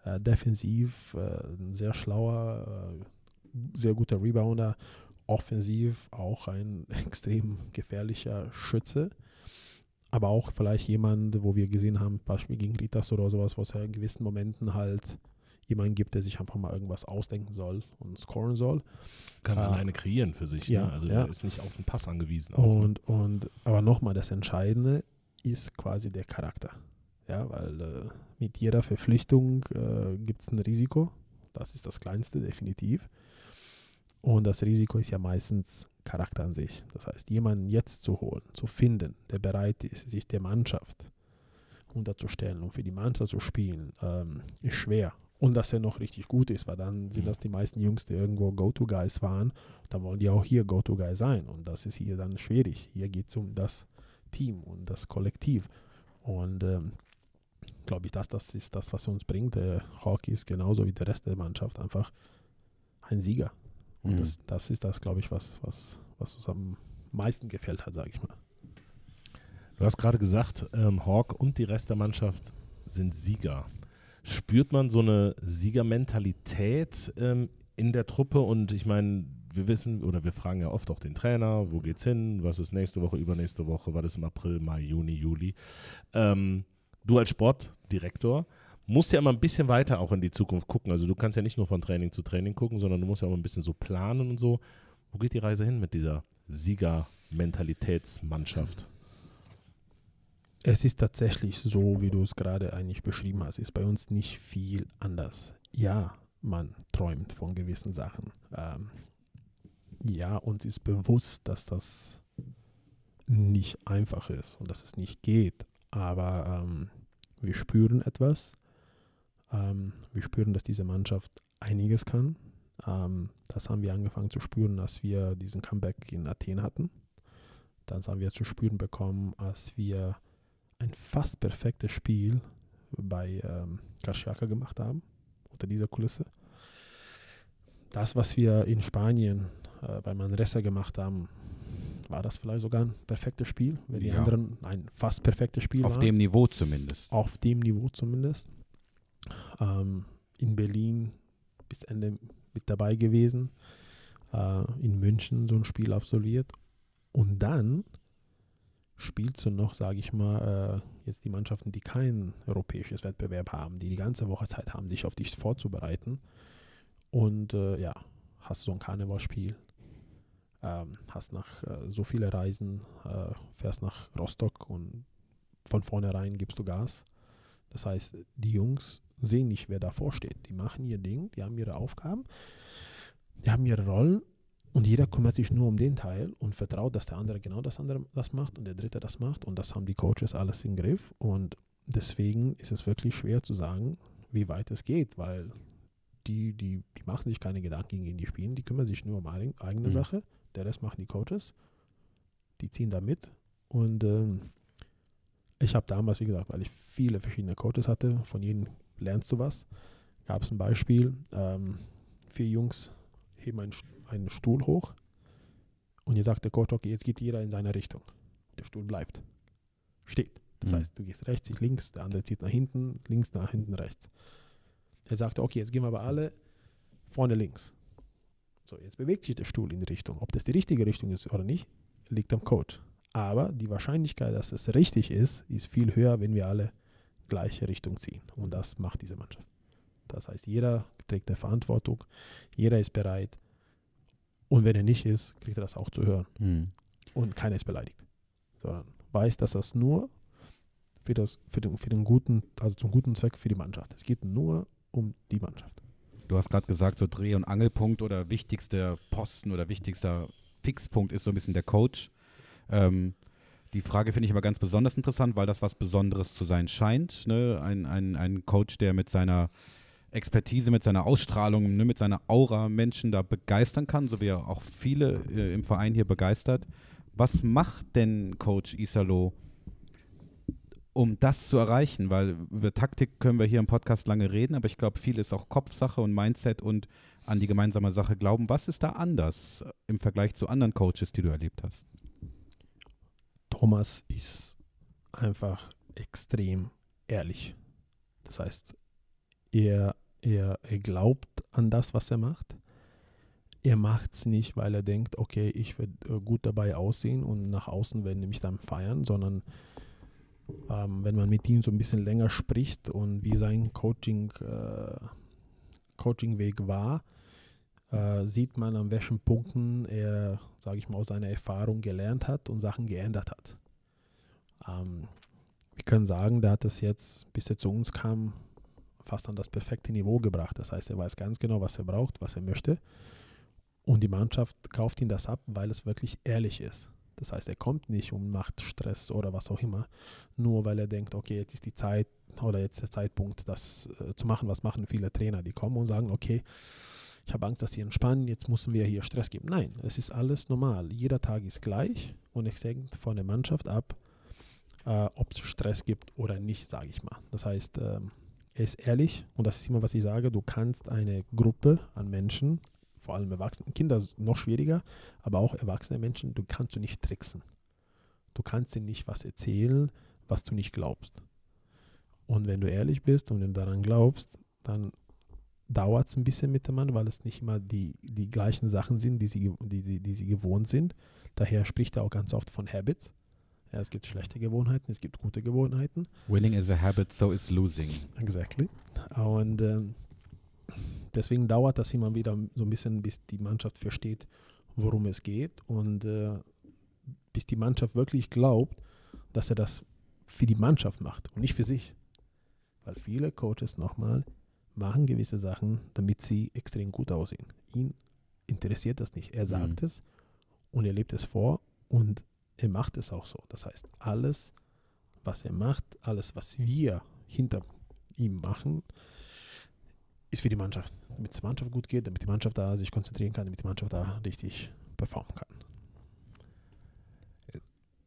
Äh, defensiv äh, ein sehr schlauer, äh, sehr guter Rebounder. Offensiv auch ein extrem gefährlicher Schütze. Aber auch vielleicht jemand, wo wir gesehen haben, Beispiel gegen Ritas oder sowas, es ja in gewissen Momenten halt jemanden gibt, der sich einfach mal irgendwas ausdenken soll und scoren soll. Kann Ah. alleine kreieren für sich. Ja, ne? Also ja. er ist nicht auf den Pass angewiesen. auch, ne? Und, und aber nochmal, das Entscheidende ist quasi der Charakter. Ja, weil äh, mit jeder Verpflichtung äh, gibt es ein Risiko. Das ist das Kleinste, definitiv. Und das Risiko ist ja meistens Charakter an sich. Das heißt, jemanden jetzt zu holen, zu finden, der bereit ist, sich der Mannschaft unterzustellen und für die Mannschaft zu spielen, ähm, ist schwer. Und dass er noch richtig gut ist, weil dann sind Mhm. das die meisten Jungs, die irgendwo Go-To-Guys waren. Dann wollen die auch hier Go-To-Guy sein. Und das ist hier dann schwierig. Hier geht es um das Team und das Kollektiv. Und ähm, glaube ich, dass das ist das, was uns bringt. Der Hockey ist genauso wie der Rest der Mannschaft einfach ein Sieger. Und Mhm. das, das ist das, glaube ich, was, was, was uns am meisten gefällt hat, sage ich mal. Du hast gerade gesagt, ähm, Hawk und die Rest der Mannschaft sind Sieger. Spürt man so eine Siegermentalität ähm, in der Truppe? Und ich meine, wir wissen oder wir fragen ja oft auch den Trainer, wo geht's hin, was ist nächste Woche, übernächste Woche, was ist im April, Mai, Juni, Juli. Ähm, du als Sportdirektor musst ja immer ein bisschen weiter auch in die Zukunft gucken. Also du kannst ja nicht nur von Training zu Training gucken, sondern du musst ja auch ein bisschen so planen und so. Wo geht die Reise hin mit dieser Siegermentalitätsmannschaft? Es ist tatsächlich so, wie du es gerade eigentlich beschrieben hast, ist bei uns nicht viel anders. Ja, man träumt von gewissen Sachen. Ähm, ja, uns ist bewusst, dass das nicht einfach ist und dass es nicht geht. Aber ähm, wir spüren etwas. Ähm, wir spüren, dass diese Mannschaft einiges kann. Ähm, das haben wir angefangen zu spüren, als wir diesen Comeback in Athen hatten. Dann haben wir zu spüren bekommen, als wir ein fast perfektes Spiel bei ähm, Kashiaka gemacht haben, unter dieser Kulisse. Das, was wir in Spanien äh, bei Manresa gemacht haben, war das vielleicht sogar ein perfektes Spiel, wenn die Ja. anderen ein fast perfektes Spiel Auf waren. dem Niveau zumindest. Auf dem Niveau zumindest. Ähm, in Berlin bis Ende mit dabei gewesen. Äh, in München so ein Spiel absolviert. Und dann spielst du noch, sage ich mal, äh, jetzt die Mannschaften, die kein europäisches Wettbewerb haben, die die ganze Woche Zeit haben, sich auf dich vorzubereiten. Und äh, ja, hast so ein Karnevalspiel, ähm, hast nach äh, so viele Reisen, äh, fährst nach Rostock und von vornherein gibst du Gas. Das heißt, die Jungs sehen nicht, wer davor steht. Die machen ihr Ding, die haben ihre Aufgaben, die haben ihre Rollen und jeder kümmert sich nur um den Teil und vertraut, dass der andere genau das andere das macht und der dritte das macht. Und das haben die Coaches alles im Griff. Und deswegen ist es wirklich schwer zu sagen, wie weit es geht, weil die, die, die machen sich keine Gedanken gegen die Spielen, die kümmern sich nur um eigen- eigene Mhm. Sache, der Rest machen die Coaches, die ziehen da mit. Und ähm, ich habe damals, wie gesagt, weil ich viele verschiedene Coaches hatte, von jedem lernst du was, gab es ein Beispiel, ähm, vier Jungs heben einen, einen Stuhl hoch und ihr sagt der Coach, okay, jetzt geht jeder in seine Richtung. Der Stuhl bleibt. Steht. Das Mhm. heißt, du gehst rechts, ich links, der andere zieht nach hinten, links, nach hinten, rechts. Er sagte, okay, jetzt gehen wir aber alle vorne links. So, jetzt bewegt sich der Stuhl in die Richtung. Ob das die richtige Richtung ist oder nicht, liegt am Coach. Aber die Wahrscheinlichkeit, dass es richtig ist, ist viel höher, wenn wir alle gleiche Richtung ziehen. Und das macht diese Mannschaft. Das heißt, jeder trägt eine Verantwortung, jeder ist bereit. Und wenn er nicht ist, kriegt er das auch zu hören. Mhm. Und keiner ist beleidigt. Sondern weiß, dass das nur für, das, für, den, für den guten, also zum guten Zweck für die Mannschaft. Es geht nur um die Mannschaft. Du hast gerade gesagt, so Dreh- und Angelpunkt oder wichtigster Posten oder wichtigster Fixpunkt ist so ein bisschen der Coach. Ähm, Die Frage finde ich aber ganz besonders interessant, weil das was Besonderes zu sein scheint. Ne? Ein, ein, ein Coach, der mit seiner Expertise, mit seiner Ausstrahlung, ne, mit seiner Aura Menschen da begeistern kann, so wie er auch viele äh, im Verein hier begeistert. Was macht denn Coach Isalo, um das zu erreichen? Weil über Taktik können wir hier im Podcast lange reden, aber ich glaube, viel ist auch Kopfsache und Mindset und an die gemeinsame Sache glauben. Was ist da anders im Vergleich zu anderen Coaches, die du erlebt hast? Thomas ist einfach extrem ehrlich. Das heißt, er, er, er glaubt an das, was er macht. Er macht es nicht, weil er denkt, okay, ich werde äh, gut dabei aussehen und nach außen werden die mich dann feiern, sondern ähm, wenn man mit ihm so ein bisschen länger spricht und wie sein Coaching, äh, Coachingweg war, äh, sieht man, an welchen Punkten er, sage ich mal, aus seiner Erfahrung gelernt hat und Sachen geändert hat. Ähm, wir können sagen, der hat es jetzt, bis er zu uns kam, fast an das perfekte Niveau gebracht. Das heißt, er weiß ganz genau, was er braucht, was er möchte. Und die Mannschaft kauft ihn das ab, weil es wirklich ehrlich ist. Das heißt, er kommt nicht und macht Stress oder was auch immer, nur weil er denkt, okay, jetzt ist die Zeit oder jetzt der Zeitpunkt, das äh, zu machen. Was machen viele Trainer? Die kommen und sagen, okay, ich habe Angst, dass sie entspannen, jetzt müssen wir hier Stress geben. Nein, es ist alles normal. Jeder Tag ist gleich und es hängt von der Mannschaft ab, äh, ob es Stress gibt oder nicht, sage ich mal. Das heißt, ähm, er ist ehrlich und das ist immer, was ich sage, du kannst eine Gruppe an Menschen, vor allem Erwachsene, Kinder noch schwieriger, aber auch erwachsene Menschen, du kannst du nicht tricksen. Du kannst ihnen nicht was erzählen, was du nicht glaubst. Und wenn du ehrlich bist und daran glaubst, dann dauert es ein bisschen mit dem Mann, weil es nicht immer die, die gleichen Sachen sind, die sie, die, die, die sie gewohnt sind. Daher spricht er auch ganz oft von Habits. Ja, es gibt schlechte Gewohnheiten, es gibt gute Gewohnheiten. Winning is a habit, so is losing. Exactly. Und ähm, deswegen dauert das immer wieder so ein bisschen, bis die Mannschaft versteht, worum es geht und äh, bis die Mannschaft wirklich glaubt, dass er das für die Mannschaft macht und nicht für sich. Weil viele Coaches nochmal machen gewisse Sachen, damit sie extrem gut aussehen. Ihn interessiert das nicht. Er sagt Mhm. es und er lebt es vor und er macht es auch so. Das heißt, alles, was er macht, alles, was wir hinter ihm machen, ist für die Mannschaft. Damit es der Mannschaft gut geht, damit die Mannschaft da sich konzentrieren kann, damit die Mannschaft da richtig performen kann.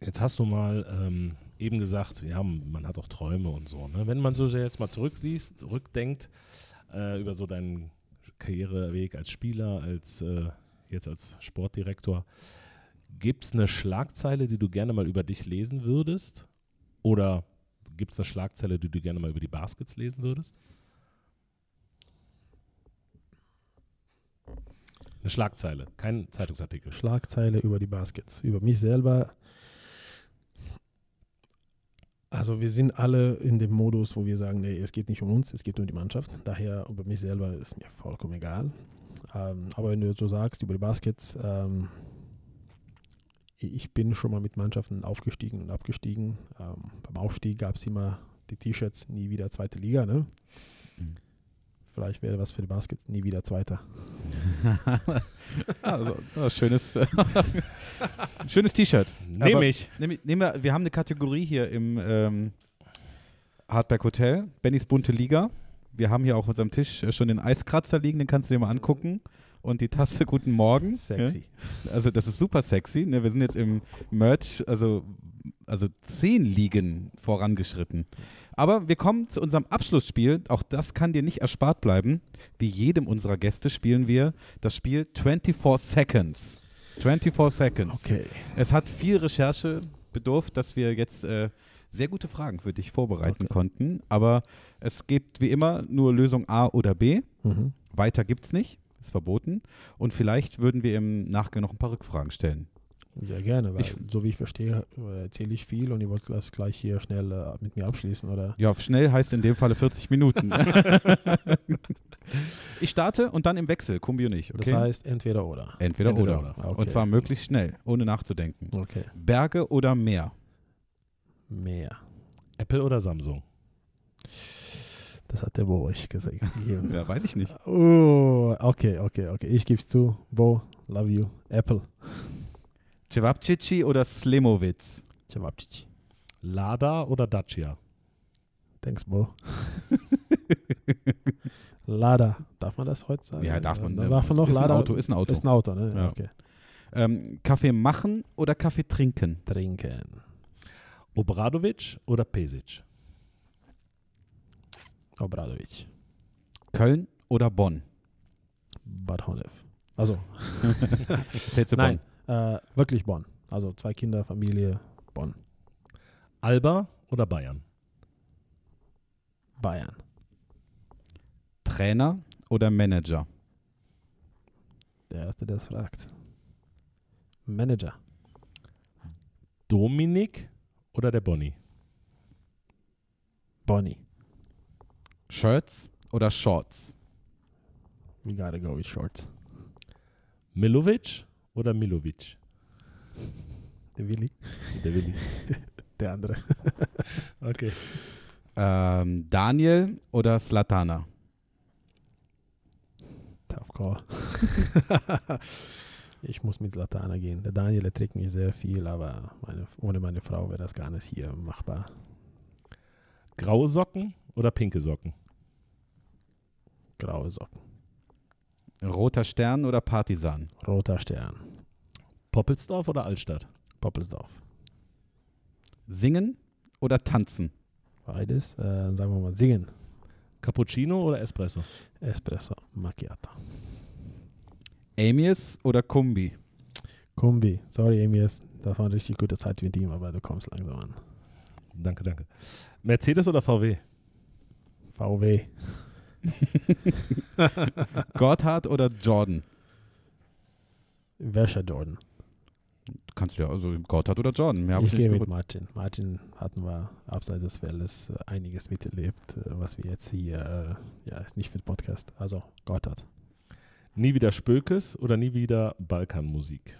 Jetzt hast du mal ähm, eben gesagt, ja, man hat auch Träume und so. Ne? Wenn man so jetzt mal zurückliest, rückdenkt äh, über so deinen Karriereweg als Spieler, als äh, jetzt als Sportdirektor, gibt es eine Schlagzeile, die du gerne mal über dich lesen würdest? Oder gibt es eine Schlagzeile, die du gerne mal über die Baskets lesen würdest? Eine Schlagzeile, kein Zeitungsartikel. Schlagzeile über die Baskets. Über mich selber. Also wir sind alle in dem Modus, wo wir sagen, nee, es geht nicht um uns, es geht um die Mannschaft. Daher über mich selber ist mir vollkommen egal. Ähm, aber wenn du so sagst über die Baskets, ähm, ich bin schon mal mit Mannschaften aufgestiegen und abgestiegen. Ähm, beim Aufstieg gab es immer die T-Shirts, nie wieder zweite Liga. Ne? Mhm. Vielleicht wäre was für die Baskets, nie wieder zweiter. also, schönes, schönes T-Shirt. Nehme ich. Nehm, nehm wir, wir haben eine Kategorie hier im ähm, Hardback Hotel, Bennys bunte Liga. Wir haben hier auf unserem Tisch äh, schon den Eiskratzer liegen, den kannst du dir mal angucken. Und die Tasse Guten Morgen. Sexy. Ja? Also das ist super sexy. Ne? Wir sind jetzt im Merch, also, also zehn Ligen vorangeschritten. Aber wir kommen zu unserem Abschlussspiel. Auch das kann dir nicht erspart bleiben. Wie jedem unserer Gäste spielen wir das Spiel 24 Seconds. 24 Seconds. Okay. Es hat viel Recherche bedurft, dass wir jetzt äh, sehr gute Fragen für dich vorbereiten Okay. konnten. Aber es gibt wie immer nur Lösung A oder B. Mhm. Weiter gibt's nicht. Ist verboten. Und vielleicht würden wir im Nachgang noch ein paar Rückfragen stellen. Sehr gerne, weil Ich- so wie ich verstehe, äh, erzähle ich viel und ihr wollt das gleich hier schnell äh, mit mir abschließen, oder? Ja, schnell heißt in dem Falle 40 Minuten. ich starte und dann im Wechsel, Kumbi und ich. Okay? Das heißt entweder oder. entweder, entweder oder. oder. Okay. Und zwar möglichst schnell, ohne nachzudenken. Okay. Berge oder Meer? Mehr. Apple oder Samsung? Das hat der Bo euch gesagt. Ja, weiß ich nicht. oh, okay, okay, okay. Ich gebe es zu. Bo, love you. Apple. Cevapcici oder Slimowitz? Cevapcici. Lada oder Dacia? Thanks, Bro. Lada. Darf man das heute sagen? Ja, darf man. Äh, darf man noch ist ein Lada? Auto, ist ein Auto. Ist ein Auto, ne? Ja. Okay. Ähm, Kaffee machen oder Kaffee trinken? Trinken. Obradovic oder Pesic? Obradovic. Köln oder Bonn? Bad Honnef. Also, nein, äh, wirklich Bonn. Also zwei Kinder, Familie, Bonn. Alba oder Bayern? Bayern. Trainer oder Manager? Der Erste, der es fragt. Manager. Dominik oder der Bonny? Bonnie. Shirts oder Shorts? We gotta go with shorts. Milovic oder Milovic? Der Willi. Der Willi. Der andere. Okay. Ähm, Daniel oder Slatana? Tough call. ich muss mit Latana gehen. Der Daniel der trägt mich sehr viel, aber meine, ohne meine Frau wäre das gar nicht hier machbar. Graue Socken oder pinke Socken? Graue Socken. Roter Stern oder Partisan? Roter Stern. Poppelsdorf oder Altstadt? Poppelsdorf. Singen oder tanzen? Beides. Äh, sagen wir mal singen. Cappuccino oder Espresso? Espresso Macchiato. Amius oder Kumbi? Kumbi. Sorry, Emias. Das war eine richtig gute Zeit mit ihm, aber du kommst langsam an. Danke, danke. Mercedes oder VW? VW. Gotthard oder Jordan? Welcher Jordan? Du kannst ja, also Gotthard oder Jordan. Mehr ich nicht gehe mit. Martin. Martin hatten wir abseits des Feldes äh, einiges miterlebt, äh, was wir jetzt hier, äh, ja, ist nicht für den Podcast. Also Gotthard. Nie wieder Spökes oder nie wieder Balkanmusik?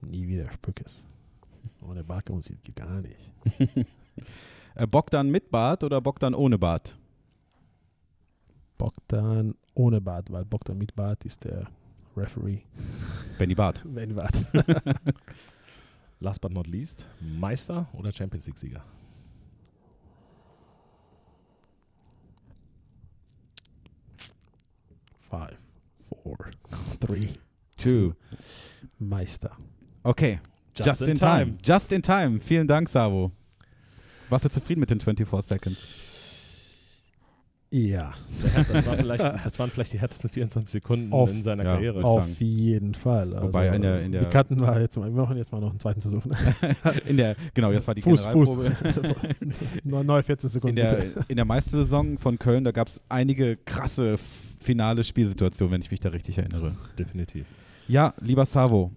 Nie wieder Spückes. Ohne Balkanmusik geht gar nicht. Bogdan mit Bart oder Bogdan ohne Bart? Bogdan ohne Bart, weil Bogdan mit Bart ist der Referee. Benny Bart. Wenn Bart. Last but not least, Meister oder Champions League-Sieger? Five, four, three, Two. Meister. Okay. Just, in, time. Just in time. Vielen Dank, Savo. Warst du zufrieden mit den 24 Seconds? Ja, Das, war vielleicht, das waren vielleicht die härtesten 24 Sekunden Auf- in seiner ja, Karriere. auf sagen. jeden Fall. Also, Wobei in der- in der- die Karten war jetzt mal, wir machen jetzt mal noch einen zweiten Versuch. In der, genau, das war die Fuß, Fuß. Generalprobe. Neue neue 14 In Sekunden. der, bitte. in der Meistersaison von Köln, da gab es einige krasse finale Spielsituationen, wenn ich mich da richtig erinnere. Definitiv. Ja, lieber Savo,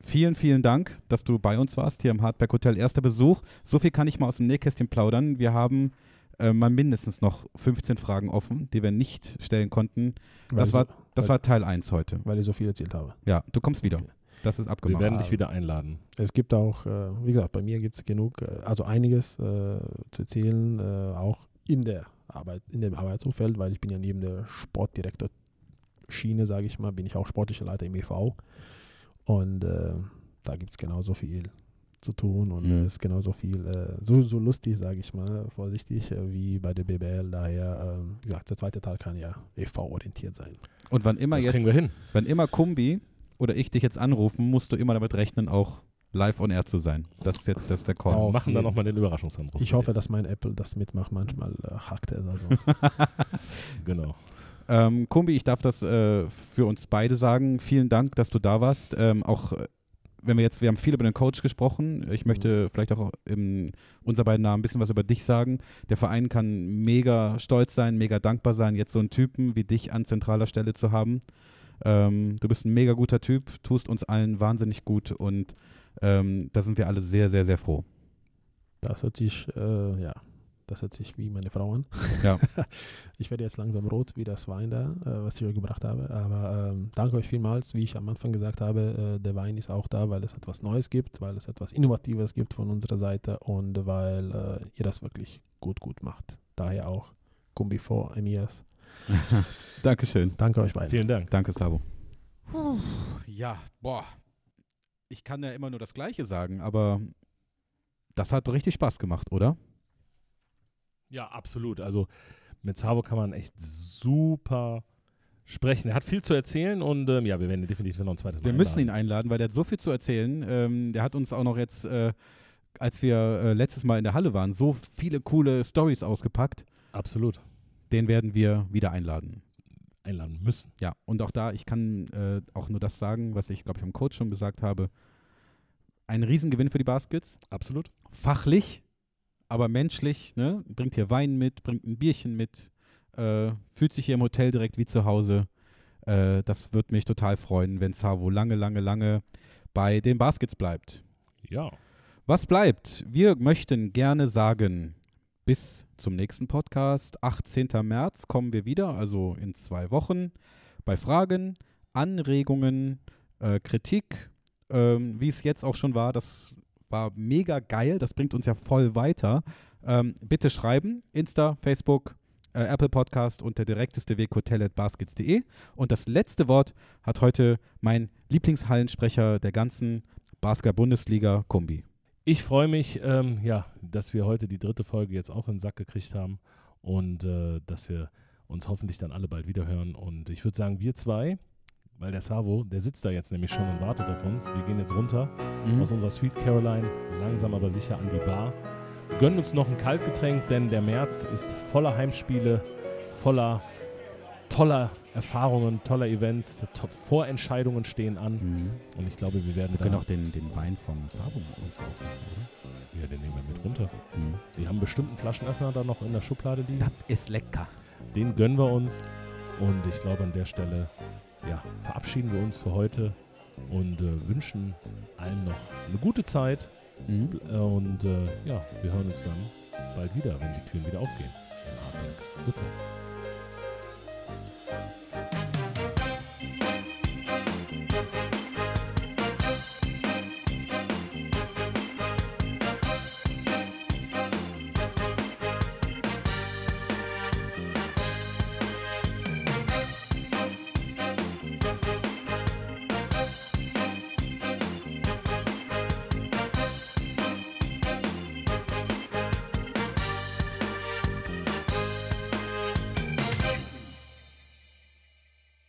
vielen, vielen Dank, dass du bei uns warst hier im Hardback Hotel. Erster Besuch. So viel kann ich mal aus dem Nähkästchen plaudern. Wir haben äh, mal mindestens noch 15 Fragen offen, die wir nicht stellen konnten. Weil Das war, so, das war Teil 1 heute. weil ich so viel erzählt habe. Ja, du kommst wieder. Okay. Das ist Wir abgemacht. werden dich wieder einladen. Es gibt auch, äh, wie gesagt, bei mir gibt es genug, äh, also einiges äh, zu erzählen, äh, auch in der Arbeit, in dem Arbeitsumfeld, weil ich bin ja neben der Sportdirektor Schiene, sage ich mal, bin ich auch sportlicher Leiter im EV. Und äh, da gibt es genauso viel zu tun und Mhm. es ist genauso viel, äh, so, so lustig, sage ich mal, vorsichtig, äh, wie bei der BBL. Daher, ähm, wie gesagt, der zweite Teil kann ja EV-orientiert sein. Und wann immer Das jetzt, kriegen wir hin. wenn immer Kumbi oder ich dich jetzt anrufen, musst du immer damit rechnen, auch live on air zu sein. Das ist jetzt das ist der Call. Auf machen dann nochmal den Überraschungsanruf. Ich hoffe, dass mein Apple das mitmacht. Manchmal äh, hackt er da so. Genau. Ähm, Kumbi, ich darf das äh, für uns beide sagen. Vielen Dank, dass du da warst. Ähm, auch äh, wenn wir jetzt, wir haben viel über den Coach gesprochen. Ich möchte vielleicht auch in unser beiden Namen ein bisschen was über dich sagen. Der Verein kann mega stolz sein, mega dankbar sein, jetzt so einen Typen wie dich an zentraler Stelle zu haben. Ähm, du bist ein mega guter Typ, tust uns allen wahnsinnig gut und ähm, da sind wir alle sehr, sehr, sehr froh. Das hört sich, äh, ja, das hört sich wie meine Frau an. Ja. ich werde jetzt langsam rot wie das Wein da, äh, was ich euch gebracht habe. Aber ähm, danke euch vielmals. Wie ich am Anfang gesagt habe, äh, der Wein ist auch da, weil es etwas Neues gibt, weil es etwas Innovatives gibt von unserer Seite und weil äh, ihr das wirklich gut, gut macht. Daher auch Kumbi vor Emias. Dankeschön. Danke euch beiden. Vielen Dank. Danke, Sabo. Ja, boah. Ich kann ja immer nur das Gleiche sagen, aber das hat richtig Spaß gemacht, oder? Ja, absolut. Also mit Savo kann man echt super sprechen. Er hat viel zu erzählen und ähm, ja, wir werden ihn definitiv noch ein zweites Mal Wir müssen ihn einladen. einladen, weil der hat so viel zu erzählen. Ähm, der hat uns auch noch jetzt, äh, als wir äh, letztes Mal in der Halle waren, so viele coole Stories ausgepackt. Absolut. Den werden wir wieder einladen. Einladen müssen. Ja, und auch da, ich kann äh, auch nur das sagen, was ich, glaube ich, am Coach schon gesagt habe. Ein Riesengewinn für die Baskets. Absolut. Fachlich, aber menschlich. Ne? Bringt hier Wein mit, bringt ein Bierchen mit, äh, fühlt sich hier im Hotel direkt wie zu Hause. Äh, das wird mich total freuen, wenn Savo lange, lange, lange bei den Baskets bleibt. Ja. Was bleibt? Wir möchten gerne sagen, bis zum nächsten Podcast. 18. März kommen wir wieder, also in zwei Wochen. Bei Fragen, Anregungen, äh, Kritik, ähm, wie es jetzt auch schon war, das war mega geil. Das bringt uns ja voll weiter. Ähm, bitte schreiben: Insta, Facebook, äh, Apple Podcast und der direkteste Weg hotel.baskets.de. Und das letzte Wort hat heute mein Lieblingshallensprecher der ganzen Basketball-Bundesliga, Kumbi. Ich freue mich, ähm, ja, dass wir heute die dritte Folge jetzt auch in den Sack gekriegt haben und äh, dass wir uns hoffentlich dann alle bald wieder hören. Und ich würde sagen, wir zwei, weil der Savo, der sitzt da jetzt nämlich schon und wartet auf uns. Wir gehen jetzt runter Mhm. aus unserer Sweet Caroline, langsam aber sicher an die Bar. Gönnen uns noch ein Kaltgetränk, denn der März ist voller Heimspiele, voller toller Erfahrungen, toller Events. To Vorentscheidungen stehen an. Mhm. Und ich glaube, wir werden Wir können auch den, den Wein vom Sabo aufmachen, Ja, den nehmen wir mit runter. oder? Mhm. Die haben bestimmt einen Flaschenöffner da noch in der Schublade liegen. Das ist lecker. Den gönnen wir uns. Und ich glaube, an der Stelle ja, verabschieden wir uns für heute und äh, wünschen allen noch eine gute Zeit. Mhm. Äh, und äh, ja, wir hören uns dann bald wieder, wenn die Türen wieder aufgehen. Im Hardback. Bitte.